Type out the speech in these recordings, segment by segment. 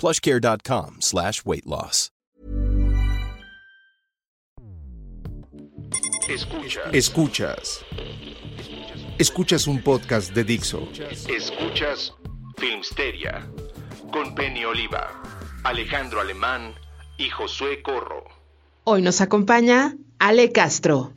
plushcare.com slash weight loss. Escuchas. Escuchas. Escuchas un podcast de Dixo. Escuchas Filmsteria con Penny Oliva, Alejandro Alemán y Josué Corro. Hoy nos acompaña Ale Castro.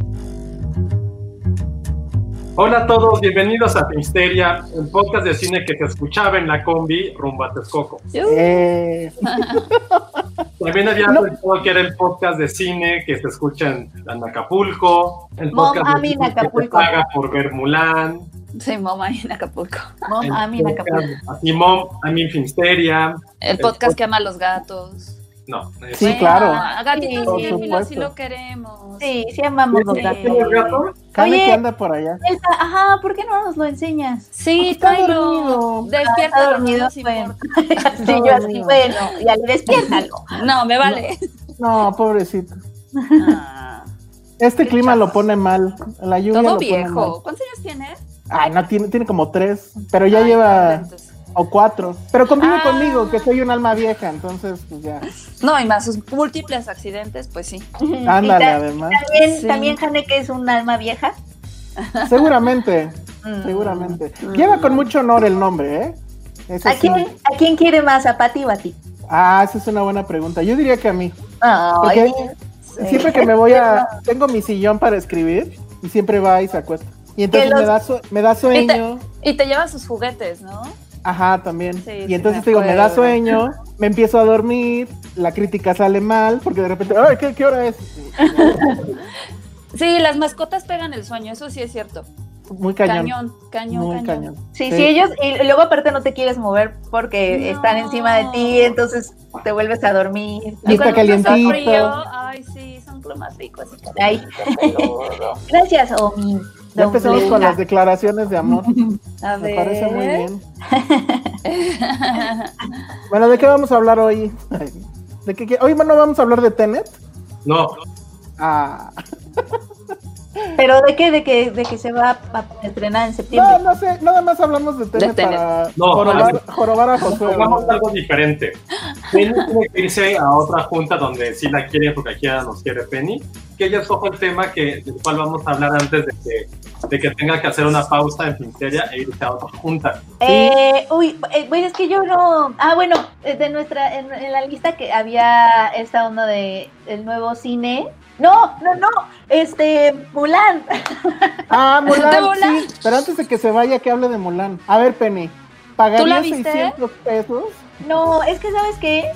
Hola a todos, bienvenidos a Filmsteria, el podcast de cine que se escuchaba en la combi rumbo a Texcoco. Eh, También había pensado que era el podcast de cine que se escucha en, en Acapulco, el Mom, podcast I'm de in cine que se Acapulco. paga por ver Mulan, Sí, mamá en Acapulco. Mom, el I'm in podcast- Acapulco. así Mom, I'm in Filmsteria. El podcast que ama a los gatos. No, Sí, Bueno, claro. A gatito Por cinéfilo sí supuesto. lo queremos. Sí, sí amamos los Sí. gatos. Oye, que anda por allá. Elsa, ajá, ¿por qué no nos lo enseñas? Sí, tráelo. dormido. Despierta, dormido, no bueno. importa. Sí, yo así, bueno, ya le despiértalo. No, me vale. No, pobrecito. Ah, Este clima lo chafas. pone mal. La lluvia todo lo pone mal. viejo. ¿Cuántos años tienes? Ay, no, tiene, tiene como tres, pero ya Ay, lleva, entonces- o cuatro. Pero convive Ah. conmigo, que soy un alma vieja, entonces, pues ya. No, y más sus múltiples accidentes, pues sí. Ándale, Y ta- además. También, Sí. también Jane, que es un alma vieja. Seguramente, Mm. seguramente. Lleva con mucho honor el nombre, ¿eh? Ese ¿A sí. quién, ¿A quién quiere más, a Pati o a ti? Ah, esa es una buena pregunta. Yo diría que a mí. Ay, Porque sí. siempre que me voy a... Tengo mi sillón para escribir y siempre va y se acuesta. Y entonces los- me, da su- me da sueño. Y te llevas sus juguetes, ¿no? Ajá, también. Sí, y sí entonces te digo, me da sueño, me empiezo a dormir, la crítica sale mal, porque de repente, ay, ¿qué, qué hora es? Sí, las mascotas pegan el sueño, eso sí es cierto. Muy cañón. Cañón, cañón, muy cañón. cañón. Sí, sí, ellos, y luego aparte no te quieres mover porque No. están encima de ti, entonces te vuelves a dormir. Y está calientito. frío, ay, sí, son lo más rico. Así Ay. Gracias, Omi. Ya empezamos con las declaraciones de amor. A Me ver. parece muy bien. Bueno, ¿de qué vamos a hablar hoy? ¿De qué, qué- Hoy no vamos a hablar de Tenet. No, Ah, ¿Pero de qué? ¿De que, de que se va a estrenar en septiembre? no, no sé, nada más hablamos de Tenet, Tenet. para No, jorobar, no. jorobar a Josué. algo diferente. Penny tiene que irse a otra junta donde sí la quiere porque aquí ya nos quiere Penny. Que ella escoja el tema que, del cual vamos a hablar antes de que, de que tenga que hacer una pausa en Finteria e irse a otra junta. Eh, uy, eh, bueno, es que yo no. Ah, bueno, de nuestra, en, en la lista que había esta onda de el nuevo cine. No, no, no. Este, Mulan. Ah, ¿De Mulan, Mulan? sí. Pero antes de que se vaya, que hable de Mulan. A ver, Penny, ¿pagarías ¿Tú la viste? 600 pesos? No, es que sabes qué,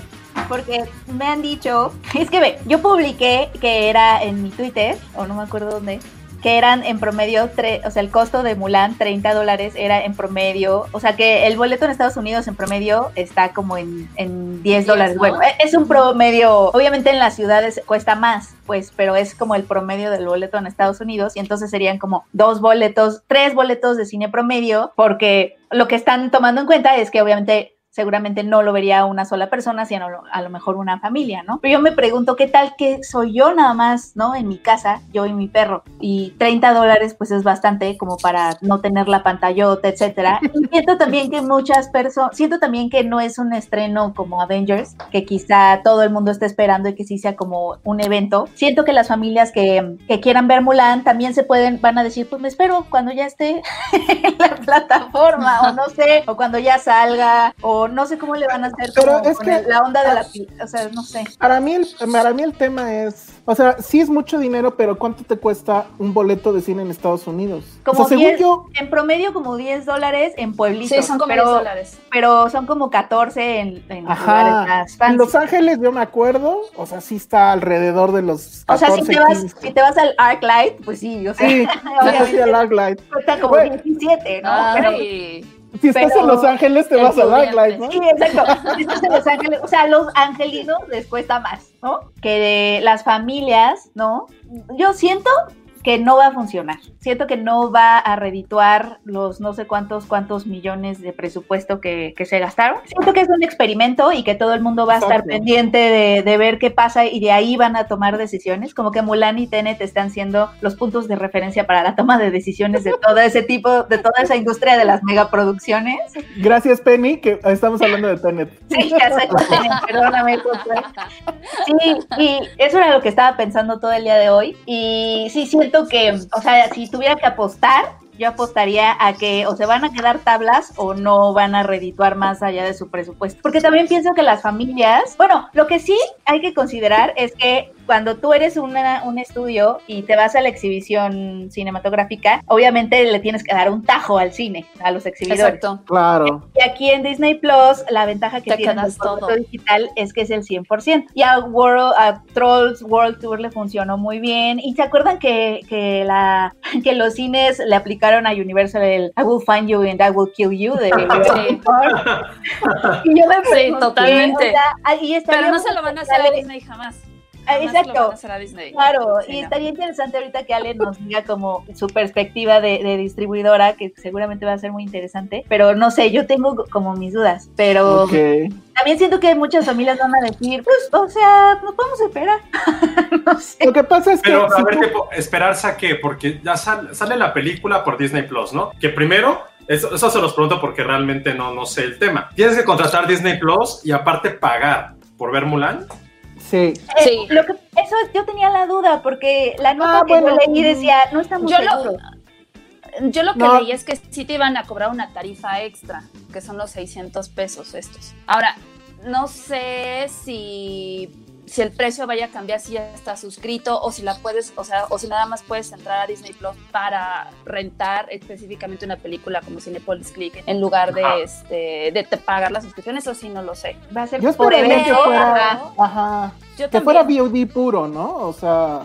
porque me han dicho, es que ve, yo publiqué que era en mi Twitter, o no me acuerdo dónde, que eran en promedio, tre- o sea, el costo de Mulan, 30 dólares, era en promedio, o sea, que el boleto en Estados Unidos en promedio está como en, en 10 dólares. ¿no? Bueno, e- es un promedio, obviamente en las ciudades cuesta más, pues, pero es como el promedio del boleto en Estados Unidos, y entonces serían como dos boletos, tres boletos de cine promedio, porque lo que están tomando en cuenta es que obviamente seguramente no lo vería una sola persona, sino a lo mejor una familia, ¿no? Pero yo me pregunto, ¿qué tal que soy yo nada más, ¿no? En mi casa, yo y mi perro. Y 30 dólares, pues es bastante como para no tener la pantallota, etcétera. Y siento también que muchas personas, siento también que no es un estreno como Avengers, que quizá todo el mundo esté esperando y que sí sea como un evento. Siento que las familias que, que quieran ver Mulan también se pueden, van a decir, pues me espero cuando ya esté en la plataforma, o no sé, o cuando ya salga, o pero no sé cómo le van a hacer Pero como es con que- el- la onda de la o sea, no sé. Para mí, el, para mí el tema es, o sea, sí es mucho dinero, pero ¿cuánto te cuesta un boleto de cine en Estados Unidos? Como o sea, según 10, yo, en promedio como 10 dólares en pueblitos. Sí, son como pero, 10 dólares. Pero son como 14 en, en lugares ajá, más en. Los Ángeles yo me acuerdo, o sea, sí está alrededor de los O sea, 14, si te, vas, 15. si te vas al Arclight, pues sí, o sea, Sí, sí, al Arclight. cuesta como Bueno. 17, ¿no? Pero- Ay, Si estás Pero- en Los Ángeles, te vas estudiante. Arclight, ¿no? Sí, exacto. Si estás en Los Ángeles, o sea, los angelinos les cuesta más, ¿no? Que de las familias, ¿no? Yo siento que no va a funcionar. Siento que no va a redituar los no sé cuántos, cuántos millones de presupuesto que, que se gastaron. Siento que es un experimento y que todo el mundo va a estar Exacto. pendiente de, de ver qué pasa y de ahí van a tomar decisiones. Como que Mulan y Tenet están siendo los puntos de referencia para la toma de decisiones de todo ese tipo, de toda esa industria de las megaproducciones. Gracias, Penny, que estamos hablando de Tenet. Sí, ya sé, perdóname. Sí, y eso era lo que estaba pensando todo el día de hoy. Y sí, siento que, o sea, si tuviera que apostar, yo apostaría a que o se van a quedar tablas o no van a redituar más allá de su presupuesto. Porque también pienso que las familias, bueno, lo que sí hay que considerar es que cuando tú eres una- un estudio y te vas a la exhibición cinematográfica, obviamente le tienes que dar un tajo al cine, a los exhibidores. exacto. Claro. Y aquí en Disney Plus, la ventaja que Te tiene el todo. digital es que es el 100%. Y a, World, a Trolls World Tour le funcionó muy bien. Y se acuerdan que, que, la, que los cines le aplicaron a Universal el I will find you and I will kill you de Sí. Y yo me Sí, totalmente. o sea, ahí estaría Pero no se lo van a hacer a Disney jamás. Ah, Jamás se lo Exacto. van a hacer a Disney. Claro, Sí, y no. estaría interesante ahorita que Ale nos diga como su perspectiva de, de distribuidora, que seguramente va a ser muy interesante, pero no sé, yo tengo como mis dudas, pero Ok. también siento que muchas familias van a decir, pues, o sea, nos podemos esperar. no sé. Lo que pasa es que Pero a si ver, tipo, esperarse a qué, porque ya sal- sale la película por Disney Plus, ¿no? Que primero, eso, eso se los pregunto porque realmente no, no sé el tema. Tienes que contratar Disney Plus y aparte pagar por ver Mulan. Sí, Eh, Sí. lo que, eso yo tenía la duda, porque la nota Ah, que bueno. yo leí decía, no está muy Yo lo-. Yo lo que No. leí es que sí te iban a cobrar una tarifa extra, que son los 600 pesos estos. Ahora, no sé si, si el precio vaya a cambiar si ya estás suscrito o si la puedes, o sea, o si nada más puedes entrar a Disney Plus para rentar específicamente una película como Cinepolis Click en lugar Ajá. de este de te pagar las suscripciones, eso sí no lo sé. Va a ser yo por esperaría que evento. fuera, ajá. ajá, Yo que fuera VOD puro, ¿no? O sea,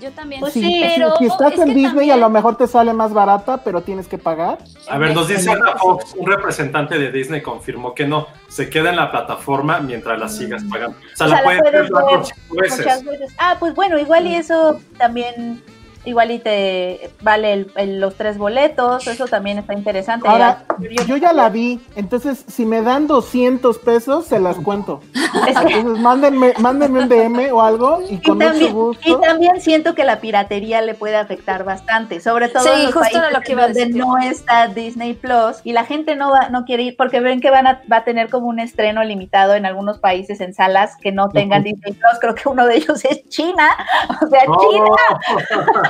yo también, Pues si, sí, pero si estás es en Disney a lo mejor te sale más barata, pero tienes que pagar. A ver, nos dice Ana Fox, un representante de Disney confirmó que no, se queda en la plataforma mientras la sigas pagando. O sea, O la sea, la puedes puedes ver cuatro ver o cinco veces. Muchas veces. Ah, pues bueno, igual y eso también, igual y te vale el- el- los tres boletos, eso también está interesante. Ahora, Ya- yo ya la vi, entonces si me dan 200 pesos, se las cuento. Entonces mándenme, mándenme un DM o algo y Y con también, mucho y gusto. también siento que la piratería le puede afectar bastante, sobre todo Sí, en los justo países lo que donde no está Disney Plus y la gente no va, no quiere ir porque ven que van a, va a tener como un estreno limitado en algunos países en salas que no tengan Disney Plus. Creo que uno de ellos es China, o sea, No. China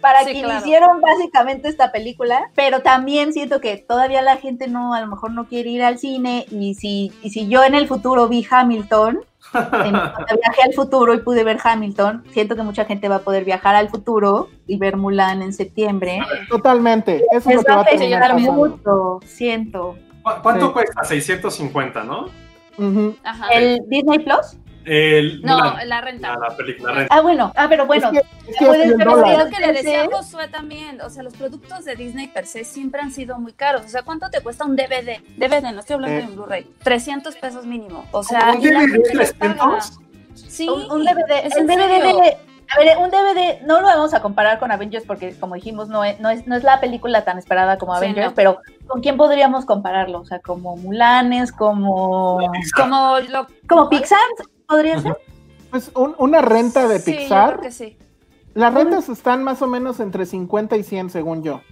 para Sí, quien claro. hicieron básicamente esta película, pero también siento que todavía la gente no, a lo mejor no quiere ir al cine y si, y si yo en el futuro vi Hamilton, en- viajé al futuro y pude ver Hamilton, siento que mucha gente va a poder viajar al futuro y ver Mulan en septiembre. Totalmente, eso es lo que va a terminar mucho, siento. ¿Cu- ¿Cuánto Sí. cuesta? 650, ¿no? Ajá. ¿El Disney Plus? El, No, Mulan, la renta. la, la película, la renta. Ah, bueno, ah, pero bueno. es que, es que lo que le decía Entonces- Josué también, o sea, los productos de Disney per se siempre han sido muy caros. O sea, ¿cuánto te cuesta un DVD? DVD, no estoy hablando Eh. de un Blu-ray. 300 pesos mínimo. O sea, ¿Un y la DVD gente lo 300? paga. Sí, un, un DVD, es el DVD de- a ver, un DVD no lo vamos a comparar con Avengers porque como dijimos no es, no es, no es la película tan esperada como Sí, Avengers, no. pero ¿con quién podríamos compararlo? O sea, como Mulanes, como Como lo como Pixar, podría ser. Pues un- una renta de Sí, yo Pixar, creo que sí. las rentas están más o menos entre 50 y 100 según yo.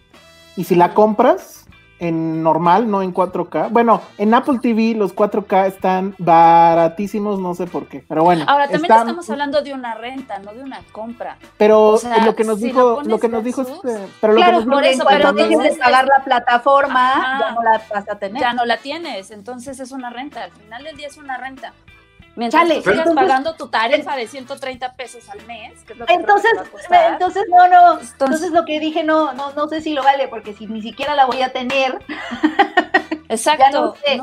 Y si la compras, en normal, no en 4K. Bueno, en Apple TV los 4K están baratísimos, no sé por qué. Pero bueno. Ahora también están- estamos hablando de una renta, no de una compra. Pero o sea, lo que nos si dijo, lo lo, que nos dijo este, pero lo Claro, que nos por dijo- eso, pero pero dejes de pagar la plataforma, Ajá. ya no la vas a tener. Ya no la tienes, entonces es una renta. Al final del día es una renta. Mientras Chale, tú sigas entonces- pagando tu tarifa de 130 pesos al mes, que es lo que creo que Entonces, entonces no, no, Entonces- entonces lo que dije no, no, no sé si lo vale, porque si ni siquiera la voy a tener, Exacto. ya no sé.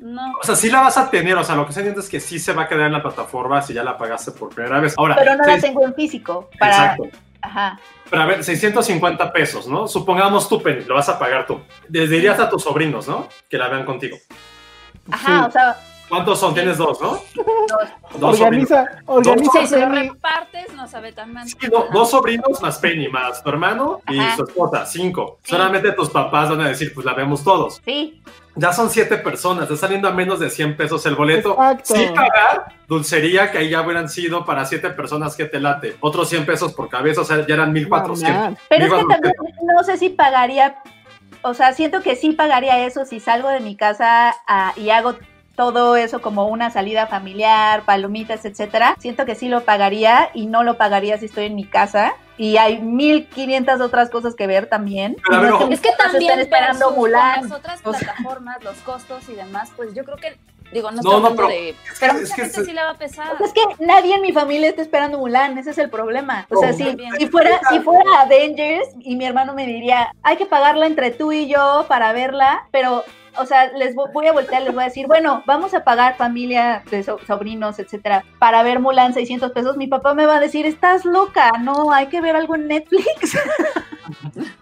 no, no. O sea, sí la vas a tener, o sea, lo que se entiende es que sí se va a quedar en la plataforma si ya la pagaste por primera vez. Ahora, pero no la tengo en físico. Para, Exacto. Ajá. Pero a ver, 650 pesos, ¿no? Supongamos tú, Penny, lo vas a pagar tú. Les dirías a tus sobrinos, ¿no? Que la vean contigo. Ajá, Sí. o sea, ¿Cuántos son? Tienes dos, ¿no? dos. Dos sobrinos. organiza, organiza si repartes, no sabe tan mal. Sí, no, dos sobrinos más Penny, más tu hermano y Ajá. su esposa, cinco. Sí. Solamente tus papás van a decir, pues la vemos todos. Sí, Ya son siete personas, está saliendo a menos de 100 pesos el boleto. Exacto. Sin pagar dulcería, que ahí ya hubieran sido para siete personas que te late. Otros 100 pesos por cabeza, o sea, ya eran 1400. Normal. pero es que 1400. también no sé si pagaría, o sea, siento que sí pagaría eso si salgo de mi casa ah, y hago todo eso como una salida familiar, palomitas, etcétera. Siento que sí lo pagaría y no lo pagaría si estoy en mi casa. Y hay 1500 otras cosas que ver también. Pero No Es que también están esperando Mulan. las otras O sea- plataformas, los costos y demás, pues yo creo que, digo, no No, estoy no, hablando pero de... es que- pero es mucha que gente se- sí le va a pesar. O sea, es que nadie en mi familia está esperando Mulan, ese es el problema. O sea, No, si, si fuera, si fuera Avengers y mi hermano me diría, hay que pagarla entre tú y yo para verla, pero, o sea, les vo- voy a voltear, les voy a decir, bueno, vamos a pagar familia de so- sobrinos, etcétera, para ver Mulan 600 pesos. Mi papá me va a decir, estás loca, no, hay que ver algo en Netflix.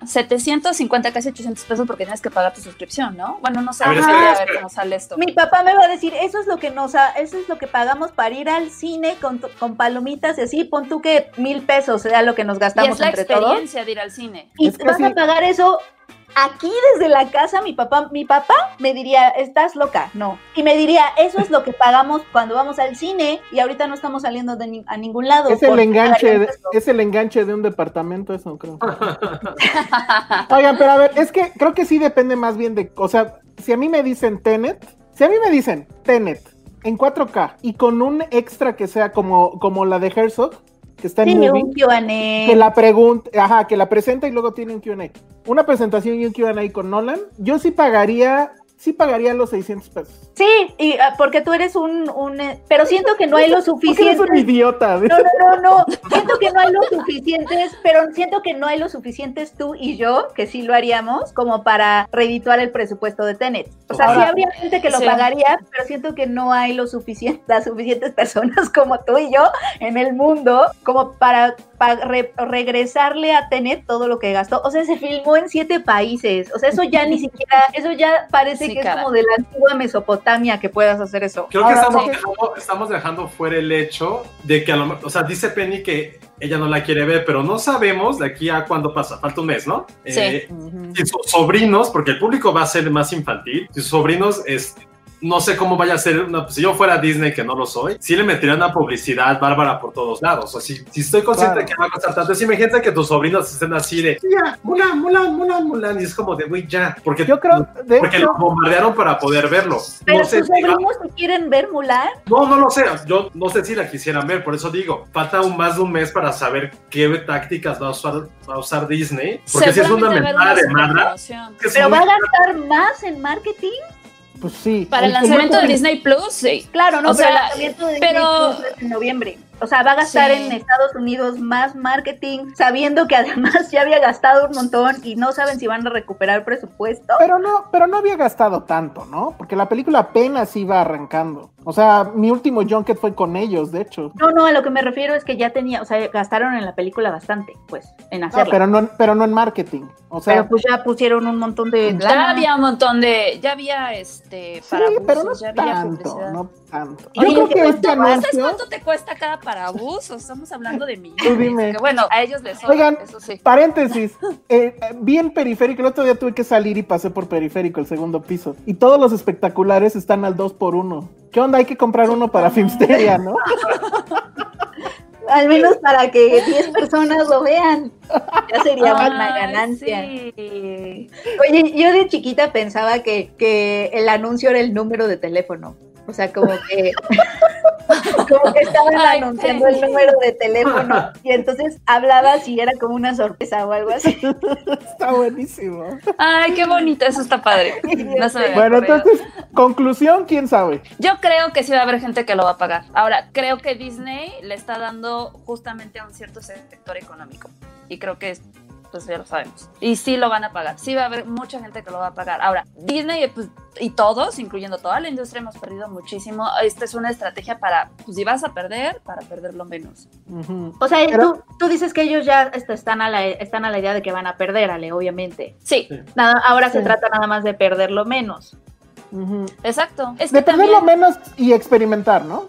750, casi 800 pesos porque tienes que pagar tu suscripción, ¿no? Bueno, no sé, A ver, a ver cómo sale esto. Mi papá me va a decir, eso es lo que nos, ha- eso es lo que pagamos para ir al cine con, tu- con palomitas y así, pon tú que mil pesos sea lo que nos Y gastamos es la entre todos. experiencia de ir al cine. Y Es que vas sí. a pagar eso aquí desde la casa, mi papá, mi papá me diría, estás loca, no. Y me diría, eso es lo que pagamos cuando vamos al cine y ahorita no estamos saliendo de ni- a ningún lado. Es el enganche, de- eso". es el enganche de un departamento, eso creo. Oigan, pero a ver, es que creo que sí depende más bien de, o sea, si a mí me dicen Tenet, si a mí me dicen Tenet en 4K y con un extra que sea como, como la de Herzog, que está en Sí, movie, un Q&A. que la pregunta, ajá, que la presenta y luego tiene un Q&A. Una presentación y un Q&A con Nolan, yo sí pagaría, sí pagaría los 600 pesos. Sí, y, ah, porque tú eres un, un, eh, pero siento que no hay lo Porque eres suficiente. un idiota. No, no, no, no. Siento que no hay los suficientes, pero siento que no hay los suficientes tú y yo, que sí lo haríamos, como para redituar el presupuesto de Tenet. O sea, Ahora- sí habría gente que lo Sí. pagaría, pero siento que no hay lo suficiente, las suficientes personas como tú y yo en el mundo como para, para re- regresarle a Tenet todo lo que gastó. O sea, se filmó en siete países. O sea, eso ya ni siquiera, eso ya parece Sí, es cara. como de la antigua Mesopotamia que puedas hacer eso. Creo que estamos sí. dejando, estamos dejando fuera el hecho de que a lo mejor, o sea, dice Penny que ella no la quiere ver, pero no sabemos de aquí a cuándo pasa, falta un mes, ¿no? Sí. Eh, si sus sobrinos, porque el público va a ser más infantil, si sus sobrinos, es, no sé cómo vaya a ser, una, si yo fuera Disney, que no lo soy, sí le metería una publicidad bárbara por todos lados. O sea, si, si estoy consciente Claro. de que va a costar tanto, es imagínate que tus sobrinos estén así de, Mulan, Mulan, Mulan, Mulan, y es como de, güey, ya, porque, Yo creo, de porque hecho, lo bombardearon para poder verlo. Pero no sé tus si sobrinos te quieren ver Mulan. no, no lo sé. Yo no sé si la quisieran ver, por eso digo, falta un más de un mes para saber qué tácticas va a usar, va a usar Disney. Porque si es una mentada de es Pero va a gastar más en marketing. Pues sí. Para el el lanzamiento de Disney Plus, sí. Claro, no, O pero sea, el lanzamiento de Disney pero- Plus es en noviembre. O sea, va a gastar Sí. en Estados Unidos más marketing, sabiendo que además ya había gastado un montón y no saben si van a recuperar presupuesto. Pero no, pero no había gastado tanto, ¿no? Porque la película apenas iba arrancando. O sea, mi último junket fue con ellos, de hecho. No, no, a lo que me refiero es que ya tenía, o sea, gastaron en la película bastante, pues, en hacerla. pero no, pero no en marketing. O sea, Pero pues ya pusieron un montón de Ya lana. había un montón de, ya había este sí, para pero no ya había tanto, publicidad. no Yo oye, creo ¿qué que este anuncio, cuánto te cuesta cada parabús? O estamos hablando de millones. Tú dime. Que bueno, a ellos les sobra, Oigan, eso sí. paréntesis, eh, eh, vi en periférico, el otro día tuve que salir y pasé por periférico, el segundo piso, y todos los espectaculares están al 2 por 1 ¿Qué onda? Hay que comprar uno para Filmsteria, ¿no? Al menos para que 10 personas lo vean. Ya sería una ganancia. sí. Oye, yo de chiquita pensaba que, que el anuncio era el número de teléfono. O sea, como que, como que estaban Ay, anunciando el número de teléfono y entonces hablabas y era como una sorpresa o algo así. Está buenísimo. Ay, qué bonito, eso está padre. No se me había Bueno, ocurrido. entonces, conclusión, quién sabe. Yo creo que sí va a haber gente que lo va a pagar. Ahora, creo que Disney le está dando justamente a un cierto sector económico. Y creo que pues ya lo sabemos. Y sí lo van a pagar. Sí va a haber mucha gente que lo va a pagar. Ahora, Disney pues, y todos, incluyendo toda la industria, hemos perdido muchísimo. Esta es una estrategia para, pues si vas a perder, para perderlo menos. O sea, Pero- tú, tú dices que ellos ya este, están, a la, están a la idea de que van a perder, Ale, obviamente. Sí, Nada, ahora se trata nada más de perderlo menos. Exacto. Es De perderlo también- menos y experimentar, ¿no?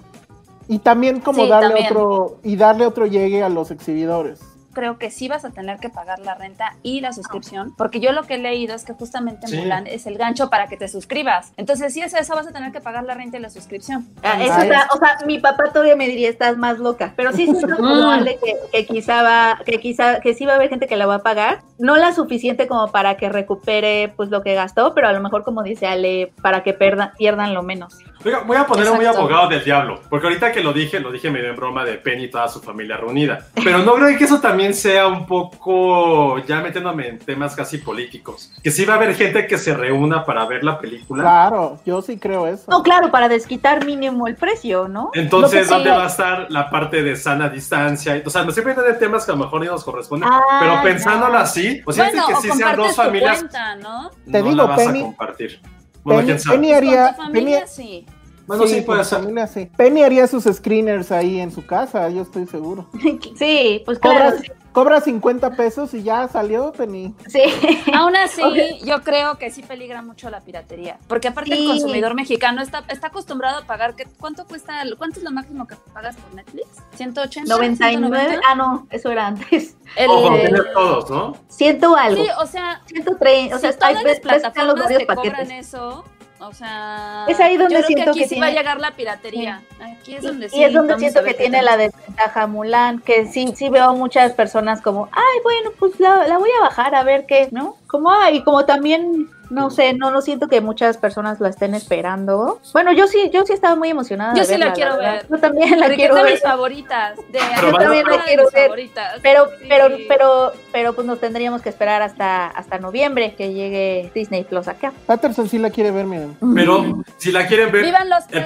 Y también como Sí, darle también. otro, y darle otro llegue a los exhibidores. Creo que sí vas a tener que pagar la renta y la suscripción, porque yo lo que he leído es que justamente Sí. Mulan es el gancho para que te suscribas. Entonces, si es eso, vas a tener que pagar la renta y la suscripción. Ah, eso está- o sea, mi papá todavía me diría, estás más loca. Pero sí siento como Ale que, que quizá va, que quizá, que sí va a haber gente que la va a pagar. No la suficiente como para que recupere pues lo que gastó, pero a lo mejor como dice Ale, para que perda- pierdan lo menos. Voy a poner muy abogado del diablo, porque ahorita que lo dije, lo dije medio en broma de Penny y toda su familia reunida. Pero no creo que eso también sea un poco, ya metiéndome en temas casi políticos, que sí va a haber gente que se reúna para ver la película. Claro, yo sí creo eso. No, claro, para desquitar mínimo el precio, ¿no? Entonces, ¿dónde sí- va a estar la parte de sana distancia? O sea, me estoy metiendo en temas que a lo mejor ni nos corresponden, Ah, pero pensándolo ya. así, o sea, bueno, que sí sean dos familias, cuenta, ¿no? Te no digo, la vas Penny- a compartir. Bueno, Penny, quién sabe. Penny haría, familia, Penny- sí. Bueno, sí, con puede ser. familia, sí. Penny haría sus screeners ahí en su casa, yo estoy seguro. Sí, pues claro. Cobra, cobra 50 pesos y ya salió Penny. Sí. Aún así, Ok. yo creo que sí peligra mucho la piratería. Porque aparte Sí. el consumidor mexicano está, está acostumbrado a pagar. ¿qué- ¿Cuánto cuesta? ¿Cuánto es lo máximo que pagas por Netflix? ¿180? 99. 190? Ah, no, eso era antes. El- Ojo, tener todos, ¿no? Ciento algo. sí, o sea, 130. O sea, si todas hay las que están los plataformas varios te cobran paquetes. eso, o sea, Es ahí donde yo creo siento que aquí que sí tiene- va a llegar la piratería. Aquí es donde Y- sí. y es donde siento que tiene la desventaja Mulan, que sí, sí veo muchas personas como, ay, bueno, pues la, la voy a bajar a ver qué, ¿no? Como, ay, como también, no sé, no lo siento que muchas personas la estén esperando. Bueno, yo sí, yo sí estaba muy emocionada. Yo de sí la quiero ver. Yo también la Porque quiero es de ver. mis favoritas. De, Pero yo también la quiero ver. favoritas. Pero, Sí. pero, pero, pero, pues nos tendríamos que esperar hasta, hasta noviembre que llegue Disney Plus acá. Patterson sí la quiere ver, miren. Pero si la quieren ver, Vivan los el,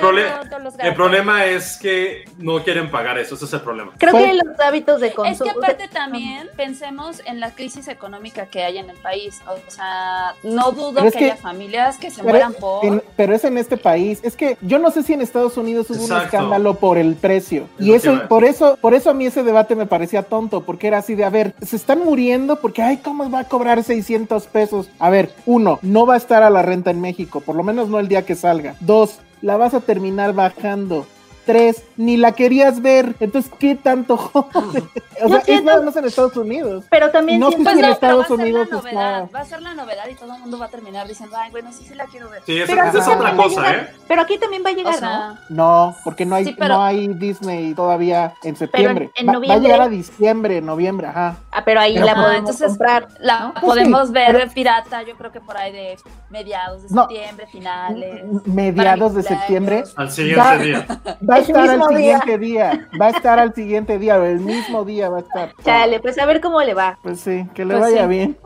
los el problema es que no quieren pagar eso, ese es el problema. Creo Fue- que los hábitos de Es consumo. que aparte también pensemos en la crisis económica que hay en el país. O sea, no dudo que, que- haya familias que se Pero, mueran por. en- pero es en este país. Es que yo no sé si en Estados Unidos hubo un escándalo por el precio. Es Y eso, por eso, por eso a mí ese debate me parecía tonto, porque era así de, a ver, se están muriendo porque, ay, ¿cómo va a cobrar 600 pesos? A ver, uno, no va a estar a la renta en México, por lo menos no el día que salga. Dos, la vas a terminar bajando. Tres, ni la querías ver. Entonces, ¿qué tanto jode? O sea, es nada más en Estados Unidos. Pero también No sé siento Pues si en no, pero va a Estados ser Unidos la novedad. está- Va a ser la novedad y todo el mundo va a terminar diciendo, ay, bueno, sí, sí la quiero ver. Sí, eso, Pero esa aquí es otra también va a cosa, llegar- ¿eh? Pero aquí también va a llegar, ¿no? sea, No, porque no hay, Sí, pero- no hay Disney todavía en septiembre. en Va- va, a noviembre- llegar a diciembre, noviembre, ajá. Ah, pero ahí Pero la podemos entonces, comprar. la ¿no? Pues podemos sí, ver pirata, yo creo que por ahí de mediados de No. septiembre, finales. Mediados de septiembre. Al siguiente día. Va a estar al día. siguiente día. Va a estar al siguiente día, el mismo día va a estar. Chale, pues a ver cómo le va. Pues sí, que le Pues vaya sí. bien.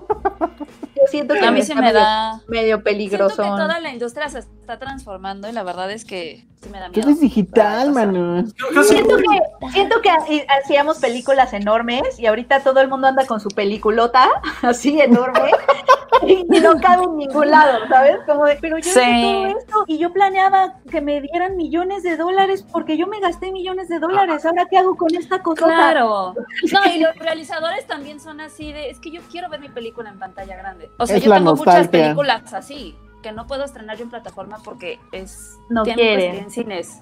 Yo siento que A mí se me medio, da... medio Siento peligroso. que toda la industria se está transformando y la verdad es que sí me da Todo miedo. es digital. Manu. Siento que, siento que ha- hacíamos películas enormes y ahorita todo el mundo anda con su peliculota así enorme y no cabe en ningún lado, ¿sabes? Como de, pero yo Sí. hice todo esto y yo planeaba que me dieran millones de dólares porque yo me gasté millones de dólares. ¿Ahora qué hago con esta cosa? Claro. No, y los realizadores también son así de, es que yo quiero ver mi película en pantalla grande. O sea, Es yo la tengo muchas películas así que no puedo estrenar yo en plataforma porque es No tiempo esté en cines.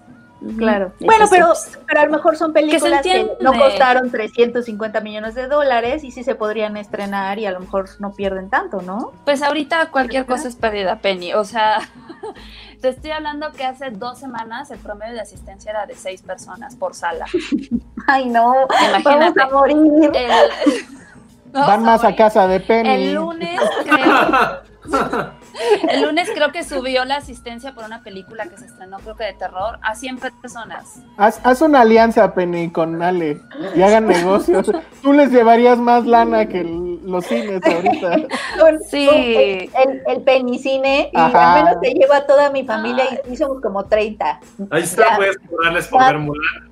Claro. Bueno, eso pero, pero a lo mejor son películas que, no costaron 350 millones de dólares y sí se podrían estrenar y a lo mejor no pierden tanto, ¿no? Pues ahorita cualquier cosa es pérdida, Penny. O sea, Te estoy hablando que hace dos semanas el promedio de asistencia era de seis personas por sala. Ay, no, Imagínate. vamos a morir. El- Van más a morir. casa de Penny. El lunes creo. El lunes creo que subió la asistencia por una película que se estrenó, creo que de terror, a 100 personas. Haz, haz una alianza, Penny, con Ale y hagan negocios. Tú les llevarías más lana que el- los cines ahorita. Sí. el, el, penicine y Ajá. al menos te llevo a toda mi familia y somos como 30. Ahí está, Ya. puedes cobrarles por ver Mulan.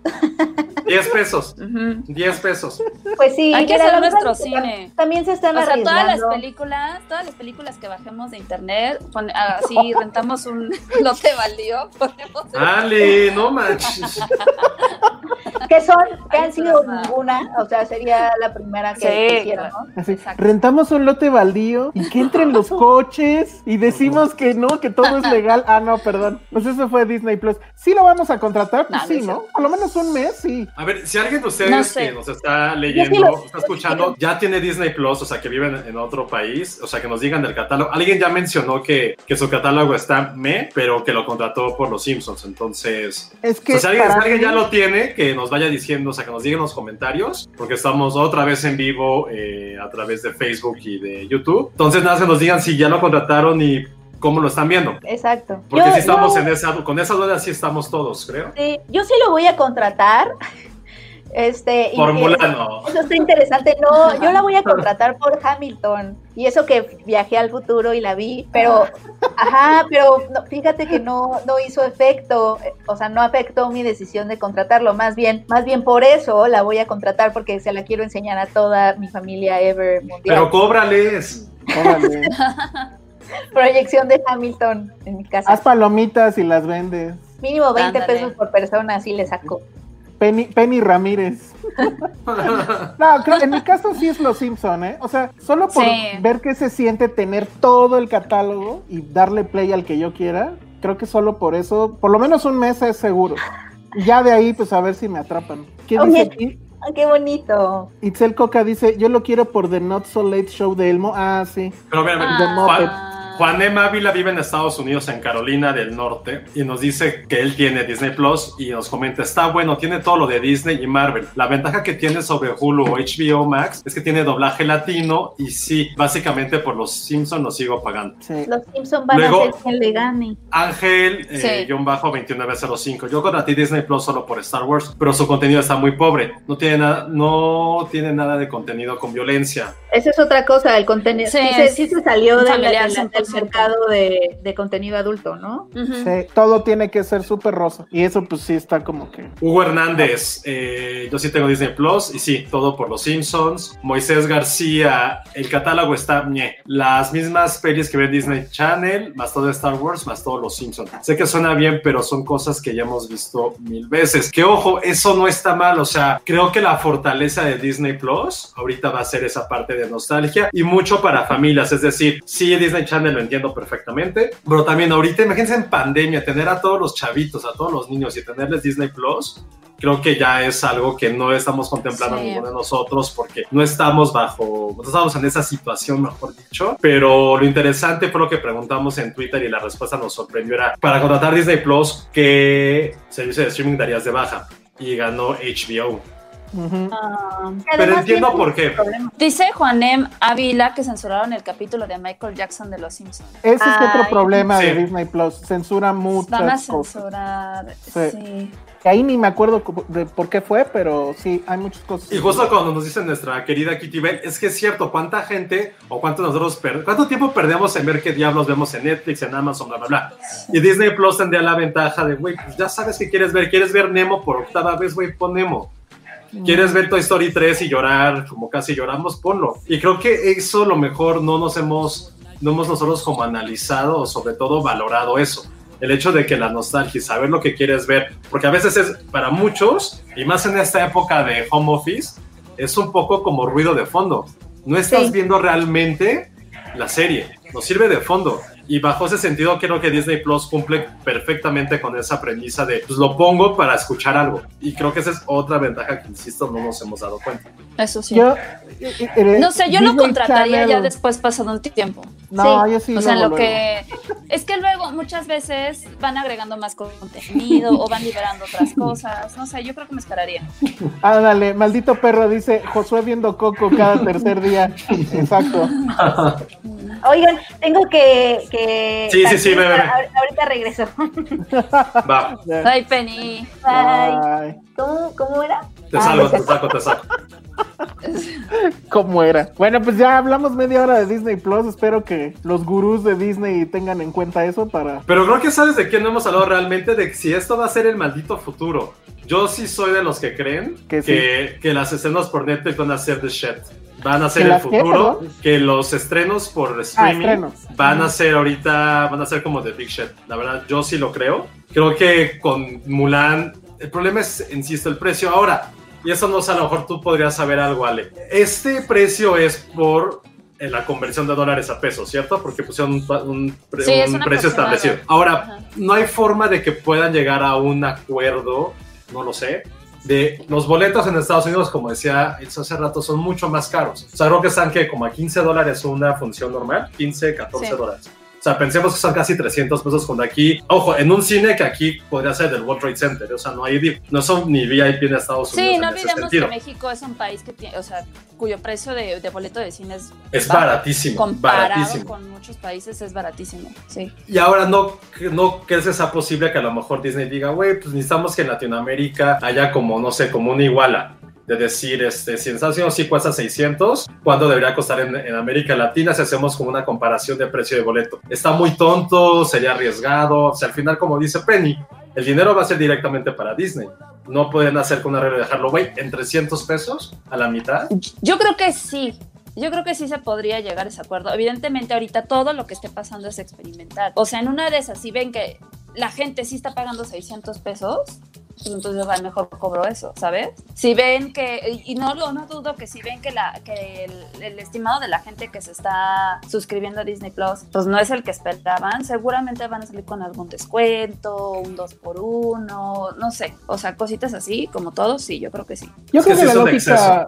10 pesos. Ujú. 10 pesos. Pues sí, Hay que hacer nuestro cine. También se están O sea, todas las películas, todas las películas que bajemos de internet, pon- así rentamos un lote baldío, ponemos el- Ale, no manches. que son, que Ay, han sido ninguna, o sea, sería la primera que, Sí, que hicieron. ¿no? Así, rentamos un lote baldío y que entren los coches y decimos que no, que todo es legal. Ah, no, perdón. Pues eso fue Disney Plus. Sí lo vamos a contratar, pues No, sí, no. Por lo menos un mes, sí. A ver, si alguien de ustedes No sé. que nos está leyendo, sí lo- está escuchando, ya tiene Disney Plus, o sea, que viven en otro país, o sea, que nos digan del catálogo. Alguien ya mencionó que, que su catálogo está me, pero que lo contrató por los Simpsons. Entonces, Es o que sea, si alguien, alguien ya mí- lo tiene, que nos vaya diciendo, o sea, que nos diga en los comentarios, porque estamos otra vez en vivo eh, a través de Facebook y de YouTube. Entonces, nada, que nos digan si ya lo contrataron y cómo lo están viendo. Exacto. Porque Yo- si estamos yo- en esa, con esa duda, sí estamos todos, creo. Sí, yo sí lo voy a contratar. Este, no. Eso está interesante. No, yo la voy a contratar por Hamilton. Y eso que viajé al futuro y la vi, pero, ajá, pero no, fíjate que no, no hizo efecto, o sea, no afectó mi decisión de contratarlo. Más bien, más bien por eso la voy a contratar porque se la quiero enseñar a toda mi familia ever mundial. Pero cóbrales. Órale. Proyección de Hamilton en mi casa. Haz palomitas y las vendes. Mínimo 20 Ándale. pesos por persona, así le saco. Penny, Penny Ramírez. No, creo, en mi caso sí es Los Simpson, ¿eh? O sea, solo por Sí. ver qué se siente tener todo el catálogo y darle play al que yo quiera, creo que solo por eso, por lo menos un mes es seguro. Ya de ahí, pues a ver si me atrapan. ¿Qué Oye. dice aquí? Ah, qué bonito. Itzel Coca dice, yo lo quiero por The Not So Late Show de Elmo. Ah, sí. Pero mira, mira, The Ah. Juan, M. Ávila vive en Estados Unidos, en Carolina del Norte, y nos dice que él tiene Disney Plus y nos comenta, está bueno, tiene todo lo de Disney y Marvel. La ventaja que tiene sobre Hulu o HBO Max es que tiene doblaje latino y sí, básicamente por los Simpsons lo sigo pagando. sí. Los Simpson van Luego- a ser quien le gane. Ángel, eh, Sí. guion bajo 2905. Yo contraté Disney Plus solo por Star Wars, pero su contenido está muy pobre. No tiene nada, no tiene nada de contenido con violencia. Esa es otra cosa, el contenido. Sí, Sí, se, es sí se salió del, familiar del- del 100%. mercado de, de contenido adulto, ¿no? Sí, todo tiene que ser súper rosa. Y eso pues sí está como que... Hugo Hernández, eh, yo sí tengo Disney Plus y sí, todo por los Simpsons. Moisés García, el catálogo está ñe. Las mismas pelis que ve en Disney Channel, más todo Star Wars, más todos los Simpsons. Sé que suena bien, pero son cosas que ya hemos visto mil veces. Que ojo, eso no está mal. O sea, creo que la fortaleza de Disney Plus ahorita va a ser esa parte de nostalgia y mucho para familias. Es decir, sí, Disney Channel lo entiendo perfectamente, pero también ahorita, imagínense en pandemia, tener a todos los chavitos, a todos los niños y tenerles Disney Plus, creo que ya es algo que no estamos contemplando Sí. ninguno de nosotros porque no estamos bajo, no estamos en esa situación, mejor dicho. Pero lo interesante fue lo que preguntamos en Twitter y la respuesta nos sorprendió. Era para contratar Disney Plus, ¿qué servicio de streaming darías de baja? Y ganó HBO. Ah, Pero entiendo por qué. Dice Juanem Ávila que censuraron el capítulo de Michael Jackson de Los Simpsons. Ese es otro problema de. Disney Plus. Censura Van a muchas cosas. censurar. Sí. Sí. Ahí ni me acuerdo cu- de por qué fue, pero sí, hay muchas cosas. Y justo cuando nos dice nuestra querida Kitty Bell, es que es cierto, cuánta gente o cuánto nosotros cuánto tiempo perdemos en ver qué diablos vemos en Netflix, en Amazon, bla, bla, bla. Y Disney Plus tendría la ventaja de, güey, pues ya sabes que quieres ver, quieres ver Nemo por octava vez, güey, pon Nemo. ¿Quieres ver Toy Story 3 y llorar como casi lloramos? Ponlo. Y creo que eso lo mejor no nos hemos, no hemos nosotros como analizado o sobre todo valorado eso. El hecho de que la nostalgia y saber lo que quieres ver, porque a veces es para muchos, y más en esta época de home office, es un poco como ruido de fondo. No estás Sí. viendo realmente la serie, nos sirve de fondo. Y bajo ese sentido, creo que Disney Plus cumple perfectamente con esa premisa de, pues lo pongo para escuchar algo. Y creo que esa es otra ventaja que, insisto, no nos hemos dado cuenta. Eso sí. Yo, eh, eh, no sé, yo lo contrataría ya después pasado un tiempo. No, yo sí O sea, luego, lo que es que luego muchas veces van agregando más contenido o van liberando otras cosas. No sé, yo creo que me esperaría. Ándale, maldito perro, dice Josué viendo Coco cada tercer día. Exacto. Oigan, tengo que. que Sí, sí, sí. Ahor- Ahorita regreso. Va, Ay, Penny. Bye. ¿Cómo, ¿Cómo era? te salgo, te saco, te saco. ¿Cómo era? Bueno, pues ya hablamos media hora de Disney Plus. Espero que los gurús de Disney tengan en cuenta eso para. Pero creo que sabes de quién no hemos hablado realmente, de si esto va a ser el maldito futuro. Yo sí soy de los que creen Que que, que, las escenas por Netflix van a ser the shit. Van a ser ¿Que el qué, futuro, perdón? que los estrenos por streaming estrenos. van a ser ahorita, van a ser como the big shit. La verdad, yo sí lo creo. Creo que con Mulan, el problema es, insisto, el precio. Ahora, y eso no sé, a lo mejor tú podrías saber algo, Ale. Este precio es por en la conversión de dólares a pesos, ¿cierto? Porque pusieron un, un Sí, es un un precio establecido. Ahora, Ajá. no hay forma de que puedan llegar a un acuerdo, no lo sé, de los boletos en Estados Unidos, como decía hace rato, son mucho más caros. O sea, creo que están que como a 15 dólares una función normal, 15, 14 Sí. dólares. O sea, pensemos que son casi 300 pesos cuando aquí, ojo, en un cine que aquí podría ser del World Trade Center, o sea, no hay, no son ni VIP en Estados Unidos. Sí, no olvidemos que México es un país que tiene, o sea, cuyo precio de, de boleto de cine es, Es ba- baratísimo, comparado baratísimo. con muchos países es baratísimo. Sí. Y ahora no, no crees que sea posible que a lo mejor Disney diga, güey, pues necesitamos que en Latinoamérica haya como, no sé, como una iguala. De decir, este, si en Estados Unidos sí cuesta 600, ¿cuánto debería costar en, en América Latina si hacemos como una comparación de precio de boleto? Está muy tonto, sería arriesgado. O sea, al final, como dice Penny, el dinero va a ser directamente para Disney. No pueden hacer con una regla de dejarlo, güey, en 300 pesos a la mitad. Yo creo que sí. Yo creo que sí se podría llegar a ese acuerdo. Evidentemente, ahorita todo lo que esté pasando es experimental. O sea, en una de esas, si ven que la gente sí está pagando 600 pesos, pues entonces va mejor cobro eso, ¿sabes? Si ven que, y no, lo- no dudo que si ven que, la, que el, el estimado de la gente que se está suscribiendo a Disney Plus, pues no es el que esperaban, seguramente van a salir con algún descuento, un 2 por 1 no sé, o sea, cositas así, como todos, sí, yo creo que sí. Yo Es creo que que, la lógica.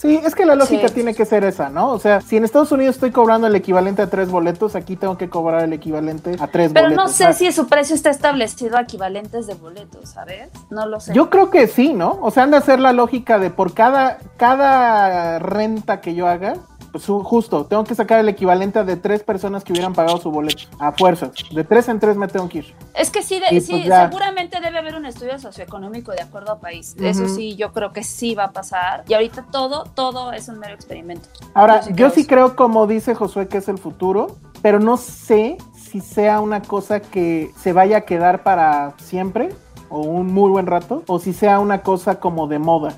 Sí, es que la lógica Sí. tiene que ser esa, ¿no? O sea, si en Estados Unidos estoy cobrando el equivalente a tres boletos, aquí tengo que cobrar el equivalente a tres Pero boletos. no sé si su precio está establecido a equivalentes de boletos, ¿sabes? No lo sé. Yo creo que sí, ¿no? O sea, han de hacer la lógica de por cada, cada renta que yo haga, su- justo, tengo que sacar el equivalente de tres personas que hubieran pagado su boleto, a fuerzas. De tres en tres me tengo que ir. Es que sí, de- Y sí pues seguramente debe haber un estudio socioeconómico de acuerdo a país. Eso sí, yo creo que sí va a pasar. Y ahorita todo, todo es un mero experimento. Ahora, Yo sí yo creo sí creo, como dice Josué, que es el futuro, pero no sé si sea una cosa que se vaya a quedar para siempre o un muy buen rato, o si sea una cosa como de moda.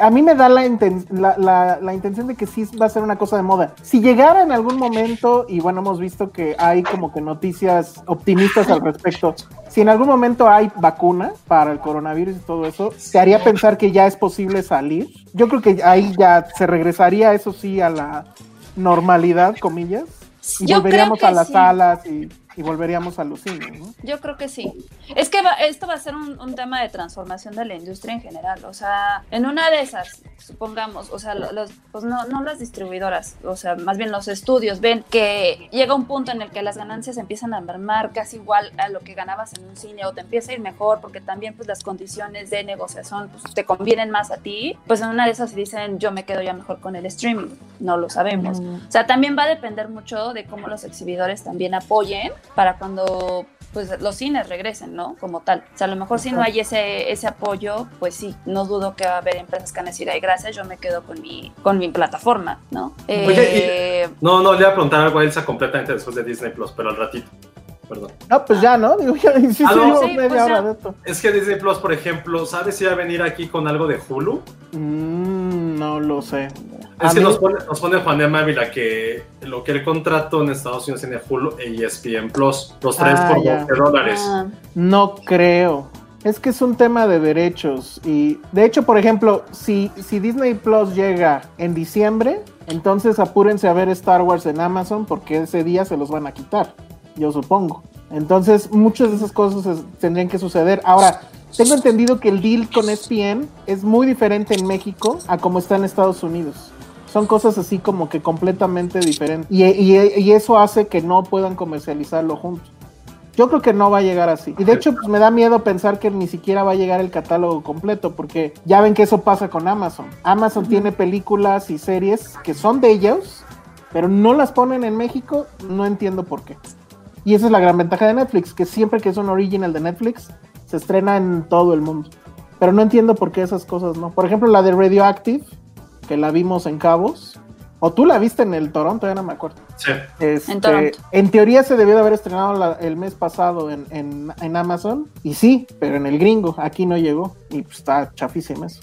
A mí me da la, inten- la, la- la intención de que sí va a ser una cosa de moda. Si llegara en algún momento, y bueno, hemos visto que hay como que noticias optimistas al respecto, si en algún momento hay vacuna para el coronavirus y todo eso, te haría pensar que ya es posible salir. Yo creo que ahí ya se regresaría, eso sí, a la normalidad, comillas, y Yo volveríamos a las sí. salas y, y volveríamos a los cines. ¿no? Yo creo que sí. Es que va- esto va a ser un, un tema de transformación de la industria en general. O sea, en una de esas, supongamos, o sea, lo- los, pues no, no las distribuidoras, o sea, más bien los estudios ven que llega un punto en el que las ganancias empiezan a mermar casi igual a lo que ganabas en un cine o te empieza a ir mejor porque también pues las condiciones de negociación pues, te convienen más a ti. Pues en una de esas dicen yo me quedo ya mejor con el streaming. No lo sabemos. O sea, también va a depender mucho de cómo los exhibidores también apoyen para cuando pues los cines regresen, ¿no? Como tal. O sea, a lo mejor si no hay ese, ese apoyo, pues sí, no dudo que va a haber empresas que van a decir, ay, gracias, yo me quedo con mi, con mi plataforma, ¿no? Oye, Eh, No, no, le iba a preguntar algo a Elsa completamente después de Disney Plus, pero al ratito. Perdón. No, pues ya, ¿no? Digo, ya, sí, Ah, no. seguimos Sí, media pues hora ya. de esto. Es que Disney Plus, por ejemplo, ¿sabes si va a venir aquí con algo de Hulu? Mm, no lo sé. Es que mí- nos pone, nos pone Juan de Mávila que lo que el contrato en Estados Unidos tiene Hulu e ESPN Plus, los tres Ah, por ya. 12 dólares. ah, No creo. Es que es un tema de derechos. Y de hecho, por ejemplo, si, si Disney Plus llega en diciembre, entonces apúrense a ver Star Wars en Amazon porque ese día se los van a quitar. yo supongo. Entonces, muchas de esas cosas es- tendrían que suceder. Ahora, tengo entendido que el deal con ESPN es muy diferente en México a como está en Estados Unidos. Son cosas así como que completamente diferentes. Y, y- y eso hace que no puedan comercializarlo juntos. Yo creo que no va a llegar así. Y de hecho, pues, me da miedo pensar que ni siquiera va a llegar el catálogo completo, porque ya ven que eso pasa con Amazon. Amazon tiene películas y series que son de ellos, pero no las ponen en México, no entiendo por qué. Y esa es la gran ventaja de Netflix, que siempre que es un original de Netflix, se estrena en todo el mundo. Pero no entiendo por qué esas cosas no. Por ejemplo, la de Radioactive, que la vimos en Cabos, o tú la viste en el Toronto, ya no me acuerdo. Sí. Este, En Toronto. en teoría se debió de haber estrenado la- el mes pasado en, en- en Amazon. Y sí, pero en el gringo. Aquí no llegó. Y pues está chafísimo eso.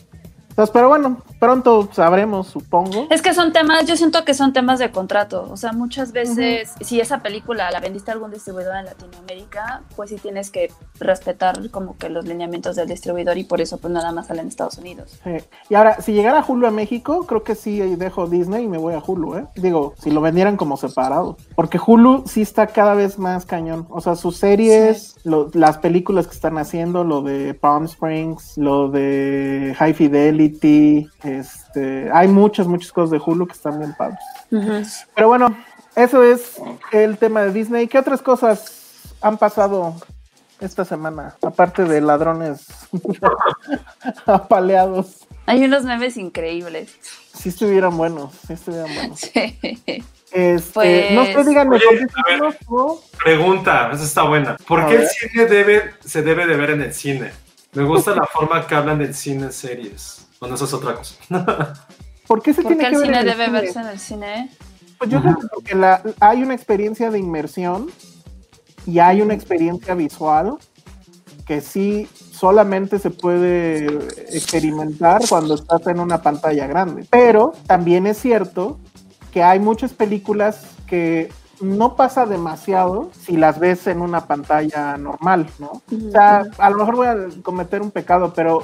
Entonces, pero bueno, pronto sabremos, supongo. Es que son temas, yo siento que son temas de contrato. O sea, muchas veces, si esa película la vendiste a algún distribuidor en Latinoamérica, pues sí tienes que respetar como que los lineamientos del distribuidor y por eso pues nada más sale en Estados Unidos. Sí. Y ahora, si llegara Hulu a México, creo que sí dejo Disney y me voy a Hulu, ¿eh? Digo, si lo vendieran como separado. Porque Hulu sí está cada vez más cañón. O sea, sus series, lo- las películas que están haciendo, lo de Palm Springs, lo de High Fidelity, este, hay muchas, muchas cosas de Hulu que están bien padres. Pero bueno, eso es el tema de Disney. ¿Qué otras cosas han pasado esta semana? Aparte de ladrones apaleados. Hay unos memes increíbles. Sí estuvieran buenos, sí estuvieran buenos. Sí. Este, Pues- no sé, díganme, Oye, ¿por qué a ver. Pregunta, esa está buena. ¿Por A qué el cine debe, se debe de ver en el cine? Me gusta la forma que hablan del cine en series. Bueno, eso es otra cosa. ¿Por qué se ¿Por qué tiene que el ver cine en el debe cine? verse en el cine? Pues yo creo que porque la- hay una experiencia de inmersión y hay una experiencia visual que sí solamente se puede experimentar cuando estás en una pantalla grande. Pero también es cierto que hay muchas películas que no pasa demasiado si las ves en una pantalla normal, ¿no? O sea, a lo mejor voy a cometer un pecado, pero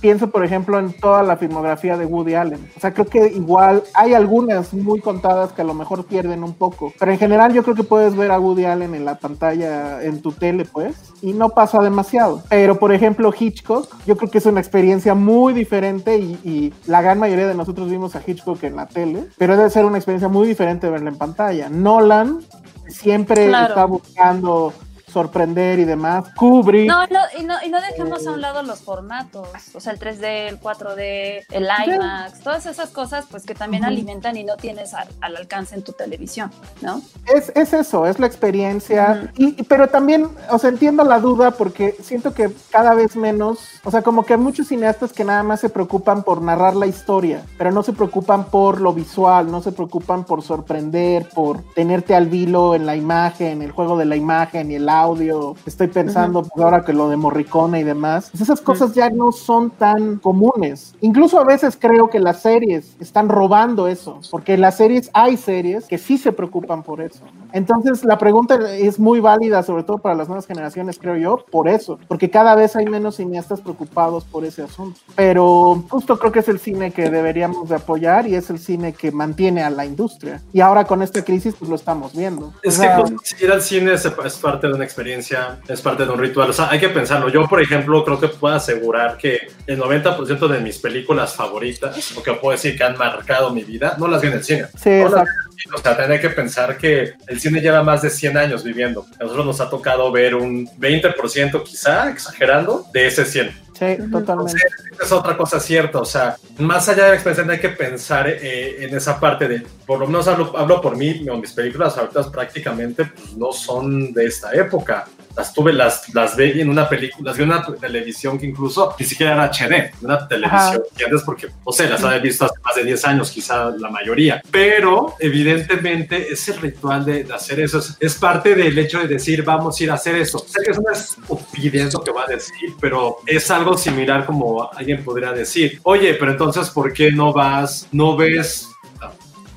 pienso, por ejemplo, en toda la filmografía de Woody Allen. O sea, creo que igual hay algunas muy contadas que a lo mejor pierden un poco. Pero en general yo creo que puedes ver a Woody Allen en la pantalla, en tu tele, pues, y no pasa demasiado. Pero, por ejemplo, Hitchcock, yo creo que es una experiencia muy diferente y, y la gran mayoría de nosotros vimos a Hitchcock en la tele, pero debe ser una experiencia muy diferente verla en pantalla. Nolan siempre Claro. está buscando sorprender y demás. Kubrick. No, no, y no, y no dejemos a un lado los formatos, o sea, el 3D, el 4D, el IMAX, todas esas cosas pues que también Ujú. alimentan y no tienes al, al alcance en tu televisión, ¿no? Es, es eso, es la experiencia. y, y- pero también, o sea, entiendo la duda porque siento que cada vez menos, o sea, como que hay muchos cineastas que nada más se preocupan por narrar la historia, pero no se preocupan por lo visual, no se preocupan por sorprender, por tenerte al vilo en la imagen, el juego de la imagen y el audio. Estoy pensando pues, ahora que lo de Morricone y demás, pues esas cosas ya no son tan comunes. Incluso a veces creo que las series están robando eso, porque las series hay series que sí se preocupan por eso. Entonces la pregunta es muy válida, sobre todo para las nuevas generaciones, creo yo, por eso, porque cada vez hay menos cineastas preocupados por ese asunto. Pero justo creo que es el cine que deberíamos de apoyar y es el cine que mantiene a la industria. Y ahora con esta crisis pues lo estamos viendo. Es O que sea, pues, ir al cine es, es parte de una experiencia, es parte de un ritual. O sea, hay que pensarlo. Yo, por ejemplo, creo que puedo asegurar que el 90% de mis películas favoritas, o que puedo decir que han marcado mi vida, no las vi en el cine. sí, No las. O sea, tener que pensar que el cine lleva más de 100 años viviendo. A nosotros nos ha tocado ver un 20% quizá, exagerando, de ese 100. Sí, totalmente. Es otra cosa cierta, o sea, más allá de la experiencia hay que pensar eh, en esa parte de, por lo menos hablo, hablo por mí, mis películas favoritas prácticamente pues, no son de esta época. Las tuve, las, las vi en una película, las vi en una televisión que incluso ni siquiera era HD, una televisión, ¿entiendes? Porque, no sé, las había visto hace más de 10 años, quizá la mayoría. Pero, evidentemente, ese ritual de, de hacer eso es, es parte del hecho de decir, vamos a ir a hacer eso. Sé que es una estupidez lo que va a decir, pero es algo similar como alguien podría decir, oye, pero entonces, ¿por qué no vas, no ves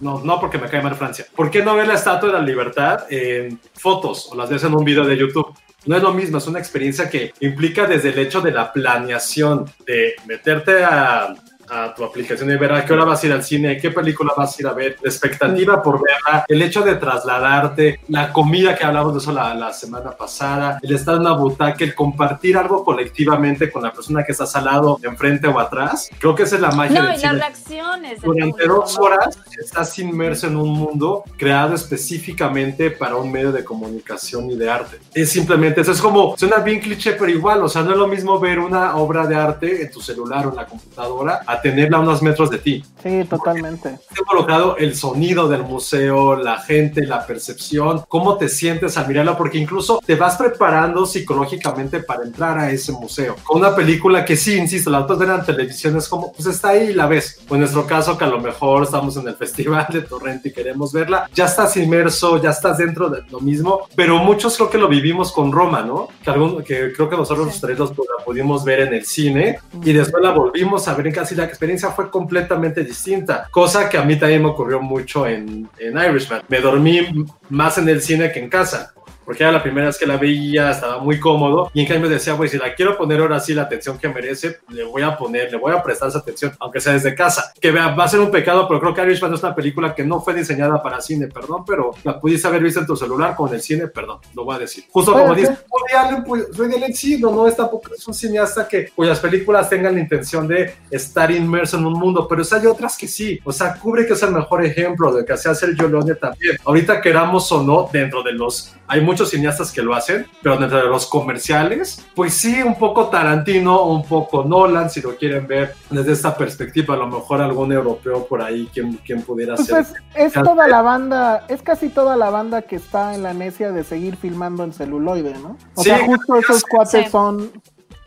no, no porque me cae mal Francia. ¿Por qué no ves la Estatua de la Libertad en fotos o las ves en un video de YouTube? No es lo mismo, es una experiencia que implica desde el hecho de la planeación, de meterte a, a tu aplicación y ver a qué hora vas a ir al cine, qué película vas a ir a ver, la expectativa por verla, el hecho de trasladarte, la comida que hablamos de eso la, la semana pasada, el estar en una butaca, el compartir algo colectivamente con la persona que estás al lado, enfrente o atrás, creo que esa es la magia No, del y cine. las reacciones. Durante dos ¿no? horas estás inmerso en un mundo creado específicamente para un medio de comunicación y de arte. Es simplemente eso, es como, suena bien cliché, pero igual, o sea, no es lo mismo ver una obra de arte en tu celular o en la computadora a tenerla a unos metros de ti. Sí, totalmente. Está involucrado el sonido del museo, la gente, la percepción, cómo te sientes al mirarla, porque incluso te vas preparando psicológicamente para entrar a ese museo. Con una película que sí, insisto, la otras ven en televisión es como, pues está ahí y la ves. O en nuestro caso, que a lo mejor estamos en el festival de Torrente y queremos verla, ya estás inmerso, ya estás dentro de lo mismo, pero muchos creo que lo vivimos con Roma, ¿no? Que, algún, que creo que nosotros los tres los- la pudimos ver en el cine y después la volvimos a ver en casa y la experiencia fue completamente distinta, cosa que a mí también me ocurrió mucho en, en Irishman. Me dormí más en el cine que en casa. Porque era la primera vez que la veía, estaba muy cómodo. Y en cambio decía, güey, si la quiero poner ahora sí la atención que merece, le voy a poner, le voy a prestar esa atención, aunque sea desde casa. Que va a ser un pecado, pero creo que Irishman es una película que no fue diseñada para cine, perdón, pero la pudiste haber visto en tu celular con el cine, perdón, lo voy a decir. Justo como dice. Woody Allen, pues, Woody Allen sí, no, no es tampoco es un cineasta que cuyas películas tengan la intención de estar inmerso en un mundo, pero hay otras que sí. O sea, Kubrick es el mejor ejemplo de que hacía Sergio Leone también. Ahorita queramos o no, dentro de los, hay muchos cineastas que lo hacen, pero dentro de los comerciales, pues sí, un poco Tarantino, un poco Nolan, si lo quieren ver desde esta perspectiva, a lo mejor algún europeo por ahí, quien, quien pudiera Pues ser. es, es toda la banda, es casi toda la banda que está en la necia de seguir filmando en celuloide, ¿no? O Sí, sea, justo esos cuates Sí. son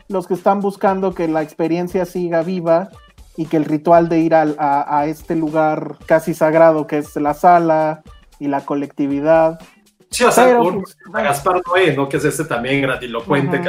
los que están buscando que la experiencia siga viva y que el ritual de ir al- a, a este lugar casi sagrado que es la sala y la colectividad. Sí, o sea, un- pues, Gaspar Noé, ¿no? Que es este también grandilocuente, que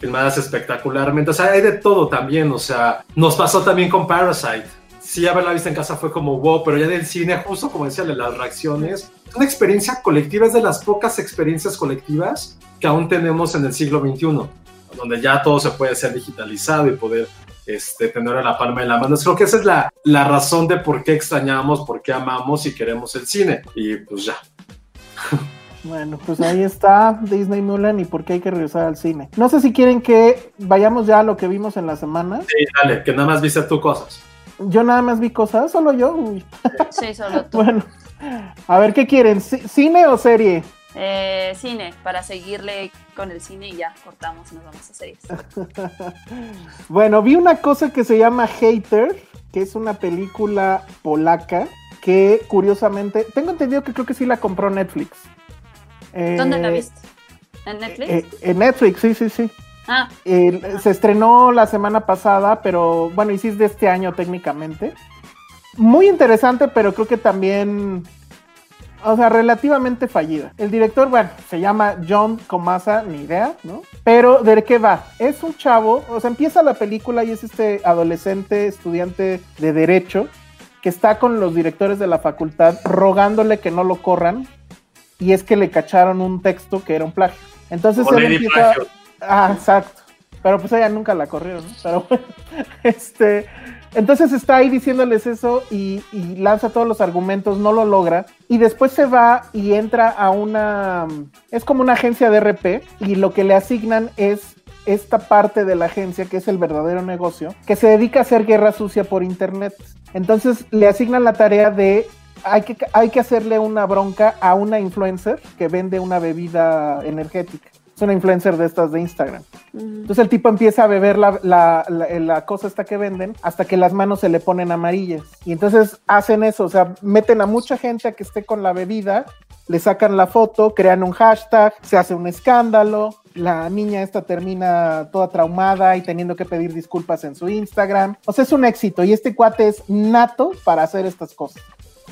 filmadas espectacularmente. O sea, hay de todo también. O sea, nos pasó también con Parasite. Sí, haberla visto en casa fue como wow, pero ya del cine, justo como decía, de las reacciones, es una experiencia colectiva, es de las pocas experiencias colectivas que aún tenemos en el siglo XXI, donde ya todo se puede ser digitalizado y poder este, tener a la palma de la mano. Creo que esa es la, la razón de por qué extrañamos, por qué amamos y queremos el cine. Y pues ya. Bueno, pues ahí está Disney Mulan y por qué hay que regresar al cine. No sé si quieren que vayamos ya a lo que vimos en la semana. Sí, dale, que nada más viste tú cosas. Yo nada más vi cosas, solo yo. Uy. Sí, solo tú. Bueno, a ver qué quieren, ¿ci- cine o serie. Eh, cine, para seguirle con el cine y ya cortamos y nos vamos a series. Bueno, vi una cosa que se llama Hater, que es una película polaca que curiosamente, tengo entendido que creo que sí la compró Netflix. Eh, ¿Dónde la viste? ¿En Netflix? eh, en Netflix, sí, sí, sí. ah, El- se estrenó la semana pasada, pero bueno, y sí es de este año técnicamente. Muy interesante, pero creo que también, o sea, relativamente fallida. El director, bueno, se llama John Comasa, ni idea, ¿no? Pero ¿de qué va? Es un chavo, o sea, empieza la película y es este adolescente estudiante de derecho que está con los directores de la facultad rogándole que no lo corran y es que le cacharon un texto que era un plagio. Entonces él empieza... Plagio. Ah, exacto. Pero pues ella nunca la corrió, ¿no? Pero bueno, este, entonces está ahí diciéndoles eso y, y lanza todos los argumentos, no lo logra y después se va y entra a una, es como una agencia de RP y lo que le asignan es esta parte de la agencia que es el verdadero negocio, que se dedica a hacer guerra sucia por internet. Entonces le asignan la tarea de hay que, hay que hacerle una bronca a una influencer que vende una bebida energética. Es una influencer de estas de Instagram. Entonces el tipo empieza a beber la, la, la, la cosa esta que venden hasta que las manos se le ponen amarillas. Y entonces hacen eso, o sea, meten a mucha gente a que esté con la bebida, le sacan la foto, crean un hashtag, se hace un escándalo, la niña esta termina toda traumada y teniendo que pedir disculpas en su Instagram. O sea, es un éxito y este cuate es nato para hacer estas cosas.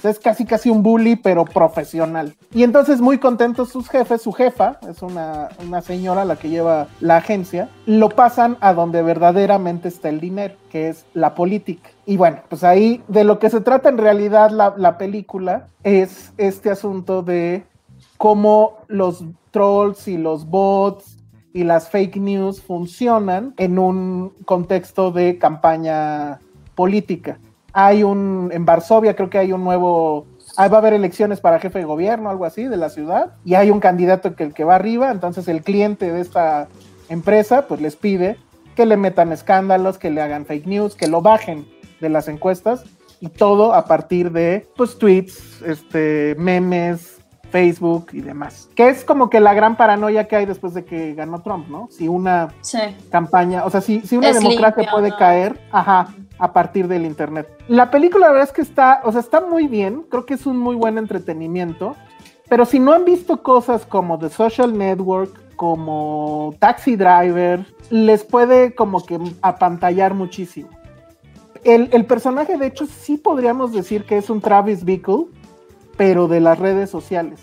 Sea, es casi casi un bully, pero profesional. Y entonces muy contentos sus jefes, su jefa, es una, una señora la que lleva la agencia, lo pasan a donde verdaderamente está el dinero, que es la política. Y bueno, pues ahí de lo que se trata en realidad la, la película es este asunto de cómo los trolls y los bots y las fake news funcionan en un contexto de campaña política. Hay un, en Varsovia creo que hay un nuevo, ahí va a haber elecciones para jefe de gobierno, algo así, de la ciudad, y hay un candidato que el que va arriba, entonces el cliente de esta empresa pues les pide que le metan escándalos, que le hagan fake news, que lo bajen de las encuestas y todo a partir de pues tweets, este, memes, Facebook y demás. Que es como que la gran paranoia que hay después de que ganó Trump, ¿no? Si una Sí. campaña, o sea, si, si una Es democracia limpio, puede ¿no? caer, ajá, a partir del internet. La película la verdad es que está, o sea, está muy bien, creo que es un muy buen entretenimiento, pero si no han visto cosas como The Social Network, como Taxi Driver, les puede como que apantallar muchísimo. El, el personaje, de hecho, sí podríamos decir que es un Travis Bickle, pero de las redes sociales.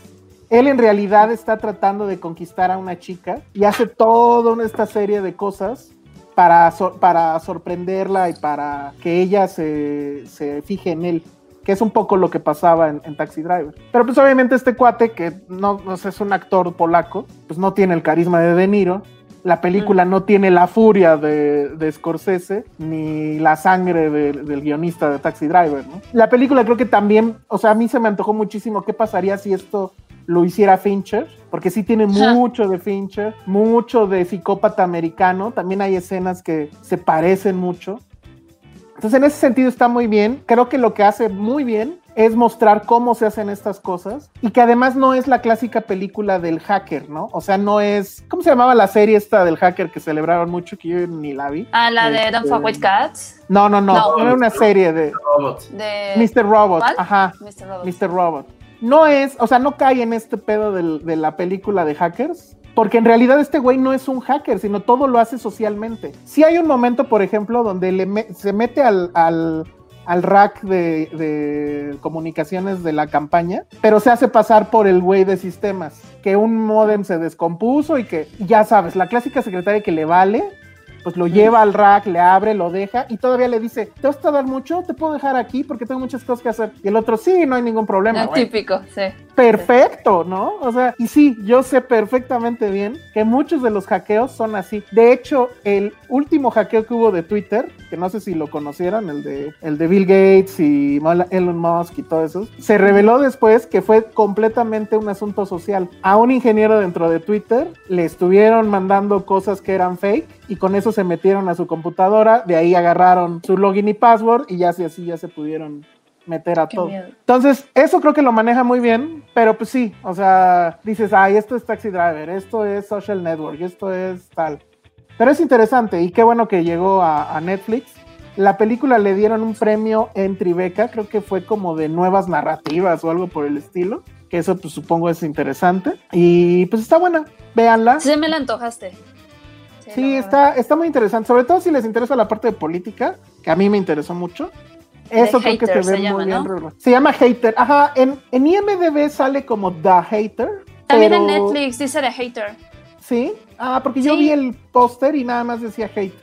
Él en realidad está tratando de conquistar a una chica y hace toda esta serie de cosas para, sor- para sorprenderla y para que ella se, se fije en él, que es un poco lo que pasaba en, en Taxi Driver. Pero pues obviamente este cuate, que no, no sé, es un actor polaco, pues no tiene el carisma de De Niro. La película no tiene la furia de, de Scorsese ni la sangre de- del guionista de Taxi Driver, ¿no? La película creo que también, o sea, a mí se me antojó muchísimo qué pasaría si esto lo hiciera Fincher, porque sí tiene mucho de Fincher, mucho de psicópata americano, también hay escenas que se parecen mucho. Entonces, en ese sentido está muy bien. Creo que lo que hace muy bien es mostrar cómo se hacen estas cosas y que además no es la clásica película del hacker, ¿no? O sea, no es. ¿Cómo se llamaba la serie esta del hacker que celebraron mucho que yo ni la vi? Ah, la de Este, Don't Fuck With Cats. No, no, no. No. Era una serie de Robot. De Mr. Robot. ¿Cuál? Ajá. Mr. Robot. Mr. Robot. No es, o sea, no cae en este pedo de la película de hackers, porque en realidad este güey no es un hacker, sino todo lo hace socialmente. Sí hay un momento, por ejemplo, donde se mete al rack de, de comunicaciones de la campaña, pero se hace pasar por el güey de sistemas, que un modem se descompuso y que, ya sabes, la clásica secretaria que le vale, pues lo lleva al rack, le abre, lo deja y todavía le dice, ¿te vas a tardar mucho? ¿Te puedo dejar aquí? Porque tengo muchas cosas que hacer. Y el otro, sí, no hay ningún problema. No, güey". típico, sí. Perfecto, ¿no? O sea, y sí, yo sé perfectamente bien que muchos de los hackeos son así. De hecho, el último hackeo que hubo de Twitter, que no sé si lo conocieron, el de, el de Bill Gates y Elon Musk y todo eso, se reveló después que fue completamente un asunto social. A un ingeniero dentro de Twitter le estuvieron mandando cosas que eran fake y con eso se metieron a su computadora, de ahí agarraron su login y password y ya así, así ya se pudieron meter a Qué todo. miedo. Entonces, eso creo que lo maneja muy bien, pero pues sí, o sea, dices, ay, esto es Taxi Driver, esto es Social Network, esto es tal. Pero es interesante y qué bueno que llegó a, a Netflix. La película le dieron un premio en Tribeca, creo que fue como de nuevas narrativas o algo por el estilo, que eso pues supongo es interesante. Y pues está buena, véanla. Sí, me la antojaste. Sí, ver. está, está muy interesante, sobre todo si les interesa la parte de política, que a mí me interesó mucho. Eso creo que se ve se llama, muy bien. ¿no? Se llama Hater. Ajá, en, en IMDB sale como The Hater. También pero- en Netflix dice The Hater. Sí. Ah, porque yo vi el póster y nada más decía Hater.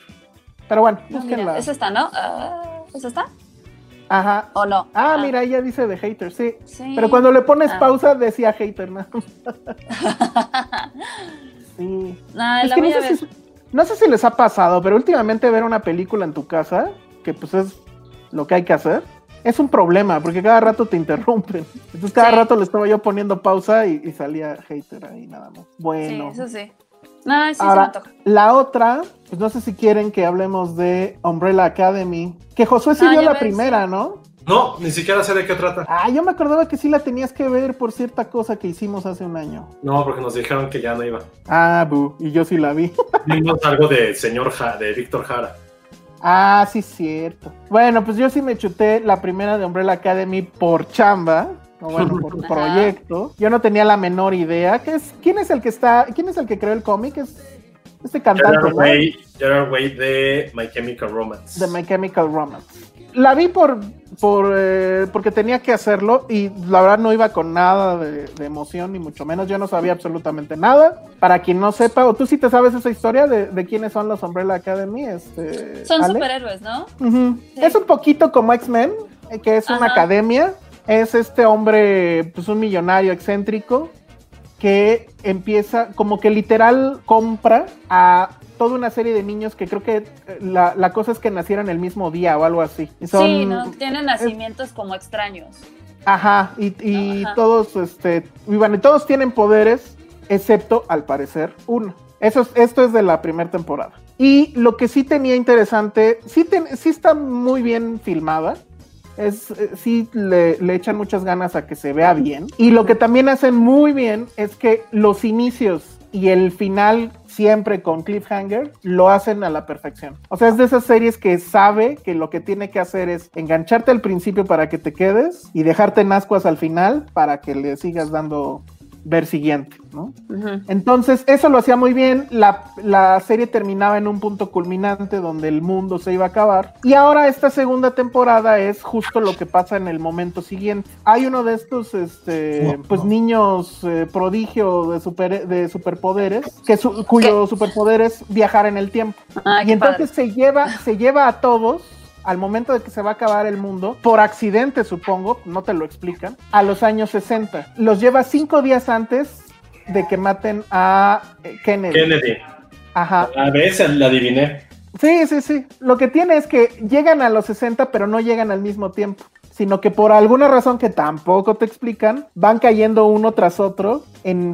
Pero bueno, No, búsquenla. es esta, ¿no? Ah, ¿Es esta? Ajá. ¿O no? Ah, mira, ella dice The Hater, sí. Sí. Pero cuando le pones Ah. pausa decía Hater, ¿no? sí. Ah, Es que no sé, si, no sé si les ha pasado, pero últimamente ver una película en tu casa, que pues es lo que hay que hacer, es un problema, porque cada rato te interrumpen. Entonces cada Sí. rato le estaba yo poniendo pausa y, y salía hater ahí nada más. Sí, Bueno. eso sí. No, sí se me Ahora, antoja. la otra, pues no sé si quieren que hablemos de Umbrella Academy, que Josué sí vio la ves, primera, sí. ¿no? No, ni siquiera sé de qué trata. Ah, yo me acordaba que sí la tenías que ver por cierta cosa que hicimos hace un año. No, porque nos dijeron que ya no iba. Ah, bu, y yo sí la vi. Vimos algo de señor Ja- de Víctor Jara. Ah, sí, cierto. Bueno, pues yo sí me chuté la primera de Umbrella Academy por chamba. O bueno, por Ajá. proyecto. Yo no tenía la menor idea. ¿Qué es, ¿Quién es el que está? ¿Quién es el que creó el cómic? Es este cantante, Gerard ¿no? Gerard Way de My Chemical Romance. de My Chemical Romance. La vi por, por eh, porque tenía que hacerlo y la verdad no iba con nada de, de emoción ni mucho menos. Yo no sabía absolutamente nada. Para quien no sepa, o tú sí te sabes esa historia de, de quiénes son los Umbrella Academy, este, Son Ale? superhéroes, ¿no? Sí. Es un poquito como X-Men, eh, que es una academia. Es este hombre, pues un millonario excéntrico, que empieza, como que literal compra a toda una serie de niños que creo que eh, la, la cosa es que nacieron el mismo día o algo así. Son- sí, ¿no? Tienen nacimientos como extraños. Ajá, y, y Ajá. todos, este, y bueno, todos tienen poderes, excepto, al parecer, uno. Eso es- esto es de la primera temporada. Y lo que sí tenía interesante, sí, ten- sí está muy bien filmada. Es, sí le, le echan muchas ganas a que se vea bien. Y lo que también hacen muy bien es que los inicios y el final siempre con cliffhanger lo hacen a la perfección. O sea, es de esas series que sabe que lo que tiene que hacer es engancharte al principio para que te quedes y dejarte en ascuas al final para que le sigas dando ver siguiente, ¿no? Entonces, eso lo hacía muy bien. La, la serie terminaba en un punto culminante donde el mundo se iba a acabar. Y ahora esta segunda temporada es justo lo que pasa en el momento siguiente. Hay uno de estos, este, pues niños eh, prodigio de, super, de superpoderes, que su- cuyo superpoder es viajar en el tiempo. Ay, y qué entonces se lleva, se lleva a todos al momento de que se va a acabar el mundo, por accidente supongo, no te lo explican, a los años 60. Los lleva cinco días antes de que maten a eh, Kennedy. Kennedy. Ajá. A veces la adiviné. Sí, sí, sí. Lo que tiene es que llegan a los 60, pero no llegan al mismo tiempo, sino que por alguna razón que tampoco te explican, van cayendo uno tras otro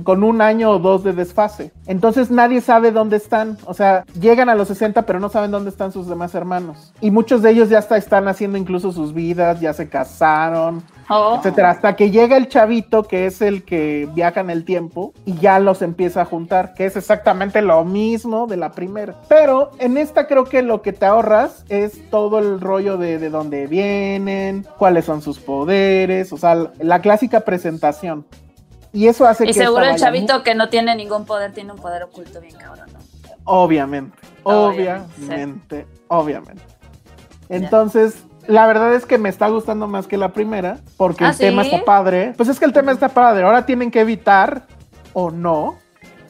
con un año o dos de desfase. Entonces nadie sabe dónde están. O sea, llegan a los 60, pero no saben dónde están sus demás hermanos. Y muchos de ellos ya están haciendo incluso sus vidas, ya se casaron, Oh. etcétera, hasta que llega el chavito que es el que viaja en el tiempo y ya los empieza a juntar, que es exactamente lo mismo de la primera. Pero en esta creo que lo que te ahorras es todo el rollo de, de dónde vienen, cuáles son sus poderes, o sea, la clásica presentación. Y eso hace Y que seguro el chavito que no tiene ningún poder tiene un poder oculto bien cabrón, ¿no? Obviamente, Obviamente, obviamente, obviamente. Entonces, la verdad es que me está gustando más que la primera, porque ¿Ah, el tema sí? está padre. Pues es que el tema está padre. Ahora tienen que evitar o no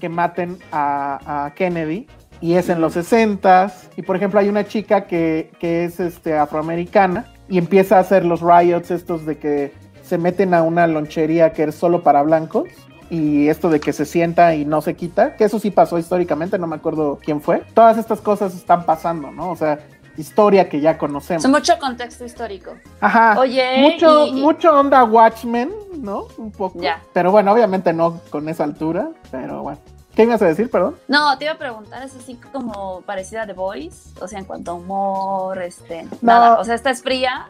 que maten a, a Kennedy. Y es en los 60 Y por ejemplo, hay una chica que, que es este, afroamericana y empieza a hacer los riots estos de que se meten a una lonchería que es solo para blancos y esto de que se sienta y no se quita, que eso sí pasó históricamente, no me acuerdo quién fue. Todas estas cosas están pasando, ¿no? O sea, historia que ya conocemos. Mucho contexto histórico. Ajá. Oye, mucho, y- mucho onda Watchmen, ¿no? Un poco. Ya. Pero bueno, obviamente no con esa altura, pero bueno. ¿Qué ibas a decir, perdón? No, te iba a preguntar, ¿es así como parecida a The Voice? O sea, en cuanto a humor, este, No. nada. O sea, esta es fría.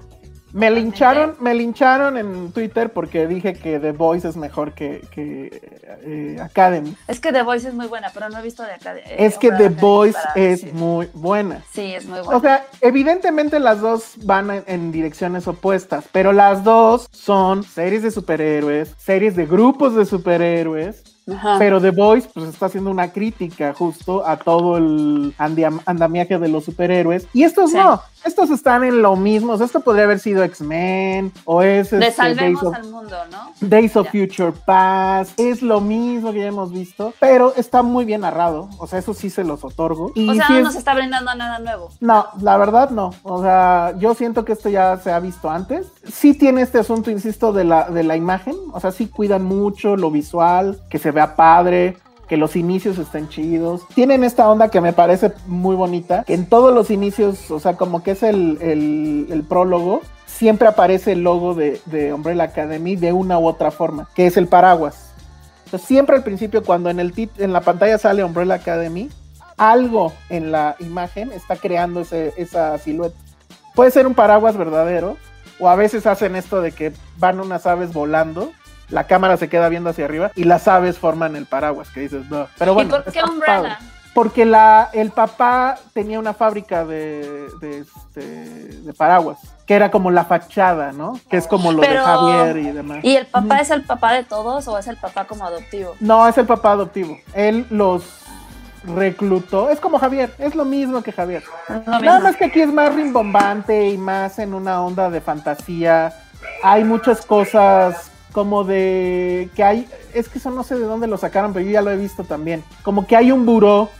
Me lincharon, me lincharon en Twitter porque dije que The Voice es mejor que, que eh, Academy. Es que The Voice es muy buena, pero no he visto de acá. eh, es que The Academy Voice es decir. muy buena. Sí, es muy buena. O sea, evidentemente las dos van en, en direcciones opuestas, pero las dos son series de superhéroes, series de grupos de superhéroes. Ajá. Pero The Voice pues está haciendo una crítica justo a todo el andamiaje de los superhéroes y estos Sí. no, estos están en lo mismo, o sea, esto podría haber sido X-Men o es este, salvemos Days of, al mundo, ¿no? Days of. Future Past, es lo mismo que ya hemos visto, pero está muy bien narrado, o sea, eso sí se los otorgo. Y O sea, no es- nos está brindando nada nuevo. no, la verdad no. O sea, yo siento que esto ya se ha visto antes. Sí tiene este asunto, insisto, de la, de la imagen. O sea, sí cuidan mucho lo visual, que se vea padre, que los inicios estén chidos. Tienen esta onda que me parece muy bonita, que en todos los inicios, o sea, como que es el, el- prólogo, siempre aparece el logo de, de Umbrella Academy de una u otra forma, que es el paraguas. Siempre al principio, cuando en, el en la pantalla sale Umbrella Academy, algo en la imagen está creando ese- esa silueta. Puede ser un paraguas verdadero, o a veces hacen esto de que van unas aves volando, la cámara se queda viendo hacia arriba y las aves forman el paraguas, que dices, no. Pero bueno, ¿Y por qué Umbrella? Porque la, el papá tenía una fábrica de, de, este, de paraguas, que era como la fachada, ¿no? Que es como lo de Javier y demás. ¿Y el papá es el papá de todos o es el papá como adoptivo? No, es el papá adoptivo. Él los reclutó. Es como Javier, es lo mismo que Javier. Nada mismo. más que aquí es más rimbombante y más en una onda de fantasía. Hay muchas cosas como de que hay, es que eso no sé de dónde lo sacaron, pero yo ya lo he visto también. Como que hay un buró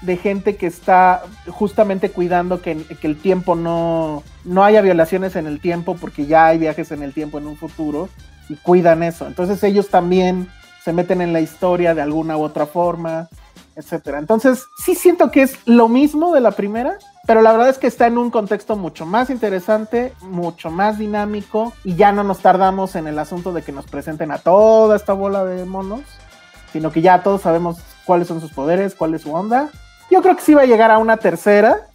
de gente que está justamente cuidando que, que el tiempo no, no haya violaciones en el tiempo, porque ya hay viajes en el tiempo en un futuro y cuidan eso. Entonces ellos también se meten en la historia de alguna u otra forma, etcétera. Entonces, sí siento que es lo mismo de la primera, pero la verdad es que está en un contexto mucho más interesante, mucho más dinámico, y ya no nos tardamos en el asunto de que nos presenten a toda esta bola de monos, sino que ya todos sabemos cuáles son sus poderes, cuál es su onda. Yo creo que sí va a llegar a una tercera.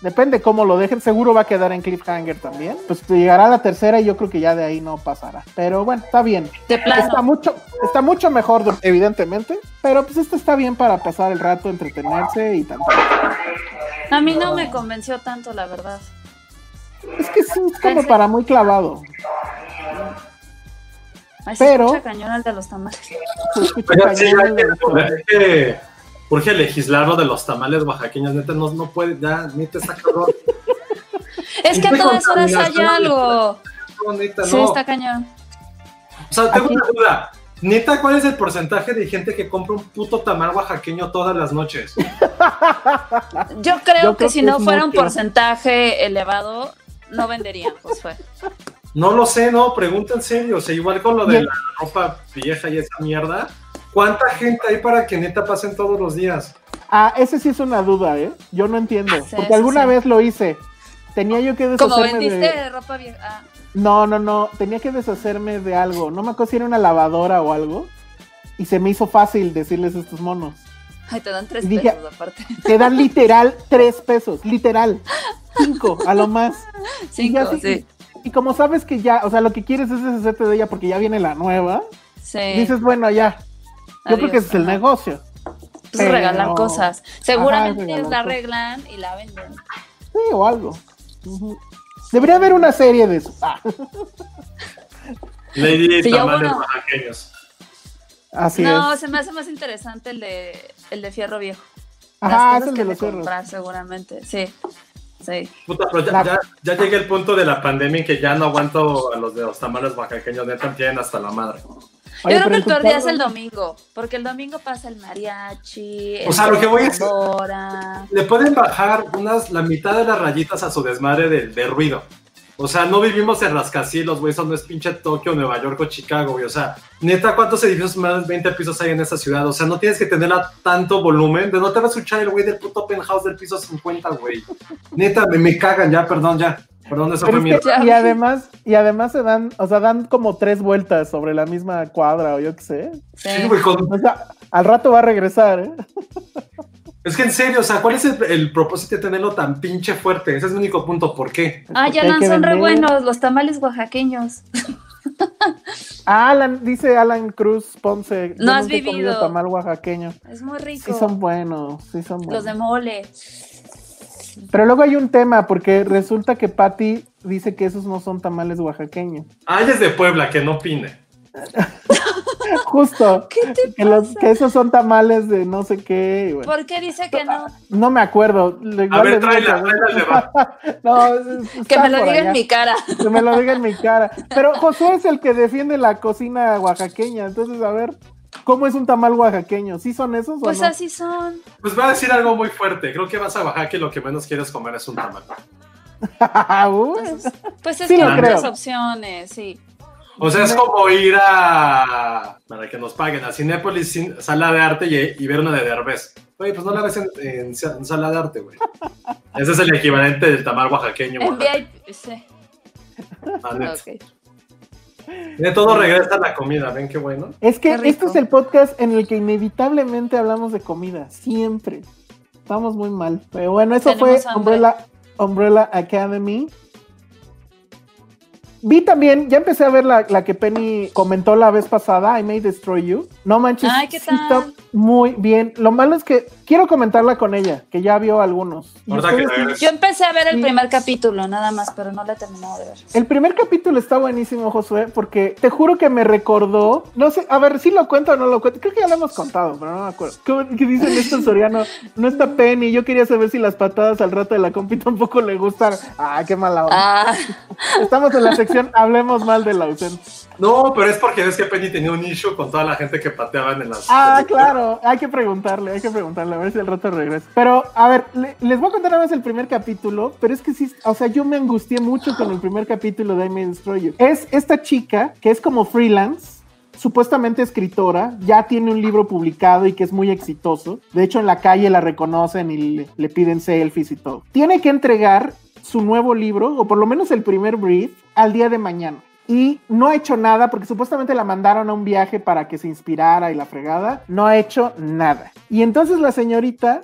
Depende cómo lo dejen, seguro va a quedar en cliffhanger también. Pues llegará la tercera y yo creo que ya de ahí no pasará. Pero bueno, está bien. De plano. Está mucho, está mucho mejor, evidentemente. Pero pues esto está bien para pasar el rato, entretenerse y tanto. A mí no me convenció tanto, la verdad. Es que sí, es como para muy clavado. Ay, se Pero- escucha cañón de los tamales. Se escucha cañón de los urge legislar lo de los tamales oaxaqueños, neta, no, no puede, ya, neta, está cabrón. Es que a todas horas hay algo. No, neta, Sí, no. está cañón. O sea, tengo Aquí- una duda. Neta, ¿cuál es el porcentaje de gente que compra un puto tamal oaxaqueño todas las noches? Yo creo Yo que creo si que no fuera un porcentaje elevado, no venderían, Josué. No lo sé, no, pregunta en serio. O sea, igual con lo de Bien. la ropa vieja y esa mierda. ¿Cuánta gente hay para que neta pasen todos los días? Ah, ese sí es una duda, ¿eh? Yo no entiendo. Sí, porque alguna sí. vez lo hice. Tenía yo que Como deshacerme vendiste de... ropa vieja. Ah, No, no, no. Tenía que deshacerme de algo. No me acuerdo si era una lavadora o algo. Y se me hizo fácil decirles a estos monos. ay, te dan tres Dije- pesos aparte. Te dan literal tres pesos. Literal. Cinco, a lo más. Y ya Cinco, sí-. Y como sabes que ya, o sea, lo que quieres es deshacerte de ella porque ya viene la nueva, Sí. dices, bueno, ya. Yo creo que ese es el Ajá. negocio. Pues pero- regalan cosas. Seguramente ellos la arreglan y la venden. Sí, o algo. Debería haber una serie de eso. Ah, Lady Sí, tamales bueno. oaxaqueños. así no, es. se me hace más interesante el de el de fierro viejo. Ajá, Las es el de que los de cerros. comprar, seguramente. Sí. Sí. Puta, pero ya, La- ya, ya llegué al punto de la pandemia en que ya no aguanto a los de los tamales oaxaqueños, neta, tienen hasta la madre. Oye, Yo creo que el peor día es el domingo, porque el domingo pasa el mariachi, O sea, lo que voy es-. Le pueden bajar unas, la mitad de las rayitas a su desmadre de, de ruido. O sea, no vivimos en rascacielos, güey. Eso no es pinche Tokio, Nueva York o Chicago, güey. O sea, neta, ¿cuántos edificios más de 20 pisos hay en esa ciudad? O sea, no tienes que tener a tanto volumen. De no te va a escuchar el güey del puto penthouse del piso 50, güey. Neta, me, me cagan ya, perdón, ya. Perdón, Pero fue mi... y además, y además se dan, o sea, dan como tres vueltas sobre la misma cuadra o yo qué sé. Sí. Sí, güey, con- O sea, al rato va a regresar, ¿eh? Es que en serio, o sea, ¿cuál es el, el propósito de tenerlo tan pinche fuerte? Ese es mi único punto. ¿Por qué? Ah, ya no son re buenos los tamales oaxaqueños. Ah, Alan, dice Alan Cruz Ponce. No has vivido. tamal oaxaqueño. Es muy rico. Sí son buenos, sí son buenos. Los de mole. Pero luego hay un tema, porque resulta que Patty dice que esos no son tamales oaxaqueños. Ah, ella es de Puebla, que no opine. Justo. ¿Qué te Que, los- que esos son tamales de no sé qué. y bueno. ¿Por qué dice que no? No me acuerdo. le- A ver, tráela, que- tráela no, Que me lo diga allá. en mi cara. Que me lo diga en mi cara. Pero Josué es el que defiende la cocina oaxaqueña. Entonces, a ver, ¿cómo es un tamal oaxaqueño? ¿Sí son esos Pues o no? así son. Pues voy a decir algo muy fuerte. Creo que vas a bajar que lo que menos quieres comer es un tamal. Entonces, pues es Sí, que hay muchas opciones, sí. O sea, es como ir a. Para que nos paguen a Cinépolis, sin- sala de arte y, y ver una de Derbez. Güey, pues no la ves en, en sa- en sala de arte, güey. Ese es el equivalente del tamal oaxaqueño. En Oaxaca, VIP, sí. la neta. De todo regresa la comida, ¿ven qué bueno? Es que este es el podcast en el que inevitablemente hablamos de comida. Siempre. Estamos muy mal. Pero bueno, eso fue. Umbrella, Umbrella Academy. Vi también, ya empecé a ver la, la que Penny comentó la vez pasada, I May Destroy You. No manches, Ay, ¿qué sí tal? está muy bien. Lo malo es que quiero comentarla con ella, que ya vio algunos. Yo empecé a ver el Sí. primer capítulo, nada más, pero no lo he terminado de ver. El primer capítulo está buenísimo, Josué, porque te juro que me recordó. No sé, a ver si lo cuento o no lo cuento. Creo que ya lo hemos contado, pero no me acuerdo. ¿Cómo que dice Néstor Soriano? No está Penny. Yo quería saber si las patadas al rato de la compi tampoco le gustan. Ah, qué mala onda. Ah, Estamos en la sección Hablemos mal del ausente. No, pero es porque ves que Penny tenía un issue con toda la gente que pateaban en las. Ah, claro. Hay que preguntarle, hay que preguntarle, a ver si al rato regresa. Pero, a ver, le- les voy a contar nada más el primer capítulo, pero es que sí, o sea, yo me angustié mucho con el primer capítulo de I May Destroy You. Es esta chica que es como freelance, supuestamente escritora, ya tiene un libro publicado y que es muy exitoso. De hecho, en la calle la reconocen y le, le piden selfies y todo. Tiene que entregar su nuevo libro, o por lo menos el primer brief, al día de mañana. Y no ha hecho nada porque supuestamente la mandaron a un viaje para que se inspirara y la fregada. No ha hecho nada. Y entonces la señorita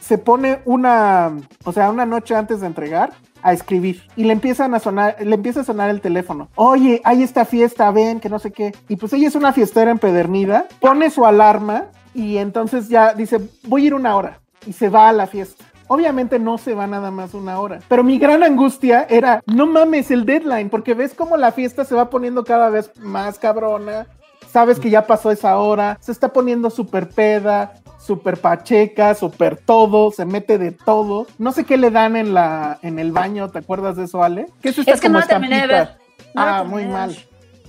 se pone una, o sea, una noche antes de entregar a escribir y le empiezan a sonar, le empieza a sonar el teléfono. Oye, hay esta fiesta, ven, que no sé qué. Y pues ella es una fiestera empedernida, pone su alarma y entonces ya dice, voy a ir una hora y se va a la fiesta. Obviamente no se va nada más una hora, pero mi gran angustia era, no mames el deadline, porque ves cómo la fiesta se va poniendo cada vez más cabrona, sabes que ya pasó esa hora, se está poniendo súper peda, súper pacheca, súper todo, se mete de todo. No sé qué le dan en la en el baño, ¿te acuerdas de eso, Ale? ¿Qué es, esta Es que como no terminé de ver. No ah, muy mal.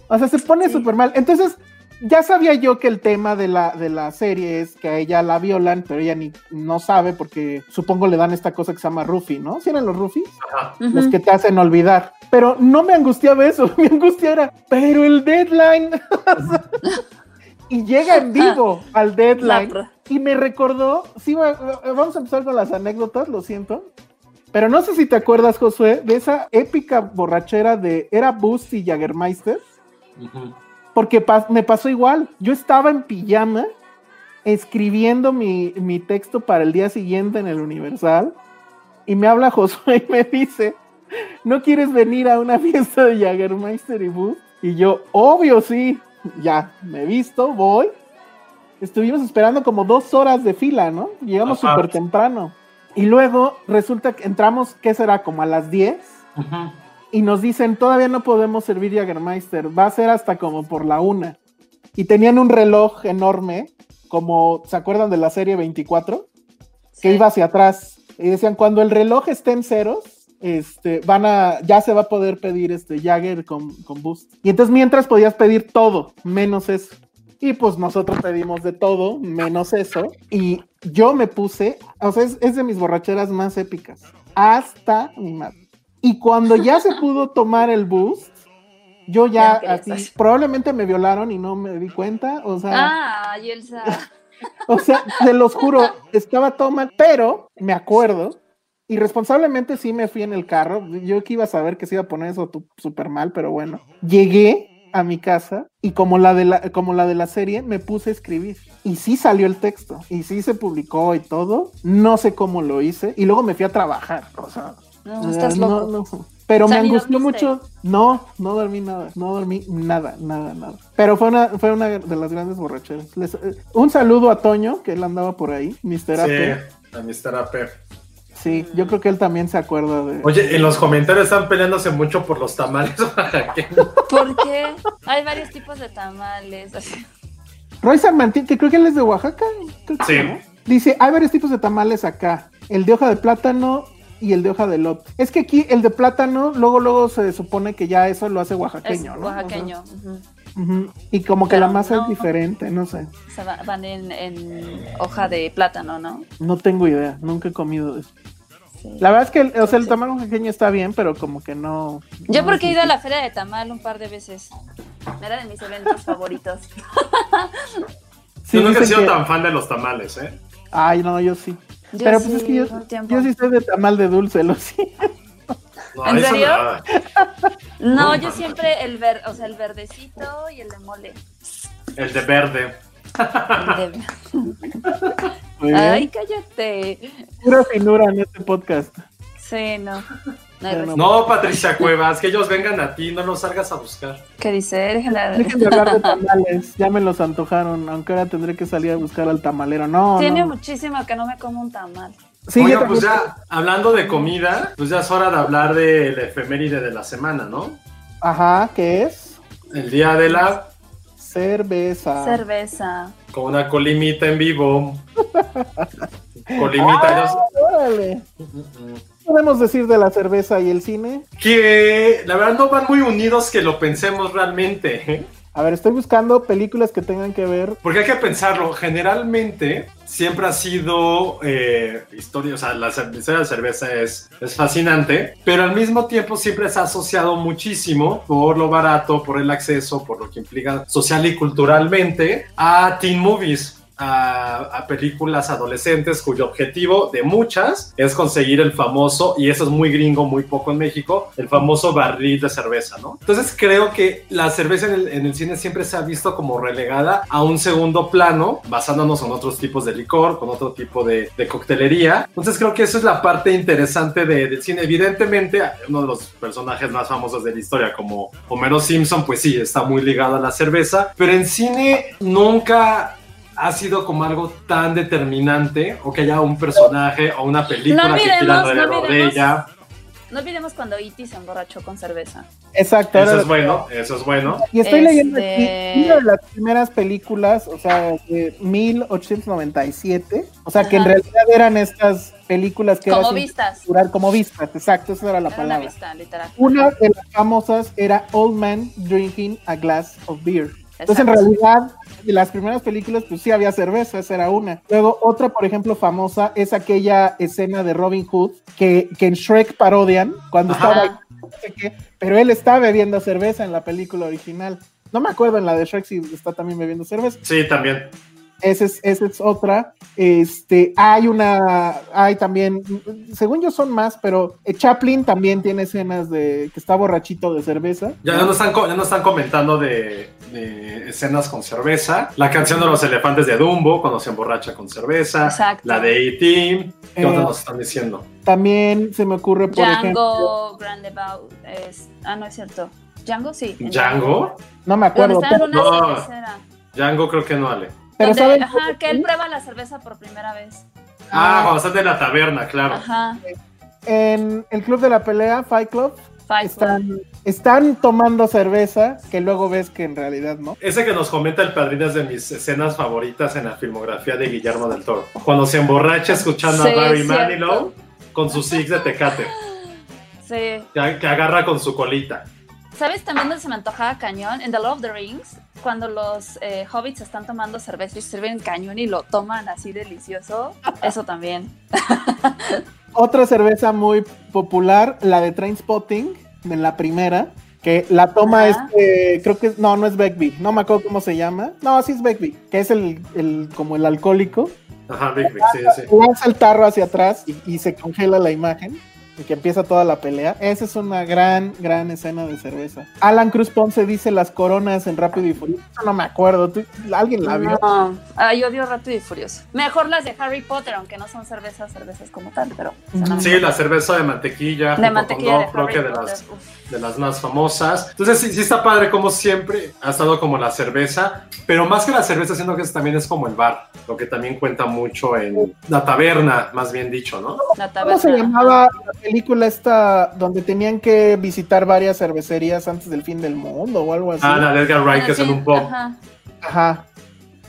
O sea, se pone súper mal. Entonces, ya sabía yo que el tema de la, de la serie es que a ella la violan, pero ella ni no sabe porque supongo le dan esta cosa que se llama Rufi, ¿no? ¿Sí eran los Rufis? Ajá. Los que te hacen olvidar. Pero no me angustiaba eso. Mi angustia era, pero el deadline. y llega en vivo al La deadline. Y me recordó, sí, va- vamos a empezar con las anécdotas, lo siento. Pero no sé si te acuerdas, Josué, de esa épica borrachera de era Boost y Jaggermeister, Ujú. Porque pas- me pasó igual. Yo estaba en pijama escribiendo mi, mi texto para el día siguiente en el Universal y me habla Josué y me dice, ¿no quieres venir a una fiesta de Jaggermeister y Boost? Y yo, obvio, sí. Ya, me he visto, voy. Estuvimos esperando como dos horas de fila, ¿no? Llegamos Ajá. súper temprano. Y luego resulta que entramos, ¿qué será? Como a las 10 Ujú. Y nos dicen, todavía no podemos servir Jagermeister, va a ser hasta como por la una. Y tenían un reloj enorme, como, ¿se acuerdan de la serie 24? Que Sí. iba hacia atrás. Y decían, cuando el reloj esté en ceros, este, van a, ya se va a poder pedir este Jagger con, con Boost. Y entonces mientras podías pedir todo, menos eso. Y pues nosotros pedimos de todo, menos eso. Y yo me puse, o sea, es, es de mis borracheras más épicas. Hasta mi madre. Y cuando ya se pudo tomar el boost, yo Ya así, probablemente me violaron y no me di cuenta. O sea, Ah, Elsa. o sea, se los juro, estaba todo mal, pero me acuerdo. Irresponsablemente sí me fui en el carro. Yo que iba a saber que se iba a poner eso súper mal, pero bueno. Llegué a mi casa y como la, de la, como la de la serie, me puse a escribir. Y sí salió el texto. Y sí se publicó y todo. No sé cómo lo hice. Y luego me fui a trabajar. O sea, No, estás eh, no, loco. no. Pero O sea, me ¿ni angustió dormiste? mucho. No, no dormí nada. No dormí nada, nada, nada. Pero fue una, fue una de las grandes borracheras. Les- eh, un saludo a Toño, que él andaba por ahí, Mr. AP. Sí, a Mr. AP. Sí, yo creo que él también se acuerda de. Oye, en los comentarios están peleándose mucho por los tamales oaxaqueños. ¿Por qué? Hay varios tipos de tamales. Roy San Martín, que creo que él es de Oaxaca. que Sí. ¿no? Dice: hay varios tipos de tamales acá: el de hoja de plátano y el de hoja de lote. Es que aquí el de plátano, luego, luego se supone que ya eso lo hace Es oaxaqueño, ¿no? O sea, oaxaqueño. Y como que Pero la masa no. es diferente, no sé. Se va- van en, en hoja de plátano, ¿no? No tengo idea, nunca he comido eso. Sí. La verdad es que, el- o sea, el tamal oaxaqueño está bien, pero como que no. Yo no porque he ido a la feria de tamal un par de veces. Era de mis eventos favoritos. Sí, yo nunca he sido que- tan fan de los tamales, ¿eh? Ay, no, yo sí. Yo pero sí, pues es que yo, yo sí soy de tamal de dulce, lo sí. No, ¿En serio? No, yo siempre el ver, o sea, el verdecito y el de mole. El de verde. El de-. Ay, cállate. Pura finura en este podcast. Sí, no. No Patricia Cuevas, que ellos vengan a ti, no los salgas a buscar. ¿Qué dice? Dejen de hablar de tamales, ya me los antojaron, aunque ahora tendré que salir a buscar al tamalero. No, Tiene no. muchísimo que no me como un tamal. Sí, yo Oigan, pues ya, hablando de comida, pues ya es hora de hablar del efeméride de la semana, ¿no? Ajá, ¿qué es? El día de la Cerveza. Cerveza. con una colimita en vivo. Colimita, Ah, órale. yo- ¿Qué podemos decir de la cerveza y el cine? que la verdad no van muy unidos que lo pensemos realmente. A ver, estoy buscando películas que tengan que ver. Porque hay que pensarlo, generalmente siempre ha sido eh, historia, o sea, la historia de cerveza es, es fascinante, pero al mismo tiempo siempre se ha asociado muchísimo por lo barato, por el acceso, por lo que implica social y culturalmente a teen movies. A, películas adolescentes cuyo objetivo de muchas es conseguir el famoso, y eso es muy gringo, muy poco en México, el famoso barril de cerveza, ¿no? Entonces creo que la cerveza en el, cine siempre se ha visto como relegada a un segundo plano, basándonos en otros tipos de licor, con otro tipo de, coctelería. Entonces creo que eso es la parte interesante de- del cine. Evidentemente, uno de los personajes más famosos de la historia, como Homero Simpson, pues sí, está muy ligado a la cerveza, pero en cine nunca ha sido como algo tan determinante o que haya un personaje o una película No que gira alrededor no de ella. No olvidemos cuando E.T. se emborrachó con cerveza. Exacto. Eso es bueno, eso es bueno. Y estoy leyendo aquí Este- una de las primeras películas, o sea, de 1897, o sea, que en realidad eran estas películas que Como eran vistas. como vistas, exacto, esa era la Era una palabra. vista, literal. Una de las famosas era Old Man Drinking a Glass of Beer. Entonces, en realidad, de las primeras películas, pues sí había cerveza, esa era una. Luego, otra, por ejemplo, famosa es aquella escena de Robin Hood que, que en Shrek parodian cuando Ajá. estaba, no sé qué, pero él está bebiendo cerveza en la película original. No me acuerdo en la de Shrek si está también bebiendo cerveza. Sí, también. Esa es, esa es otra. Este, hay una, hay también, según yo son más, pero eh, Chaplin también tiene escenas de que está borrachito de cerveza. Ya, ya, no están, ya no están comentando de, de escenas con cerveza. La canción de los elefantes de Dumbo, cuando se emborracha con cerveza. Exacto. La de E.T. ¿Qué Eh, nos están diciendo? También se me ocurre, por ejemplo, Django es. Ah, no es cierto. Django sí. ¿Django? no me acuerdo, está en pero, una No. Django creo que no, Ale. Pero Donde- ¿saben? ajá, que él prueba la cerveza por primera vez. Ah, cuando están en la taberna, claro. Ajá. En el club de la pelea, Fight Club, Fight Club. están, están tomando cerveza, que luego ves que en realidad no. Ese que nos comenta el padrino es de mis escenas favoritas en la filmografía de Guillermo del Toro. Cuando se emborracha escuchando Sí, a Barry cierto. Manilow con su six de Tecate, Sí. que, que agarra con su colita. ¿Sabes también dónde se me antojaba cañón? En The Lord of the Rings, cuando los eh, hobbits están tomando cerveza y sirven cañón y lo toman así delicioso. Eso también. Otra cerveza muy popular, la de Trainspotting, en la primera, que la toma Ajá. este, creo que no, no es Beckby, no me acuerdo cómo se llama. No, sí es Beckby, que es el, el como el alcohólico. Ajá, Big Big, sí, sí. Lanza el tarro hacia atrás y, y se congela la imagen. Y que empieza toda la pelea. Esa es una gran, gran escena de cerveza. Alan Cruz Ponce dice las coronas en Rápido y Furioso. No me acuerdo. ¿tú- ¿Alguien la vio? No. Ah, yo odio Rápido y Furioso. Mejor las de Harry Potter, aunque no son cervezas, cervezas como tal, pero. Sí, la cerveza de mantequilla, de mantequilla con de Harry las, uf. De las más famosas. Entonces sí, sí está padre como siempre ha estado como la cerveza, pero más que la cerveza siento que también es como el bar, lo que también cuenta mucho en la taberna, más bien dicho, ¿no? La ¿Cómo taberna. se llamaba la película esta donde tenían que visitar varias cervecerías antes del fin del mundo o algo así? Ah, la de Edgar Wright, Ah, que es en un pub. ajá. Ajá.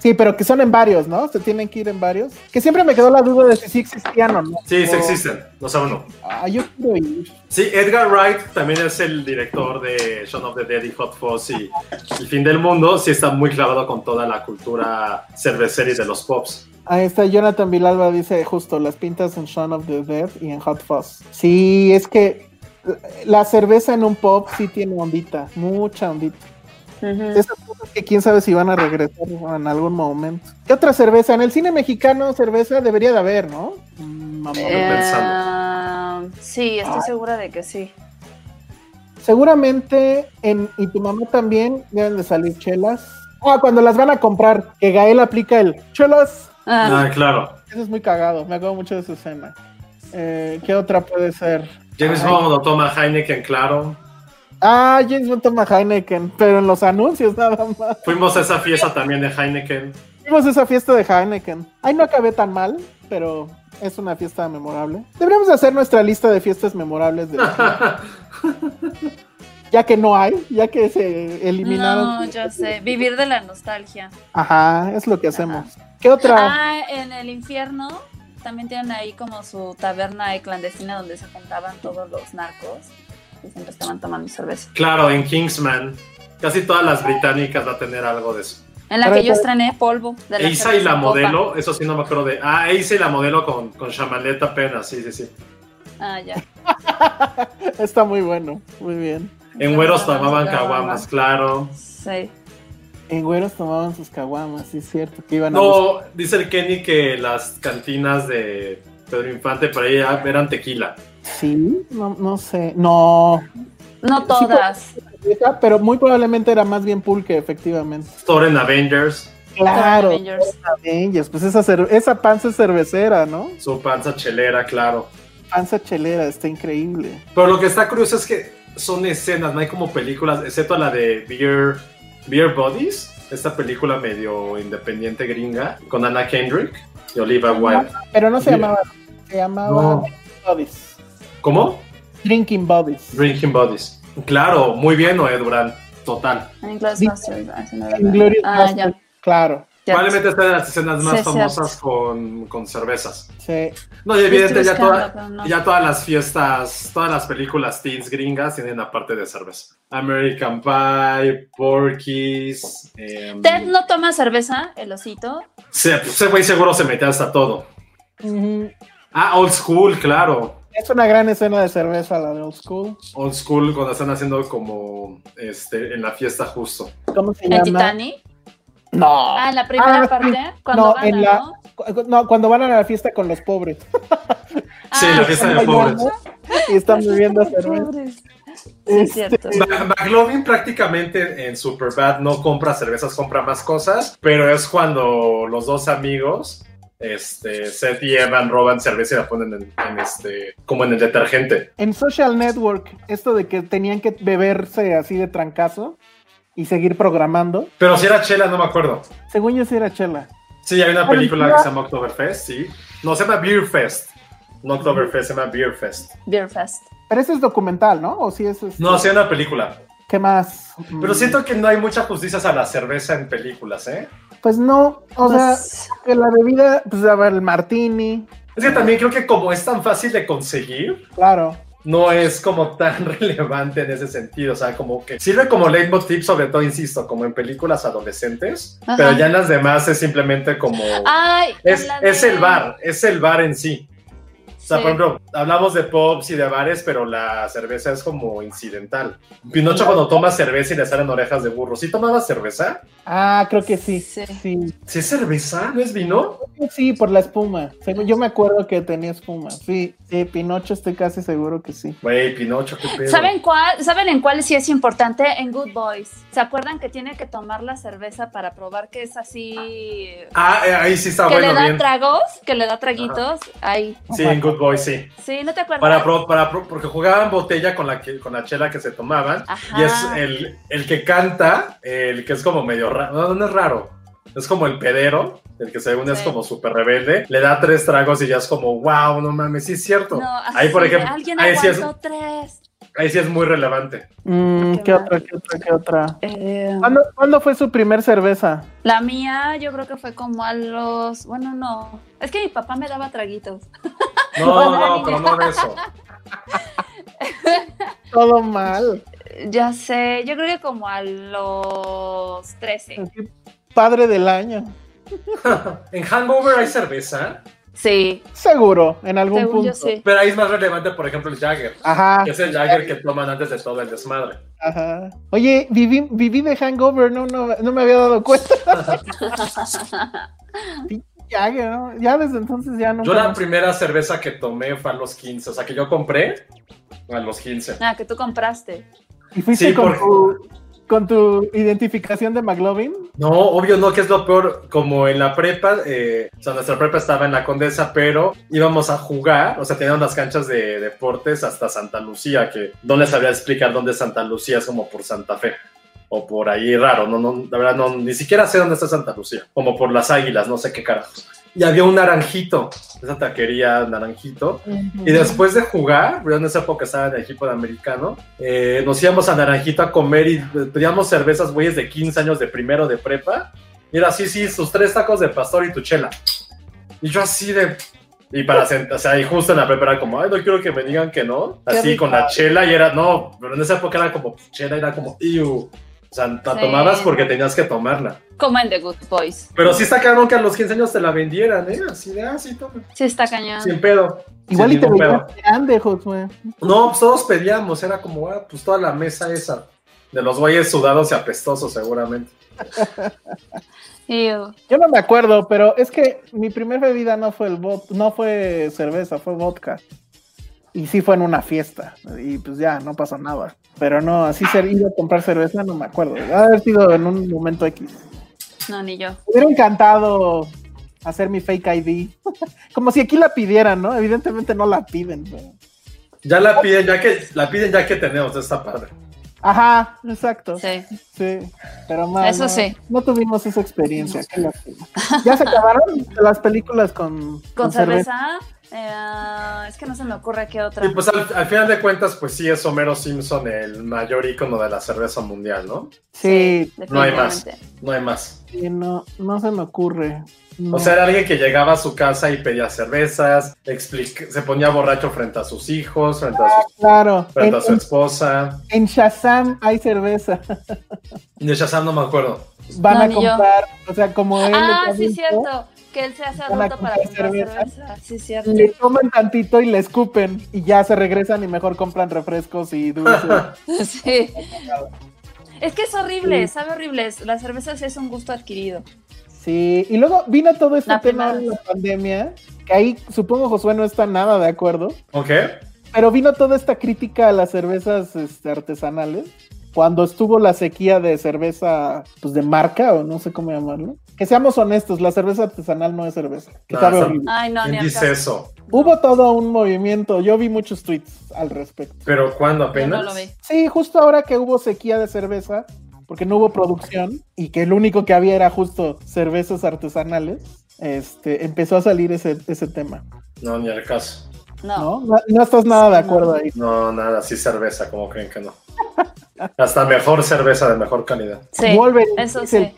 Sí, pero que son en varios, ¿no? Se tienen que ir en varios. Que siempre me quedó la duda de si sí existían o no. Sí, sí existen, no sabe uno. Ah, yo quiero ir. Sí, Edgar Wright también es el director de Shaun of the Dead y Hot Fuzz y El Fin del Mundo. Sí está muy clavado con toda la cultura cervecera y de los pops. Ahí está Jonathan Vilalba, dice justo las pintas en Shaun of the Dead y en Hot Fuzz. Sí, es que la cerveza en un pop sí tiene ondita, mucha ondita. Esas cosas que quién sabe si van a regresar en algún momento. ¿Qué otra cerveza? En el cine mexicano cerveza debería de haber, ¿no? Mm, mamá. Eh, sí, estoy segura de que sí. Seguramente en Y tu mamá también deben de salir chelas. Ah, cuando las van a comprar, que Gael aplica el chelas. Ah, Ah, claro. Eso es muy cagado, me acuerdo mucho de esa escena. Eh, ¿Qué otra puede ser? James. Bond lo toma Heineken, claro. Ah, James Bond toma Heineken, pero en los anuncios nada más. Fuimos a esa fiesta también de Heineken. Vimos esa fiesta de Heineken. Ahí no acabé tan mal, pero es una fiesta memorable. Deberíamos hacer nuestra lista de fiestas memorables de ya que no hay, ya que se eliminaron. no, ya sé. Vivir de la nostalgia. Ajá, es lo que hacemos. ¿Qué otra? Ah, en el infierno también tienen ahí como su taberna clandestina donde se juntaban todos los narcos y siempre estaban tomando cerveza. Claro, en Kingsman. Casi todas las británicas va a tener algo de eso. En la que yo estrené polvo. De la Eisa y la Copa. modelo, eso sí no me acuerdo de. Ah, Eisa y la modelo con, con chamaleta apenas, sí, sí, sí. Ah, ya. Está muy bueno, muy bien. En güeros Tomaban caguamas, claro. Sí. En güeros tomaban sus caguamas, sí es cierto, que iban a No, dice el Kenny que las cantinas de Pedro Infante por ahí eran tequila. Sí, no, no sé, no, No todas. pero muy probablemente era más bien pulque, efectivamente. Store en Avengers, Claro, Avengers. Avengers, pues esa, esa panza es cervecera, ¿no? su panza chelera, claro. Panza chelera, está increíble. Pero lo que está curioso es que son escenas, no hay como películas, excepto la de Beer, Beer Bodies, esta película medio independiente gringa, con Anna Kendrick y Oliva Wilde. Pero no se llamaba, se llamaba No. Drinking Bodies. ¿Cómo? Drinking Bodies. Drinking Bodies. Claro, muy bien, Noé Durán. Total. En Glorious Sí. Bastards. Ah, Ah, ya. Claro. Probablemente esta de las escenas más Sí, famosas con, con cervezas. sí. No, y evidente, ya, toda- no. ya todas las fiestas, todas las películas teens gringas tienen aparte de cerveza. American Pie, Porky's. em, Ted no toma cerveza, el osito. sí, pues, ese güey seguro se mete hasta todo. Ah, Old School, claro. Es una gran escena de cerveza la de Old School. Old School cuando están haciendo como este en la fiesta justo. ¿Cómo se En llama? Titanic. No. Ah, en la primera Ah, sí. parte. Cuando No, gana, en la- ¿no? Cu- No, cuando van a la fiesta con los pobres. Sí, Ah, la fiesta de pobres. Y están bebiendo cerveza. pobres. Sí, es Este, cierto. Ma- McLovin prácticamente en Superbad no compra cervezas, compra más cosas, pero es cuando los dos amigos, este, Seth y Evan, roban cerveza y la ponen en, en este, como en el detergente. En Social Network, esto de que tenían que beberse así de trancazo y seguir programando, Pero si era chela, no me acuerdo. según yo sí era chela. Sí, hay una película que se llama Oktoberfest, sí. No, se llama Beer Fest. No Oktoberfest, se llama Beer Fest. Beer Fest. Pero ese es documental, ¿no? O sí es este- No, sí una película. ¿Qué más? Pero Mm, siento que no hay mucha justicia a la cerveza en películas, ¿eh? Pues no, o Pues, sea, que la bebida, pues a ver, el martini, Es que también creo que como es tan fácil de conseguir, claro. no es como tan relevante en ese sentido. O sea, como que sirve como leitmotiv, sobre todo, insisto, como en películas adolescentes, Ajá. pero ya en las demás es simplemente como. Ay, es, es el bar, es el bar en sí. O sea, Sí. por ejemplo, hablamos de pubs y de bares, pero la cerveza es como incidental. Pinocho cuando toma cerveza y le salen orejas de burro. ¿Sí tomaba cerveza? Ah, creo que sí. Sí. Sí, ¿Sí es cerveza? ¿No es vino? sí, por la espuma. Yo me acuerdo que tenía espuma. Sí, sí, Pinocho estoy casi seguro que sí. Güey, Pinocho, qué pedo. ¿Saben cuál? ¿Saben en cuál sí es importante? En Good Boys. ¿Se acuerdan que tiene que tomar la cerveza para probar que es así? Ah, eh, ahí sí está que le bueno, da bien. tragos, que le da traguitos. Ahí. Sí, en Good Boy, sí. Sí, ¿no te acuerdas? Para, pro- para pro- porque jugaban botella con la, que, con la chela que se tomaban. Ajá. Y es el, el que canta, el que es como medio raro. No, no es raro. Es como el pedero, el que según es Sí. como súper rebelde. Le da tres tragos y ya es como, wow, no mames, sí es cierto. No, así ahí, por ejemplo, Alguien ahí sí, es, tres. Ahí sí es muy relevante. Mm, Qué ¿Qué mal. otra, qué otra, qué otra? Eh, ¿Cuándo, cuándo fue su primer cerveza? la mía, yo creo que fue como a los. Bueno, no. Es que mi papá me daba traguitos. No, no, pero no de eso. Todo mal. Ya sé, yo creo que como a los 13. Padre del año. en Hangover hay cerveza, Sí, Seguro, en algún según punto. yo sí. pero ahí es más relevante, por ejemplo, el Jagger. Ajá, Que es el Jagger que toman antes de todo el desmadre. ajá. Oye, viví, viví de hangover, no, no, no me había dado cuenta. Jagger, ¿no? Ya desde entonces ya no. Yo la primera cerveza que tomé fue a los 15, o sea, que yo compré a los 15. Ah, que tú compraste. ¿Y fuiste Sí, con, porque- tu, con tu identificación de McLovin? No, obvio no, que es lo peor, como en la prepa, eh, o sea, nuestra prepa estaba en la Condesa, pero íbamos a jugar, o sea, teníamos las canchas de deportes hasta Santa Lucía, que no les sabría explicar dónde Santa Lucía, es como por Santa Fe. O por ahí raro, no, no, la verdad no, ni siquiera sé dónde está Santa Lucía, como por las águilas, no sé qué carajos. Y había un naranjito, esa taquería naranjito, y después de jugar, yo en esa época estaba en el equipo de americano, eh, nos íbamos a Naranjito a comer y pedíamos cervezas, güeyes de 15 años de primero de prepa. Y era así, sí, sus tres tacos de pastor y tu chela. Y yo así de... Y para sentar, o sea, y justo en la prepa era como, ay, no quiero que me digan que no. Así con la chela y era, no, pero en esa época era como, chela era como, iu. O sea, la Sí. tomabas porque tenías que tomarla. Como en The Good Boys. Pero sí está cabrón que a los 15 años te la vendieran, ¿eh? Así de, ah, sí, toma. Sí, está cañón. Sin pedo. Igual Sin y te grande, Josué. No, pues todos pedíamos, era como, ah, pues toda la mesa esa. De los güeyes sudados y apestosos, seguramente. Ew. Yo no me acuerdo, pero es que mi primer bebida no fue el vod- no fue cerveza, fue vodka. Y sí fue en una fiesta. Y pues ya, no pasó nada. Pero no, así ser ido a comprar cerveza, no me acuerdo. Ha haber sido en un momento X. No, ni yo. Me hubiera encantado hacer mi fake ID. Como si aquí la pidieran, ¿no? Evidentemente no la piden. pero- Ya la piden, ya que la piden ya que tenemos, está padre. Ajá, exacto. Sí. Sí, pero más. Eso no, sí. No tuvimos esa experiencia. ¿Ya se acabaron las películas con, Con cerveza, eh, es que no se me ocurre qué otra. Y pues al, al final de cuentas, pues sí es Homero Simpson el mayor ícono de la cerveza mundial, ¿no? Sí, No hay más. No hay más. sí, no, no se me ocurre. No. O sea, era alguien que llegaba a su casa y pedía cervezas, explica- se ponía borracho frente a sus hijos, frente a su, claro. En, frente a su en- esposa. en Shazam hay cerveza. De Shazam no me acuerdo. Van No, a yo. comprar, o sea, como él Ah, sí, cierto. Que él se hace adulto para comprar cerveza. cerveza. Sí, cierto. le toman tantito y le escupen y ya se regresan y mejor compran refrescos y dulces. Sí. Es que es horrible, sabe horrible. La cerveza sí es un gusto adquirido. Sí, y luego vino todo este La tema de la pandemia, que ahí supongo Josué no está nada de acuerdo, ¿Ok? pero vino toda esta crítica a las cervezas este, artesanales, cuando estuvo la sequía de cerveza, pues de marca, o no sé cómo llamarlo. Que seamos honestos, la cerveza artesanal no es cerveza. que No, sabe horrible. Ay, no, ¿Quién dice caso. eso? Hubo todo un movimiento, yo vi muchos tweets al respecto. ¿Pero cuándo apenas? no lo vi. Sí, justo ahora que hubo sequía de cerveza, porque no hubo producción y que lo único que había era justo cervezas artesanales, este, empezó a salir ese, ese tema, No, ni al caso. No. ¿no? Estás nada de acuerdo ahí. No, nada, sí cerveza, como creen que no. Hasta mejor cerveza de mejor calidad. Sí, Wolverine, eso sí.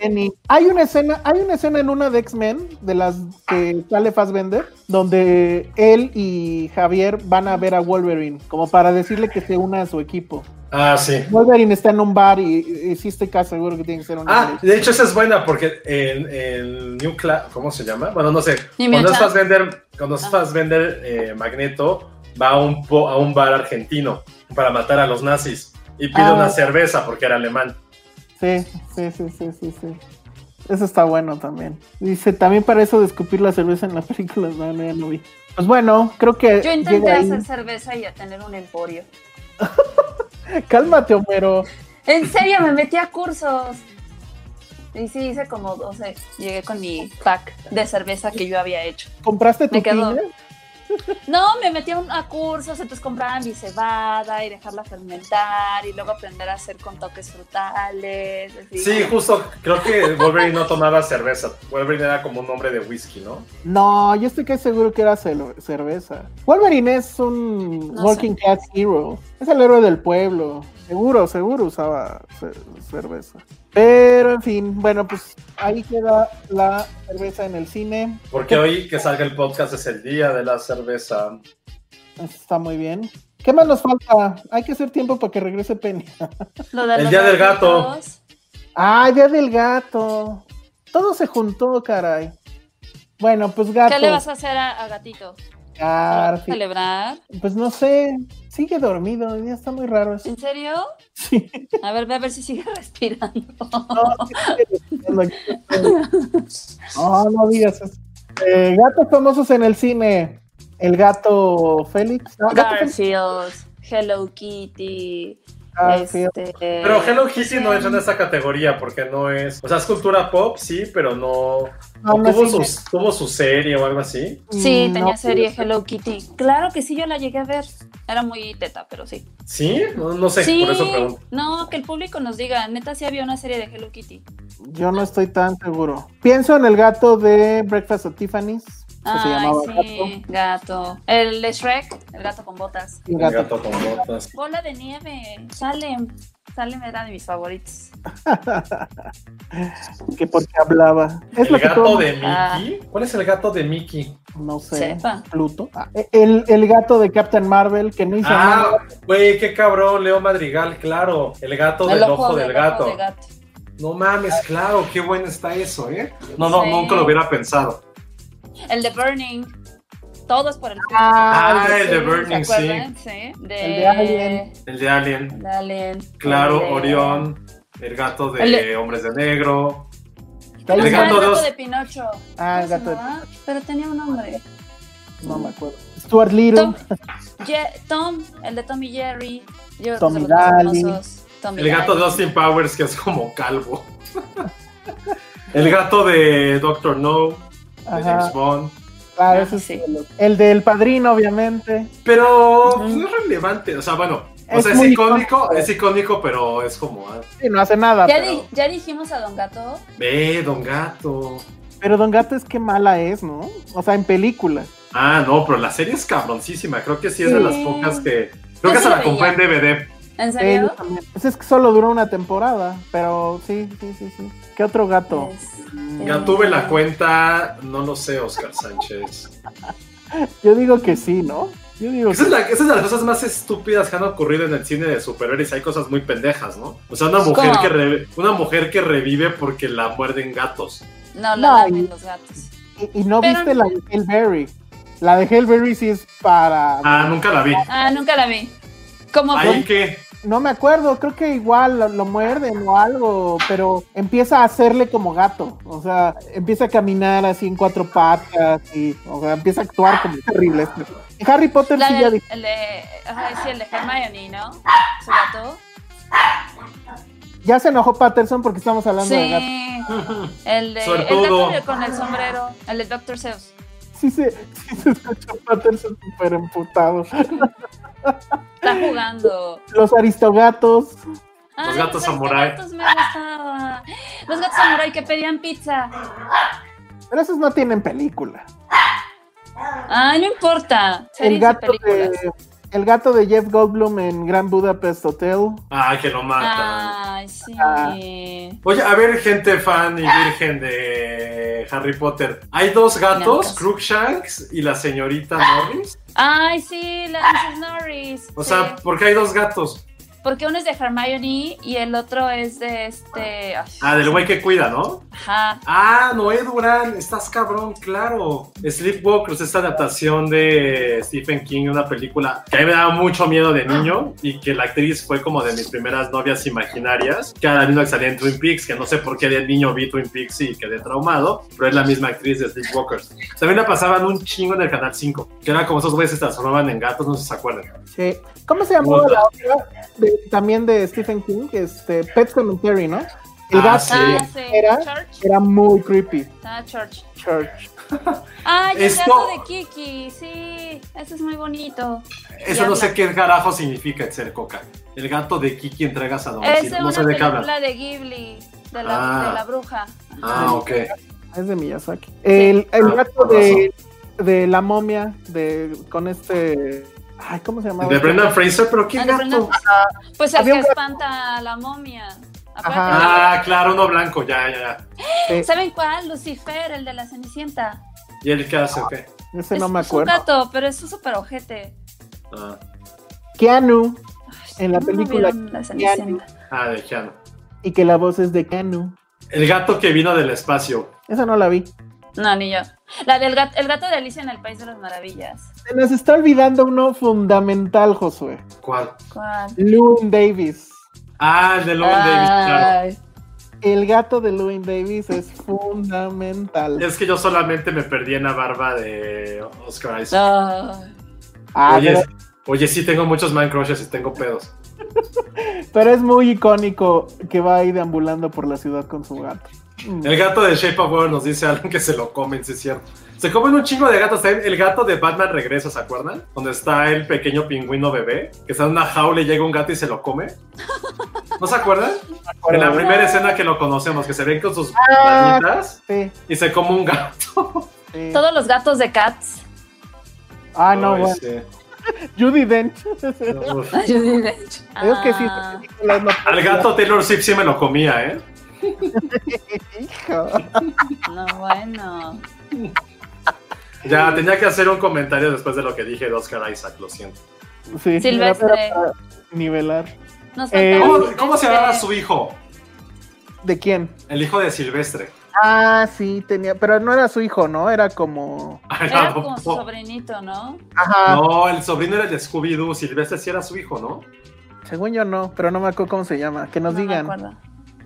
Hay una escena, hay una escena en una de X-Men, de las que sale Fassbender, donde él y Javier van a ver a Wolverine, como para decirle que se una a su equipo. Ah, sí. Wolverine está en un bar y, y sí estoy casi seguro que tiene que ser un Ah, de hecho esa es buena porque en, en New Cla- ¿cómo se llama? Bueno, no sé. Cuando es Miochan. Fassbender, cuando Ah. Fassbender, eh, Magneto va a un, po- a un bar argentino para matar a los nazis y pide Ah. una cerveza porque era alemán. Sí, sí, sí, sí, sí, sí. Eso está bueno también. Dice, también para eso de escupir la cerveza en la película, no, no, ya no vi. Pues bueno, creo que Yo intenté ahí. hacer cerveza y a tener un emporio. Cálmate, Homero. En serio, me metí a cursos. Y sí, hice como 12. Llegué con mi pack de cerveza que yo había hecho. ¿Compraste tu Me quedó. piña? No, me metí a, un- a cursos, entonces compraban mi cebada y dejarla fermentar y luego aprender a hacer con toques frutales. así. Sí, justo, creo que Wolverine no tomaba cerveza. Wolverine era como un hombre de whisky, ¿no? No, yo estoy casi seguro que era cerveza. Wolverine es un No working class hero. Es el héroe del pueblo. Seguro, seguro usaba ce- cerveza. Pero en fin, bueno, pues ahí queda la cerveza en el cine. Porque hoy que salga el podcast es el día de la cerveza. Eso Está muy bien. ¿Qué más nos falta? Hay que hacer tiempo para que regrese Penny. Lo de El día del gato. gatitos. Ah, día del gato. Todo se juntó, caray. Bueno, pues gato. ¿Qué le vas a hacer a, a gatito? ¿Celebrar? Pues no sé, sigue dormido, ya está muy raro eso. ¿En serio? Sí. A ver, ve a ver si sigue respirando. No, sí sigue respirando. No, no digas eso. Eh, gatos famosos en el cine. El gato Félix. No, gato Félix. Garfield, Hello Kitty. Este, Pero Hello Kitty no entra en esta categoría porque no es. O sea, es cultura pop, sí, pero no. Tuvo, su, tuvo su serie o algo así. Sí, Mm, tenía no, serie Hello Kitty. Claro que sí, yo la llegué a ver. Era muy teta, pero sí. ¿Sí? No, no sé, sí, por eso pregunto. no, que el público nos diga. Neta, sí había una serie de Hello Kitty. Yo no estoy tan seguro. Pienso en el gato de Breakfast at Tiffany's. Que se Ay, llamaba sí, gato. El de Shrek, el gato con botas. gato. El El gato. gato con botas. Bola de nieve. Salem. Salem era de mis favoritos. Que porque hablaba. Es ¿El gato todo- de Ah. Mickey? ¿Cuál es el gato de Mickey? no sé, Sepa. Pluto. Ah, el, el gato de Captain Marvel que no hizo Ah, nada. güey, qué cabrón, Leo Madrigal, claro. El gato del ojo, del, gato. de gato. No mames, claro, qué bueno está eso, ¿eh? No, no, Sí. nunca lo hubiera pensado. El de Burning. Todo es por el Ah, el de ¿se Burning, sí. acuerdan? Sí. De... El de Alien. El de Alien. de Alien. Claro, El de- Orión. El gato de, El de- Hombres de Negro. Ah, El gato de Pinocho. Ah, el ¿Cómo gato de-? Pero tenía un nombre. No me acuerdo. Stuart Little. Tom, Je- Tom, el de Tommy Jerry. Yo Daly. famosos. Tommy El gato de Austin Powers, que es como calvo. El gato de Doctor No. De Ajá. James Bond. Ah, ese es sí. el, el del padrino, obviamente. Pero pues, no es relevante. O sea, bueno. O Es sea, es icónico, icónico. es icónico, pero es como. ah, Sí, no hace nada. Ya, pero, di- ya dijimos a Don Gato. Ve, Don Gato. pero Don Gato es que mala es, ¿no? O sea, en película. Ah, no, pero la serie es cabroncísima. Creo que sí es de las pocas que. Yo Creo que se la compré en. DVD. ¿En serio? Pues es que solo duró una temporada, pero sí, sí, sí, sí. ¿Qué otro gato? Este, Ya tuve la cuenta, no lo sé, Oscar Sánchez. Yo digo que sí, ¿no? Yo digo Esa es, que la- esa es de las cosas más estúpidas que han ocurrido en el cine de superhéroes. Hay cosas muy pendejas, ¿no? O sea, una mujer, ¿Cómo? que re- una mujer que revive porque la muerden gatos. No, la No, lamen y- los gatos. Y, y no Pero- viste la de Hellberry. La de Hellberry sí es para. Ah, nunca la vi. Ah, nunca la vi. ¿Cómo Ahí fue? No me acuerdo, creo que igual lo, lo muerden o algo, pero empieza a hacerle como gato. O sea, empieza a caminar así en cuatro patas y, o sea, empieza a actuar como terrible. este. En Harry Potter La sí ya dije. el de, ajá, sí, el de Hermione, ¿no? Su gato. Ya se enojó Patterson porque estamos hablando de gato. Sí. El de el gato con el sombrero. El de Dr. Seuss. Sí se, sí se escucha Patterson súper emputado. Está jugando. Los aristogatos. Ay, gatos los samurái. gatos me gustaban. Los gatos samurai que pedían pizza. Pero esos no tienen película. Ay, no importa. El gato, de, el gato de Jeff Goldblum en Grand Budapest Hotel. Ah, que lo matan. Ay, sí. Ah. Oye, a ver, gente fan y virgen de Harry Potter. Hay dos gatos. Crookshanks y la señorita Norris. Ay, sí, la Mrs. Norris. O sí. sea, ¿por qué hay dos gatos? Porque uno es de Hermione y el otro es de este. ay, Ah, del güey que cuida, ¿no? Ajá. Ah, Noé Durán, estás cabrón, claro. Sleepwalkers, esta adaptación de Stephen King, una película que a mí me daba mucho miedo de niño y que la actriz fue como de mis primeras novias imaginarias, la misma que salía en Twin Peaks, que no sé por qué de niño vi Twin Peaks y quedé traumado, pero es la misma actriz de Sleepwalkers. También la pasaban un chingo en el Canal 5, que era como esos güeyes se transformaban en gatos, no sé si se acuerdan. Sí. ¿Cómo se llamaba la otra? De- también de Stephen King, este, Pet Cemetery, ¿no? El Ah, gato sí. Ah, era, muy creepy. Ah, Church. Church. Ay, el Esto- gato de Kiki. Sí, ese es muy bonito. Eso Y no sé qué carajo significa ser coca. El gato de Kiki entregas a Es domicilio, de no sé una de qué de Ghibli. De la, Ah. de la bruja. Ah, ok. Es de Miyazaki. El, el Ah, gato de, de la momia, de con este. Ay, ¿cómo se llamaba? De Brendan Fraser, pero ¿qué Ah, gato? Brendan- Pues el que espanta a la momia. Ah, claro, uno blanco, ya, ya, ya. Sí, ¿Saben cuál? Lucifer, el de la Cenicienta. ¿Y él qué hace o qué? ese es, no me es un acuerdo. gato, pero es un súper ojete. Ah, Keanu, en la ¿Cómo no película vieron La Cenicienta. ah, de Keanu. y que la voz es de Keanu. El gato que vino del espacio. Esa no la vi. No, ni yo. La del gato, el gato de Alicia en el País de las Maravillas. Se nos está olvidando uno fundamental, Josué. ¿Cuál? ¿Cuál? Llewyn Davis. Ah, el de Logan Davis, claro. El gato de Llewyn Davis es fundamental. Es que yo solamente me perdí en la barba de Oscar Isaac. Ah, oye, pero, oye, sí tengo muchos man crushes y tengo pedos. pero es muy icónico que va ahí deambulando por la ciudad con su gato. Mm. El gato de Shape of Water nos dice Alan que se lo comen, sí es cierto. Se comen un chingo de gatos. También El gato de Batman regresa, ¿se acuerdan? Donde está el pequeño pingüino bebé, que está en una jaula y llega un gato y se lo come. ¿No se acuerdan? En la primera escena que lo conocemos, que se ven con sus Ah. manitas Sí, y se come un gato. sí. Todos los gatos de Cats. Ah, no, Ay, bueno. sí. Judy Dench. Uf. Es que sí, Ah, Al gato Taylor Swift sí me lo comía, ¿eh? Hijo. No, bueno. Ya, tenía que hacer un comentario después de lo que dije de Oscar Isaac, lo siento. Sí, Silvestre. era para nivelar. Nos Eh, ¿Cómo, se llamaba su hijo? ¿De quién? El hijo de Silvestre. Ah, sí, tenía, pero no era su hijo, ¿no? Era como. Era no, como su sobrinito, ¿no? Ajá, no, el sobrino era el de Scooby-Doo. Silvestre sí era su hijo, ¿no? según yo no, pero no me acuerdo cómo se llama. Que nos No me digan. acuerdo.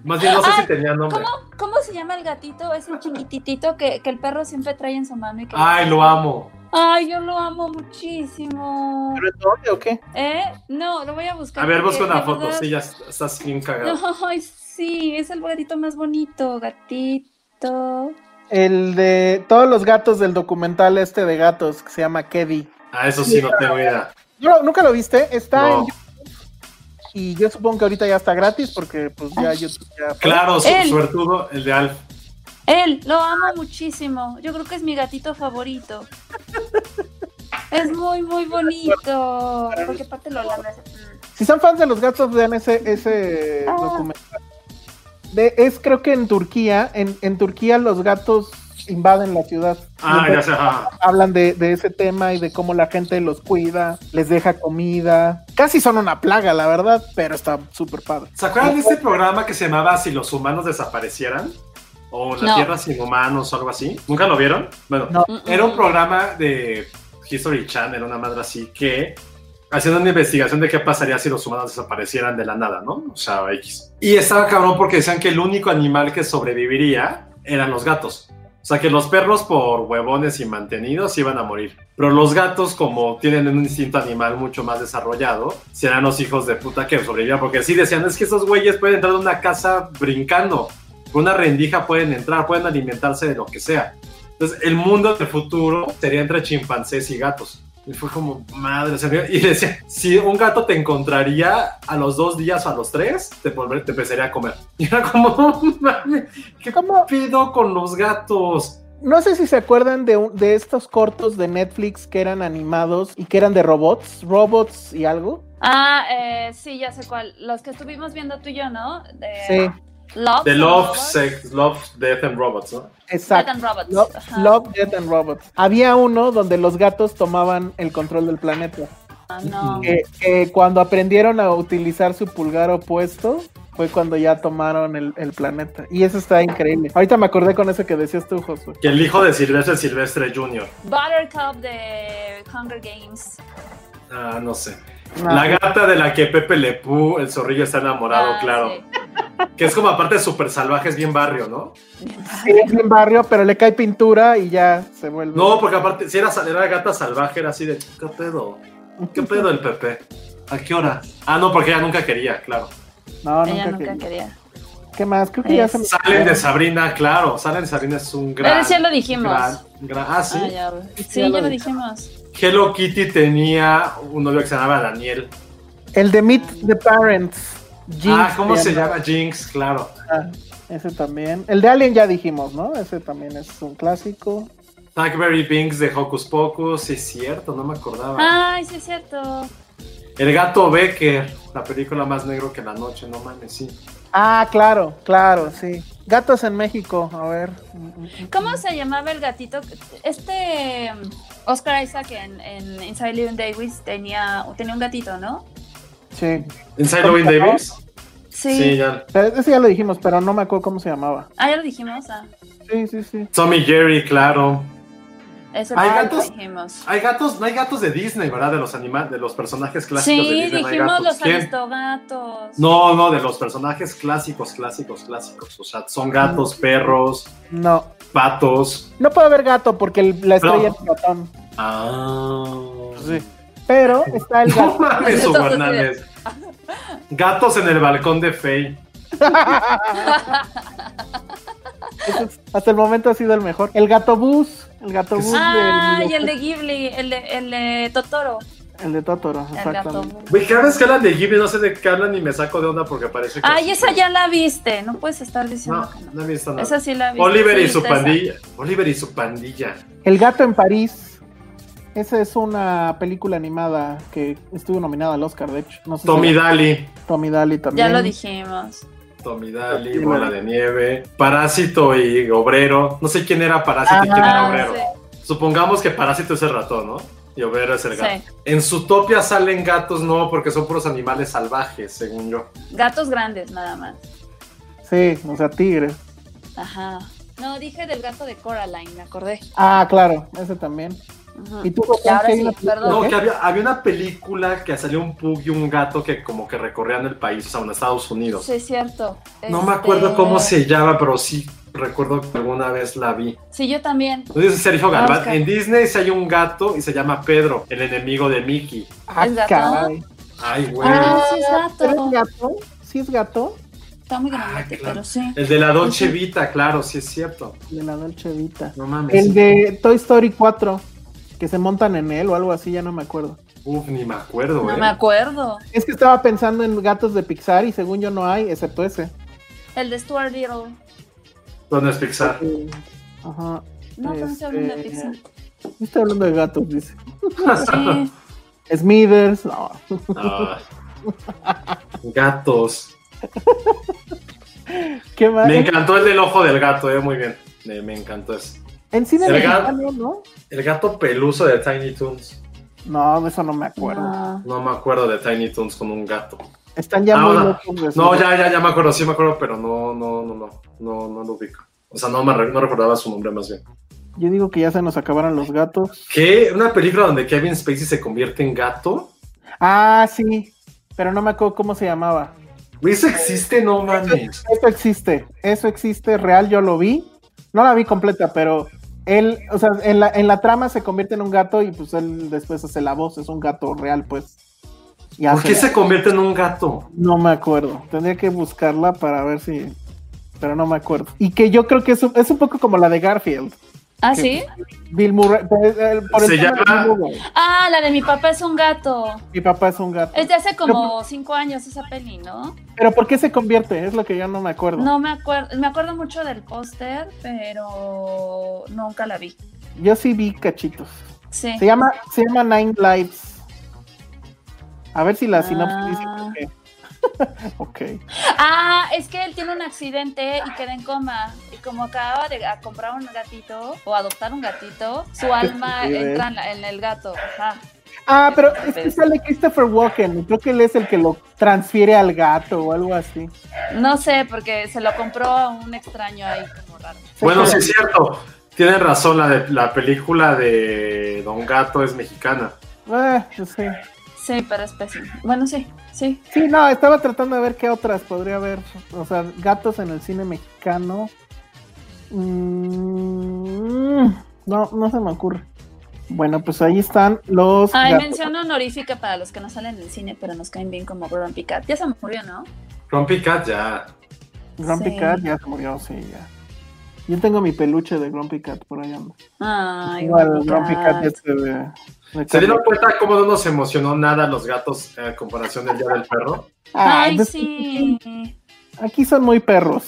Más bien no sé Ah, si tenía nombre. ¿Cómo, ¿Cómo se llama el gatito? Ese chiquititito que, que el perro siempre trae en su mano y que Ay, lo amo. Ay, yo lo amo muchísimo. ¿Pero es dónde o qué? ¿Eh? No, lo voy a buscar. A ver, busca una foto. verdad- Sí, ya estás bien cagado. Ay, sí, es el gatito más bonito, gatito. El de todos los gatos del documental este de gatos que se llama Kevin. Ah, eso sí, no tengo idea. No, ¿Nunca lo viste? Está No. en YouTube. Y yo supongo que ahorita ya está gratis porque pues ya YouTube ya... Claro, su, Él. suertudo, el de Alf. Él, lo amo muchísimo. Yo creo que es mi gatito favorito. Es muy, muy bonito. Porque aparte lo. Si son fans de los gatos, vean ese, ese Ah. documental. De, es creo que en Turquía, en, en Turquía los gatos invaden la ciudad. Ah, ya sé. Hablan de, de ese tema y de cómo la gente los cuida, les deja comida. Casi son una plaga, la verdad, pero está súper padre. ¿Se acuerdan de este programa que se llamaba Si los humanos desaparecieran? O La No. Tierra sin humanos o algo así. ¿Nunca lo vieron? Bueno, No. Era un programa de History Channel, una madre así, que haciendo una investigación de qué pasaría si los humanos desaparecieran de la nada, ¿no? O sea, X. Y estaba cabrón porque decían que el único animal que sobreviviría eran los gatos. Sea, que los perros por huevones y mantenidos iban a morir. Pero los gatos, como tienen un instinto animal mucho más desarrollado, serán los hijos de puta que sobrevivían. Porque sí decían, es que esos güeyes pueden entrar a una casa brincando. Por una rendija pueden entrar, pueden alimentarse de lo que sea. Entonces, el mundo del futuro sería entre chimpancés y gatos. Y fue como, madre, se me- y decía, si un gato te encontraría a los dos días o a los tres, te, volver- te empezaría a comer. Y era como, ¿qué ¿Cómo? pido con los gatos? No sé si se acuerdan de, un- de estos cortos de Netflix que eran animados y que eran de robots, robots y algo. Ah, eh, sí, ya sé cuál. Los que estuvimos viendo tú y yo, ¿no? De Sí, Love. Love. Sex, Love, Death and Robots, ¿no? exacto. Death and Robots, Love, Death and Robots. Había uno donde los gatos tomaban el control del planeta. Ah, no. Que, que cuando aprendieron a utilizar su pulgar opuesto, fue cuando ya tomaron el, el planeta. Y eso está increíble. Ahorita me acordé con eso que decías tú, Josué. Que el hijo de Silvestre es Silvestre Jr. Buttercup de Hunger Games. Ah, no sé. No, La gata de la que Pepe Le Pew, el zorrillo está enamorado, Ah, claro. sí. Que es como aparte súper salvaje, es bien barrio, ¿no? sí, es bien barrio, pero le cae pintura y ya se vuelve. No, porque aparte, si era, era gata salvaje, era así de, ¿qué pedo? ¿Qué pedo el Pepe? ¿A qué hora? Ah, no, porque ella nunca quería, claro. No, Ella nunca, nunca quería. quería. ¿Qué más? Creo que ya se me. Salen de Sabrina, claro. Salen de Sabrina es un gran. Pero sí lo dijimos. gran- gran- ah, sí. Ah, ya. Sí, Sí, ya ya lo lo dijimos. Hello Kitty tenía un novio que se llamaba Daniel. El de Meet the Parents. ah, Jinx ¿cómo se llama. llama? Jinx, claro. Ah, ese también. El de Alien ya dijimos, ¿no? Ese también es un clásico. Blackberry Binks de Hocus Pocus, sí es cierto, no me acordaba. Ay, sí es cierto. El gato Becker, la película más negro que la noche, no mames, sí. Ah, claro, claro, sí. Gatos en México, a ver. ¿Cómo se llamaba el gatito? Este um, Oscar Isaac en, en Inside Living Davis tenía, tenía un gatito, ¿no? Sí. ¿Inside Loving Davis? Sí. Sí, ya. Ese ya lo dijimos, pero no me acuerdo cómo se llamaba. Ah, ya lo dijimos. Ah, Sí, sí, sí. Tommy Jerry, claro. Ese ¿Hay gatos? dijimos. Hay gatos, no hay gatos de Disney, ¿verdad? De los animales, de los personajes clásicos de Sí, Disney. no hay dijimos gatos. los ¿Quién? aristogatos. No, no, de los personajes clásicos, clásicos, clásicos. O sea, son gatos, perros, No. patos. No puede haber gato porque el- la estrella No. es ratón. Ah. Sí. Pero está el No gato. mames, Entonces, Hernández. Gatos en el balcón de Faye. Hasta el momento ha sido el mejor. El gato bus. El gato bus Ah, del y el de Ghibli, el de, el de Totoro. el de Totoro, El gato. exactamente. Güey, cada vez que hablan de Ghibli no sé de qué hablan y me saco de onda porque parece que... Ay, esa ya la viste. No puedes estar diciendo No, que no. no he visto nada. Esa sí la viste. Oliver y su esa. pandilla. Oliver y su pandilla. El gato en París. Esa es una película animada que estuvo nominada al Oscar, de hecho. No sé si Tommy la- Daly. Tommy Daly también. Ya lo dijimos. Tommy Daly, Sí, Bola de Nieve, Parásito y Obrero. No sé quién era Parásito y quién era Obrero. sí. Supongamos que Parásito es el ratón, ¿no? Y Obera es el gato. Sí. En Zootopia salen gatos, no, porque son puros animales salvajes, según yo. Gatos grandes, nada más. Sí, o sea, tigres. Ajá. No, dije del gato de Coraline, me acordé. Ah, claro, ese también. Ujú. ¿Y tú, Y ahora qué hay sí, una película perdón. No, qué? que había, había una película que salió un pug y un gato que como que recorrían el país, o sea, en Estados Unidos. Sí, es cierto. No me Este, acuerdo cómo se llama, pero sí recuerdo que alguna vez la vi. Sí, yo también. Entonces, Sergio Galván, Oscar. en Disney sí hay un gato y se llama Pedro, el enemigo de Mickey. Ah, caray. Ay, güey. Ah, sí es ¿Pero gato. es gato? ¿Sí es gato? Está muy grande, Ah, claro. pero sí. El de la Dolce Vita, claro, sí es cierto. De la Dolce Vita. No mames. El de Toy Story 4, que se montan en él o algo así, ya no me acuerdo. Uf, ni me acuerdo, No eh. me acuerdo. Es que estaba pensando en gatos de Pixar y según yo no hay, excepto ese. El de Stuart Little. ¿Dónde es Pixar? Ajá. No, pero estoy hablando de Este, Pixar. Estoy hablando de gatos, dice. Sí. Smithers, no. Ah. Gatos. ¿Qué más? Me encantó el del ojo del gato, eh, muy bien. Me, me encantó eso. En cine El gato. mexicano, ¿no? El gato peluso de Tiny Toons. No, eso no me acuerdo. No. No me acuerdo de Tiny Toons con un gato. Están ya Ah, muy no. locos ya, ya, ya me acuerdo, sí me acuerdo, pero no, no, no, no, no, no lo ubico. O sea, no, me no recordaba su nombre más bien. Yo digo que ya se nos acabaron los gatos. ¿Qué? ¿Una película donde Kevin Spacey se convierte en gato? Ah, sí, pero no me acuerdo cómo se llamaba. ¿Eso existe? No mames. Eso existe, eso existe, real, yo lo vi. No la vi completa, pero él, o sea, en la, en la trama se convierte en un gato y pues él después hace la voz, es un gato real, pues. Y ¿Por qué se convierte en un gato? No me acuerdo, tendría que buscarla para ver si... Pero no me acuerdo. Y que yo creo que es un, es un poco como la de Garfield. ¿Ah, sí? Bill Murray. pues, por el Se llama- Bill Murray. Ah, la de mi papá es un gato. Mi papá es un gato. Es de hace como cinco años esa peli, ¿no? Pero ¿por qué se convierte? Es lo que yo no me acuerdo. No me acuerdo, me acuerdo mucho del póster, pero nunca la vi. Yo sí vi cachitos. Sí. Se llama, se llama Nine Lives. A ver si la sinopsis dice Ah. ok. Ah, es que él tiene un accidente y queda en coma. Y como acaba de comprar un gatito o adoptar un gatito, su alma estupidez. entra en, la- en el gato. Ajá. Ah, pero es que sale Christopher Walken. Creo que él es el que lo transfiere al gato o algo así. No sé, porque se lo compró a un extraño ahí como raro. Bueno, sí es cierto. Tienen razón, la, de, la película de Don Gato es mexicana. Ah, pues sí. Sí, pero es pésimo. Bueno, sí, sí. Sí, no, estaba tratando de ver qué otras podría haber. O sea, gatos en el cine mexicano. Mm, no, no se me ocurre. Bueno, pues ahí están los. Ay, gatos. mención honorífica para los que no salen en el cine, pero nos caen bien como Grumpy Cat. Ya se murió, ¿no? Grumpy Cat ya. Grumpy Sí. Cat ya se murió, sí, ya. Yo tengo mi peluche de Grumpy Cat por ahí anda. Ay, Igual, Grumpy Grumpy Cat. Cat este de, de ¿Se dieron cuenta cómo no nos emocionó nada los gatos en comparación del Día del Perro? Ay, Ay, pues, sí. Aquí son muy perros.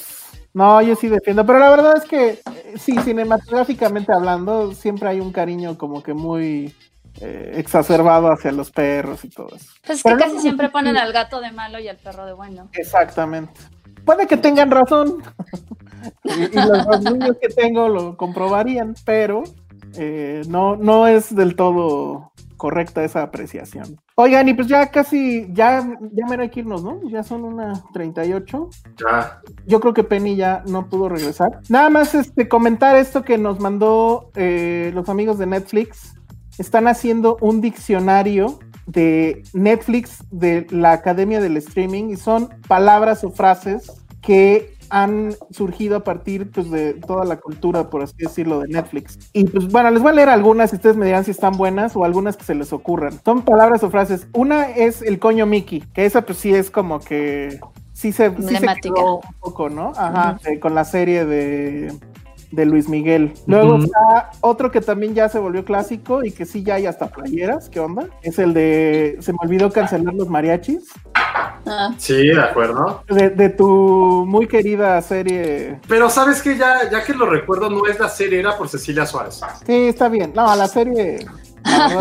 No, yo sí defiendo, pero la verdad es que eh, sí, cinematográficamente hablando, siempre hay un cariño como que muy eh, exacerbado hacia los perros y todo eso. Pues es Pero que no, casi siempre ponen al gato de malo y al perro de bueno. Exactamente. Puede que tengan razón. y, y los, los niños que tengo lo comprobarían, pero eh, no, no es del todo correcta esa apreciación. Oigan, y pues ya casi, ya, ya menos hay que irnos, ¿no? Ya son una 38. Ya. Yo creo que Penny ya no pudo regresar. Nada más este, comentar esto que nos mandó eh, los amigos de Netflix. Están haciendo un diccionario de Netflix de la Academia del Streaming y son palabras o frases que han surgido a partir pues, de toda la cultura, por así decirlo, de Netflix. Y pues bueno, les voy a leer algunas y ustedes me dirán si están buenas o algunas que se les ocurran. Son palabras o frases. Una es el coño Mickey, que esa pues sí es como que sí se, sí se quedó un poco, ¿no? Ajá, eh, con la serie de, de Luis Miguel. Luego está otro que también ya se volvió clásico y que sí ya hay hasta playeras, ¿qué onda? Es el de, se me olvidó cancelar los mariachis, Ah, Sí, de acuerdo. de, de tu muy querida serie. Pero sabes que ya, ya que lo recuerdo, no es la serie, era por Cecilia Suárez. Sí, está bien. No, la serie...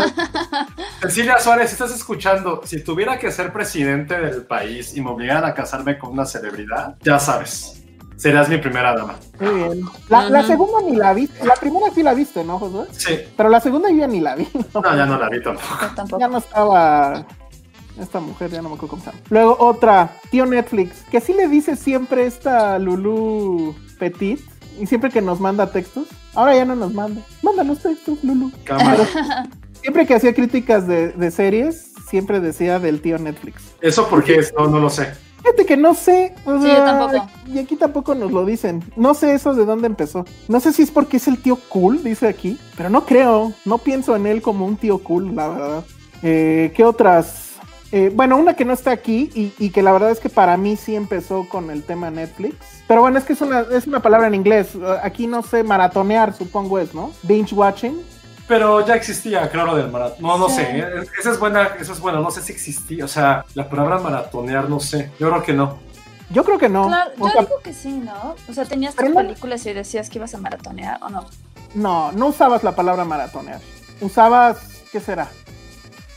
Cecilia Suárez, si estás escuchando, si tuviera que ser presidente del país y me obligaran a casarme con una celebridad, ya sabes. Serás mi primera dama. Muy bien. La, segunda ni la viste. La primera sí la viste, ¿no, Josué? Sí. Pero la segunda yo ya ni la vi. ¿no? No, ya no la vi tampoco. Yo tampoco. Ya no estaba. Esta mujer, ya no me acuerdo cómo se llama. Luego otra, tío Netflix, que sí le dice siempre esta Lulu Petit. Y siempre que nos manda textos. Ahora ya no nos manda. Mándanos textos, Lulu. Cámara. Siempre que hacía críticas de, de series, siempre decía del tío Netflix. ¿Eso por qué es? No, no lo sé. Fíjate que no sé. o Sí, sea, yo tampoco. Y aquí tampoco nos lo dicen. No sé eso de dónde empezó. No sé si es porque es el tío cool, dice aquí. Pero no creo. No pienso en él como un tío cool, la verdad. Eh, ¿Qué otras? Eh, bueno, una que no está aquí y, y que la verdad es que para mí sí empezó con el tema Netflix. Pero bueno, es que es una, es una palabra en inglés. Aquí no sé, maratonear, supongo es, ¿no? Binge watching. Pero ya existía, creo, lo del maratón. No, no Sí. sé. ¿eh? Esa es buena, eso es bueno. No sé si existía. O sea, la palabra maratonear, no sé. Yo creo que no. Yo creo que no. Claro, O yo sea, digo que sí, ¿no? O sea, tenías tus películas y decías que ibas a maratonear o no. No, no usabas la palabra maratonear. Usabas, ¿qué será?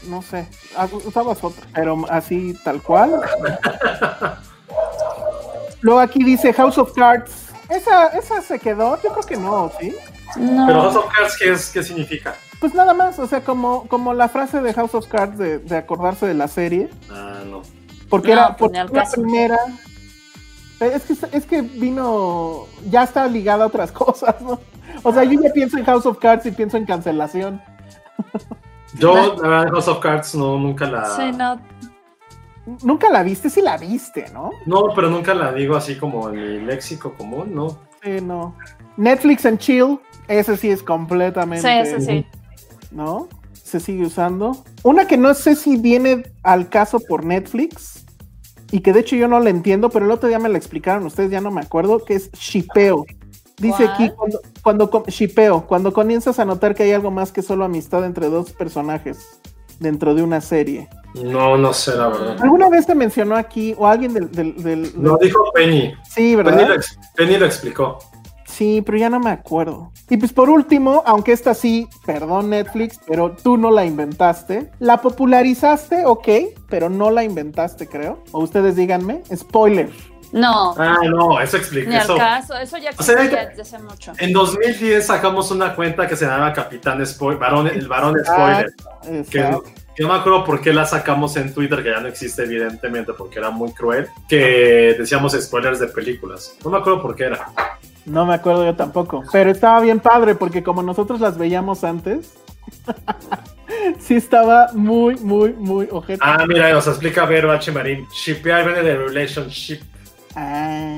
No sé. Ah, Usabas otra, pero así tal cual. Luego aquí dice House of Cards. ¿Esa, esa se quedó? Yo creo que no, ¿sí? No. Pero House of Cards, ¿qué, es, ¿qué significa? Pues nada más, o sea, como, como la frase de House of Cards de, de acordarse de la serie. Ah, no. Porque No, era pues porque la primera. Eh, Es que, es que vino. Ya está ligada a otras cosas, ¿no? O sea, yo ya pienso en House of Cards y pienso en cancelación. Yo, la verdad, House of Cards, no, nunca la. Sí, no. Nunca la viste, sí la viste, ¿no? No, pero nunca la digo así como en mi léxico común, ¿no? Sí, no. Netflix and Chill, ese sí es completamente. Sí, eso sí. ¿No? Se sigue usando. Una que no sé si viene al caso por Netflix y que de hecho yo no la entiendo, pero el otro día me la explicaron ustedes, ya no me acuerdo, que es shipeo. Dice ¿Cuál? aquí cuando, cuando shipeo, cuando comienzas a notar que hay algo más que solo amistad entre dos personajes dentro de una serie. No, no sé, la verdad. ¿Alguna vez te mencionó aquí o alguien del... del, del- No, del- dijo Penny. sí, Penny ¿verdad? lo, ex- Penny lo explicó. Sí, pero ya no me acuerdo. Y pues por último, aunque esta sí, perdón Netflix, pero tú no la inventaste. La popularizaste, ok, pero no la inventaste, creo. O ustedes díganme. Spoiler. No, Ah, no, eso explica. ni al Eso. caso. Eso ya O sea, existía desde hace mucho. En 2010 sacamos una cuenta que se llamaba Capitán Spoiler, varón, el varón Spoiler. Que, Exacto. que no me acuerdo por qué la sacamos en Twitter, que ya no existe evidentemente porque era muy cruel, que decíamos spoilers de películas. No me acuerdo por qué era. No me acuerdo yo tampoco. Pero estaba bien padre porque como nosotros las veíamos antes, sí estaba muy, muy, muy ojete. Ah, mira, nos explica Vero H. Marín. Shipear viene de relationship. Ah,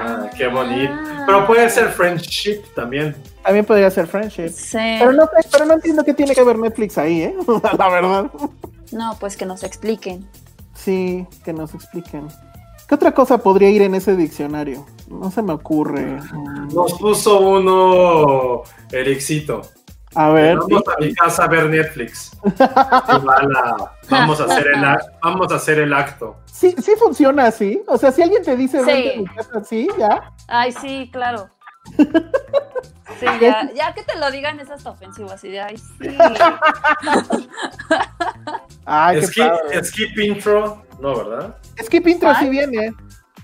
Ah, qué bonito. Pero puede ser friendship también. también podría ser friendship. Sí. Pero no, pero no entiendo qué tiene que ver Netflix ahí, ¿eh? La verdad. No, pues que nos expliquen. Sí, que nos expliquen. ¿Qué otra cosa podría ir en ese diccionario? No se me ocurre. Nos puso uno Ericito. A ver. Vamos a mi casa a ver Netflix. Vamos, a hacer el, vamos a hacer el acto. Sí, sí funciona así. O sea, si alguien te dice Sí. vente a mi casa así, ya. Ay, sí, claro. Sí, ya, ya que te lo digan es hasta ofensivo, así de, ay, sí. Ay, qué Skip, padre. skip intro. No, ¿verdad? Skip intro sí viene.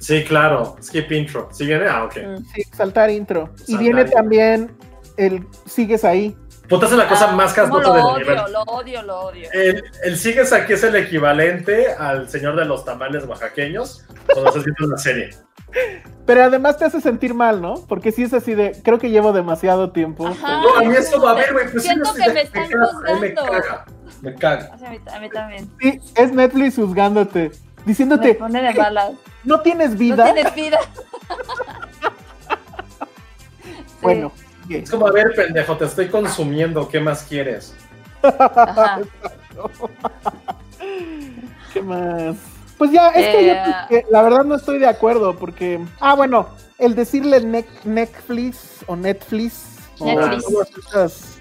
Sí, claro. Skip intro. ¿Sí viene? Ah, ok. Mm. Sí, saltar intro. Y viene intro. también el sigues ahí. Puta, es la cosa Ah, más castrosa del odio, lo odio, lo odio. El, el sigues aquí es el equivalente al señor de los tamales oaxaqueños cuando estás viendo una serie. Pero además te hace sentir mal, ¿no? Porque si es así de, creo que llevo demasiado tiempo. Ajá. No, a mí eso va a ver, güey. Pues sí, Siento que me están Me juzgando. caga. Me caga. O sea, a, mí, a mí también. Sí, es Netflix juzgándote, Me diciéndote, pone de malas. no tienes No vida. tienes vida. Sí. Bueno, Es como, a ver, pendejo, te estoy consumiendo. ¿Qué más quieres? Ajá. ¿qué más? Pues ya, es que yo Eh, la verdad no estoy de acuerdo porque, ah, bueno, el decirle nec- Netflix o Netflix o Netflix. todas esas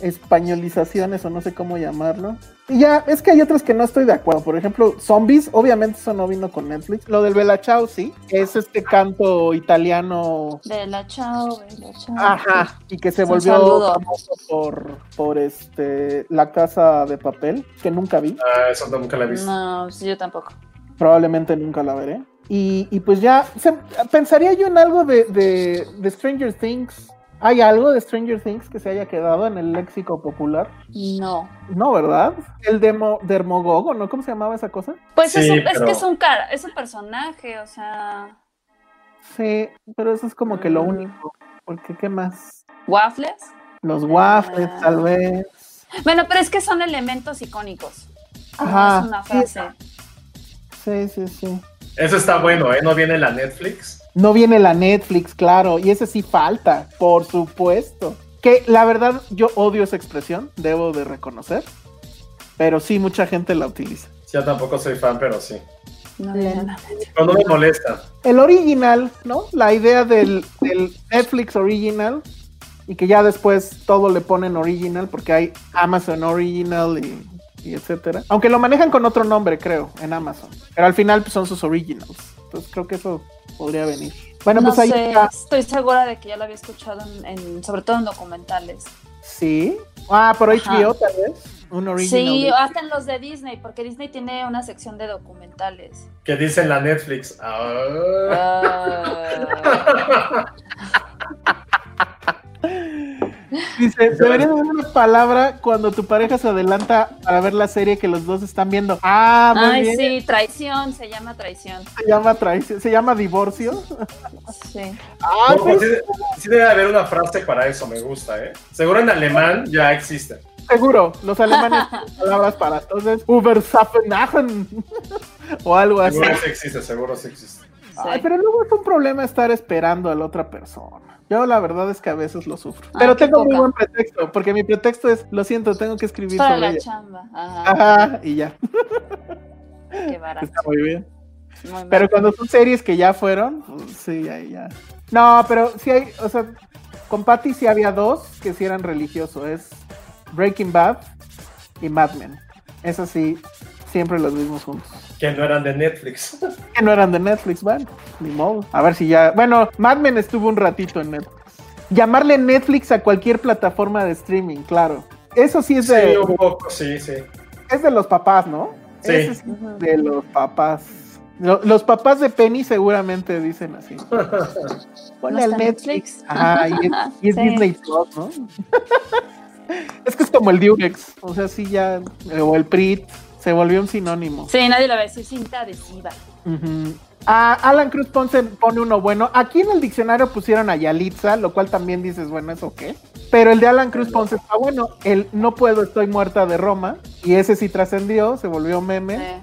españolizaciones o no sé cómo llamarlo. Y ya, es que hay otras que no estoy de acuerdo. Por ejemplo, Zombies, obviamente eso no vino con Netflix. Lo del Bella Ciao, sí. Es este canto italiano. Bella, chao, bella, chao. Ajá. Y que se volvió famoso por, por este La Casa de Papel, que nunca vi. Ah, eso nunca la he visto. No, sí, yo tampoco. Probablemente nunca la veré. Y, y pues ya, se- pensaría yo en algo de, de, de Stranger Things. ¿Hay algo de Stranger Things que se haya quedado en el léxico popular? No. No, ¿verdad? El demo, Dermogogo, ¿no? ¿Cómo se llamaba esa cosa? Pues es, Sí, es que es un cara, es un personaje, o sea, Sí, pero eso es como que lo Mm. único. Porque, ¿qué más? waffles. Los waffles, Ah. tal vez. Bueno, pero es que son elementos icónicos. No Ajá. es una sí, frase. Sí, sí, sí. Eso está bueno, ¿eh? No viene la Netflix. No viene la Netflix, claro, y ese sí falta, por supuesto. Que la verdad yo odio esa expresión, debo de reconocer, pero sí mucha gente la utiliza. Yo tampoco soy fan, pero sí. No no me molesta. El original, ¿no? La idea del, del Netflix original y que ya después todo le ponen original porque hay Amazon original y, y etcétera. Aunque lo manejan con otro nombre, creo, en Amazon. Pero al final pues, son sus originals. Entonces creo que eso podría venir. Bueno, no pues ahí sé, está. estoy segura de que ya lo había escuchado en, en- sobre todo en documentales. Sí. Ah, por Ajá. HBO tal vez. Un original. Sí, hasta en los de Disney, porque Disney tiene una sección de documentales. Que dice en la Netflix. Ah. Ah, Dice, debería de haber una palabra cuando tu pareja se adelanta para ver la serie que los dos están viendo. Ah, muy Ay, bien. sí, traición, se llama traición. Se llama traición, se llama divorcio. Sí. Ay, No, pues sí, sí debe haber una frase para eso, me gusta, ¿eh? Seguro en alemán ya existe. Seguro, los alemanes tienen palabras para entonces Ubersafenachen o algo así. Seguro sí existe, seguro sí existe. Ay, pero luego es un problema estar esperando a la otra persona. Yo la verdad es que a veces lo sufro. Ay, Pero tengo muy buen pretexto, porque mi pretexto es, lo siento, tengo que escribir Para sobre la ella. chamba. Ajá, Ajá, y ya, qué barato. está muy bien. Muy mal. Pero cuando son series que ya fueron, pues, sí, ahí ya. No, pero sí hay, o sea, con Patty sí había dos que sí eran religiosos. Es Breaking Bad y Mad Men. Eso sí, siempre los vimos juntos. Que no eran de Netflix. Que no eran de Netflix, bueno, ni modo. A ver si ya. Bueno, Mad Men estuvo un ratito en Netflix. Llamarle Netflix a cualquier plataforma de streaming, claro. Eso sí es Sí, de, un poco, sí, sí. es de los papás, ¿no? Sí. Ese sí Ujú. es de los papás. Lo- Los papás de Penny seguramente dicen así. Ponle ¿No al Netflix. Netflix? Ajá, y es, y es Sí. Disney Plus, ¿no? es que es como el Durex. O sea, sí ya. O el PRIT. Se volvió un sinónimo. Sí, nadie lo va a decir cinta adhesiva. Ujú. Ah, Alan Cruz Ponce pone uno bueno. Aquí en el diccionario pusieron a Yalitza, lo cual también dices, bueno, ¿eso qué? Pero el de Alan Cruz Ponce está bueno. El No puedo, estoy muerta de Roma. Y ese sí trascendió, se volvió meme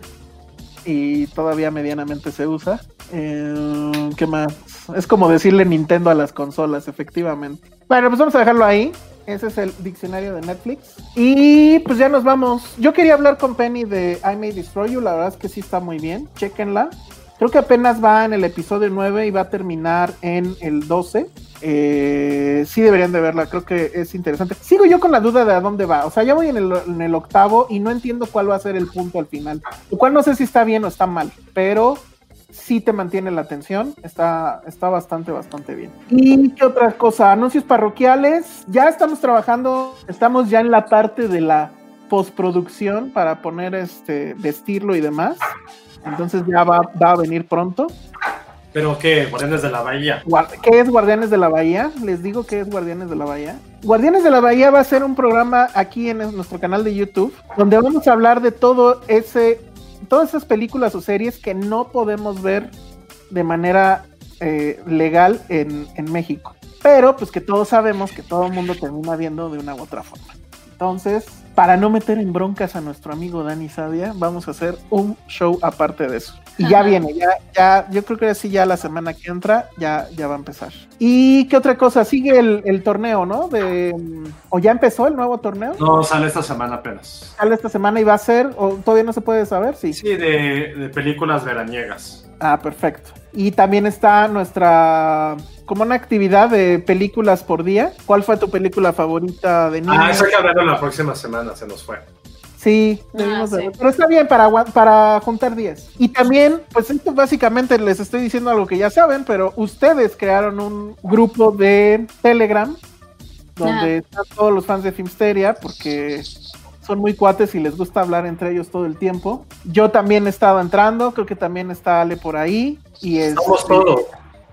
y todavía medianamente se usa. Eh, ¿Qué más? Es como decirle Nintendo a las consolas, efectivamente. Bueno, pues vamos a dejarlo ahí. Ese es el diccionario de Netflix. Y pues ya nos vamos. Yo quería hablar con Penny de I May Destroy You. La verdad es que sí está muy bien. Chequenla. Creo que apenas va en el episodio 9 y va a terminar en el 12. Eh, sí deberían de verla, creo que es interesante. Sigo yo con la duda de a dónde va. O sea, ya voy en el, en el octavo y no entiendo cuál va a ser el punto al final. Lo cual no sé si está bien o está mal, pero sí te mantiene la atención. Está, está bastante, bastante bien. ¿Y qué otra cosa? Anuncios parroquiales. Ya estamos trabajando, estamos ya en la parte de la postproducción para poner este, vestirlo y demás. Entonces ya va, va a venir pronto. ¿Pero qué? Guardianes de la Bahía. ¿Qué es Guardianes de la Bahía? Les digo que es Guardianes de la Bahía. Guardianes de la Bahía va a ser un programa aquí en es- nuestro canal de YouTube, donde vamos a hablar de todo ese, todas esas películas o series que no podemos ver de manera eh, legal en, en México. Pero pues que todos sabemos que todo el mundo termina viendo de una u otra forma. Entonces, para no meter en broncas a nuestro amigo Dani Sadia, vamos a hacer un show aparte de eso. Y ya viene, ya, ya, yo creo que así ya la semana que entra ya, ya va a empezar. ¿Y qué otra cosa? Sigue el, el torneo, ¿no? De, ¿O ya empezó el nuevo torneo? No, sale esta semana apenas. Sale esta semana y va a ser, o todavía no se puede saber, sí. Sí, de, de películas veraniegas. Ah, perfecto. Y también está nuestra, como una actividad de películas por día. ¿Cuál fue tu película favorita de niño? Ah, eso hay que hablarlo la próxima semana, se nos fue. Sí, Ah, debimos de- sí. pero está bien para, para juntar 10. Y también, pues esto básicamente les estoy diciendo algo que ya saben, pero ustedes crearon un grupo de Telegram donde están todos los fans de Filmsteria porque son muy cuates y les gusta hablar entre ellos todo el tiempo. Yo también he estado entrando, creo que también está Ale por ahí. Y es, Estamos todos.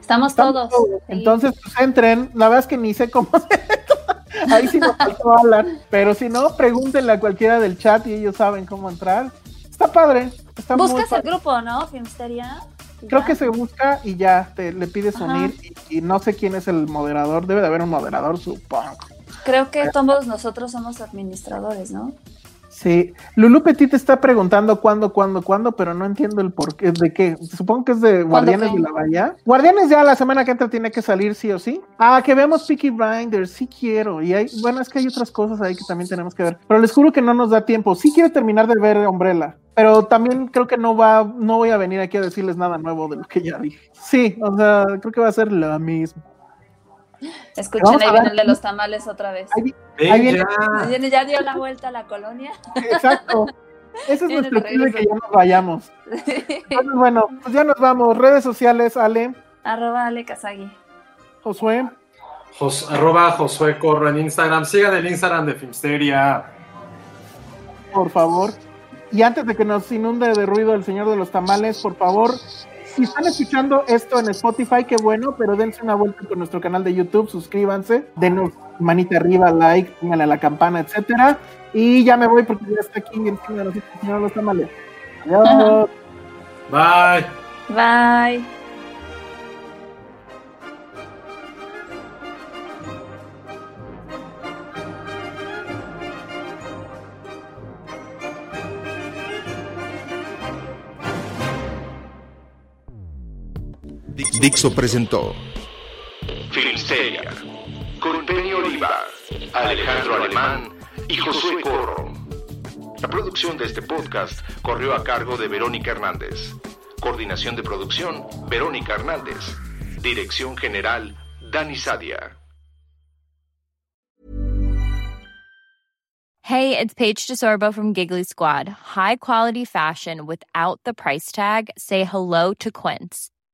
Estamos, todos. sí. Entonces, pues entren. La verdad es que ni sé cómo se Ahí sí nos faltó Alan. Pero si no, pregúntenle a cualquiera del chat y ellos saben cómo entrar. Está padre. Está muy Buscas el padre. grupo, ¿no? Filmsteria. Creo ya. que se busca y ya te, le pides Ajá. unir. Y, y no sé quién es el moderador. Debe de haber un moderador, supongo. Creo que todos nosotros somos administradores, ¿no? Sí, Lulu Petit está preguntando cuándo, cuándo, cuándo, pero no entiendo el porqué, de qué. Supongo que es de Guardianes qué? de la Bahía. Guardianes ya la semana que entra tiene que salir sí o sí. Ah, que veamos Peaky Blinders, sí quiero. Y hay, bueno, es que hay otras cosas ahí que también tenemos que ver. Pero les juro que no nos da tiempo. Sí quiero terminar de ver Umbrella, pero también creo que no va, no voy a venir aquí a decirles nada nuevo de lo que ya dije. Sí, o sea, creo que va a ser lo mismo. Escuchen, ahí viene el de los tamales otra vez. Ahí, viene- ya. Viene- Ya dio la vuelta a la colonia. exacto. Ese es nuestro de club de que ya nos vayamos. Entonces, bueno, pues ya nos vamos. Redes sociales, Ale, Arroba Ale Kazagi. Josué. Jos- arroba Josué Corro en Instagram. Sigan el Instagram de Filmsteria. por favor. Y antes de que nos inunde de ruido el señor de los tamales, por favor, si están escuchando esto en Spotify, qué bueno, pero dense una vuelta por nuestro canal de YouTube, suscríbanse, denos manita arriba, like, pónganle a la campana, etcétera. Y ya me voy porque ya está aquí encima de nosotros de los tamales. Adiós. Bye. Bye. Dixo presentó Filmsteria, con Penny Oliva, Alejandro Alemán y Josué Corro. La producción de este podcast corrió a cargo de Verónica Hernández. Coordinación de producción, Verónica Hernández. Dirección General, Dani Sadia. Hey, it's Paige DeSorbo from Giggly Squad. High quality fashion without the price tag. Say hello to Quince.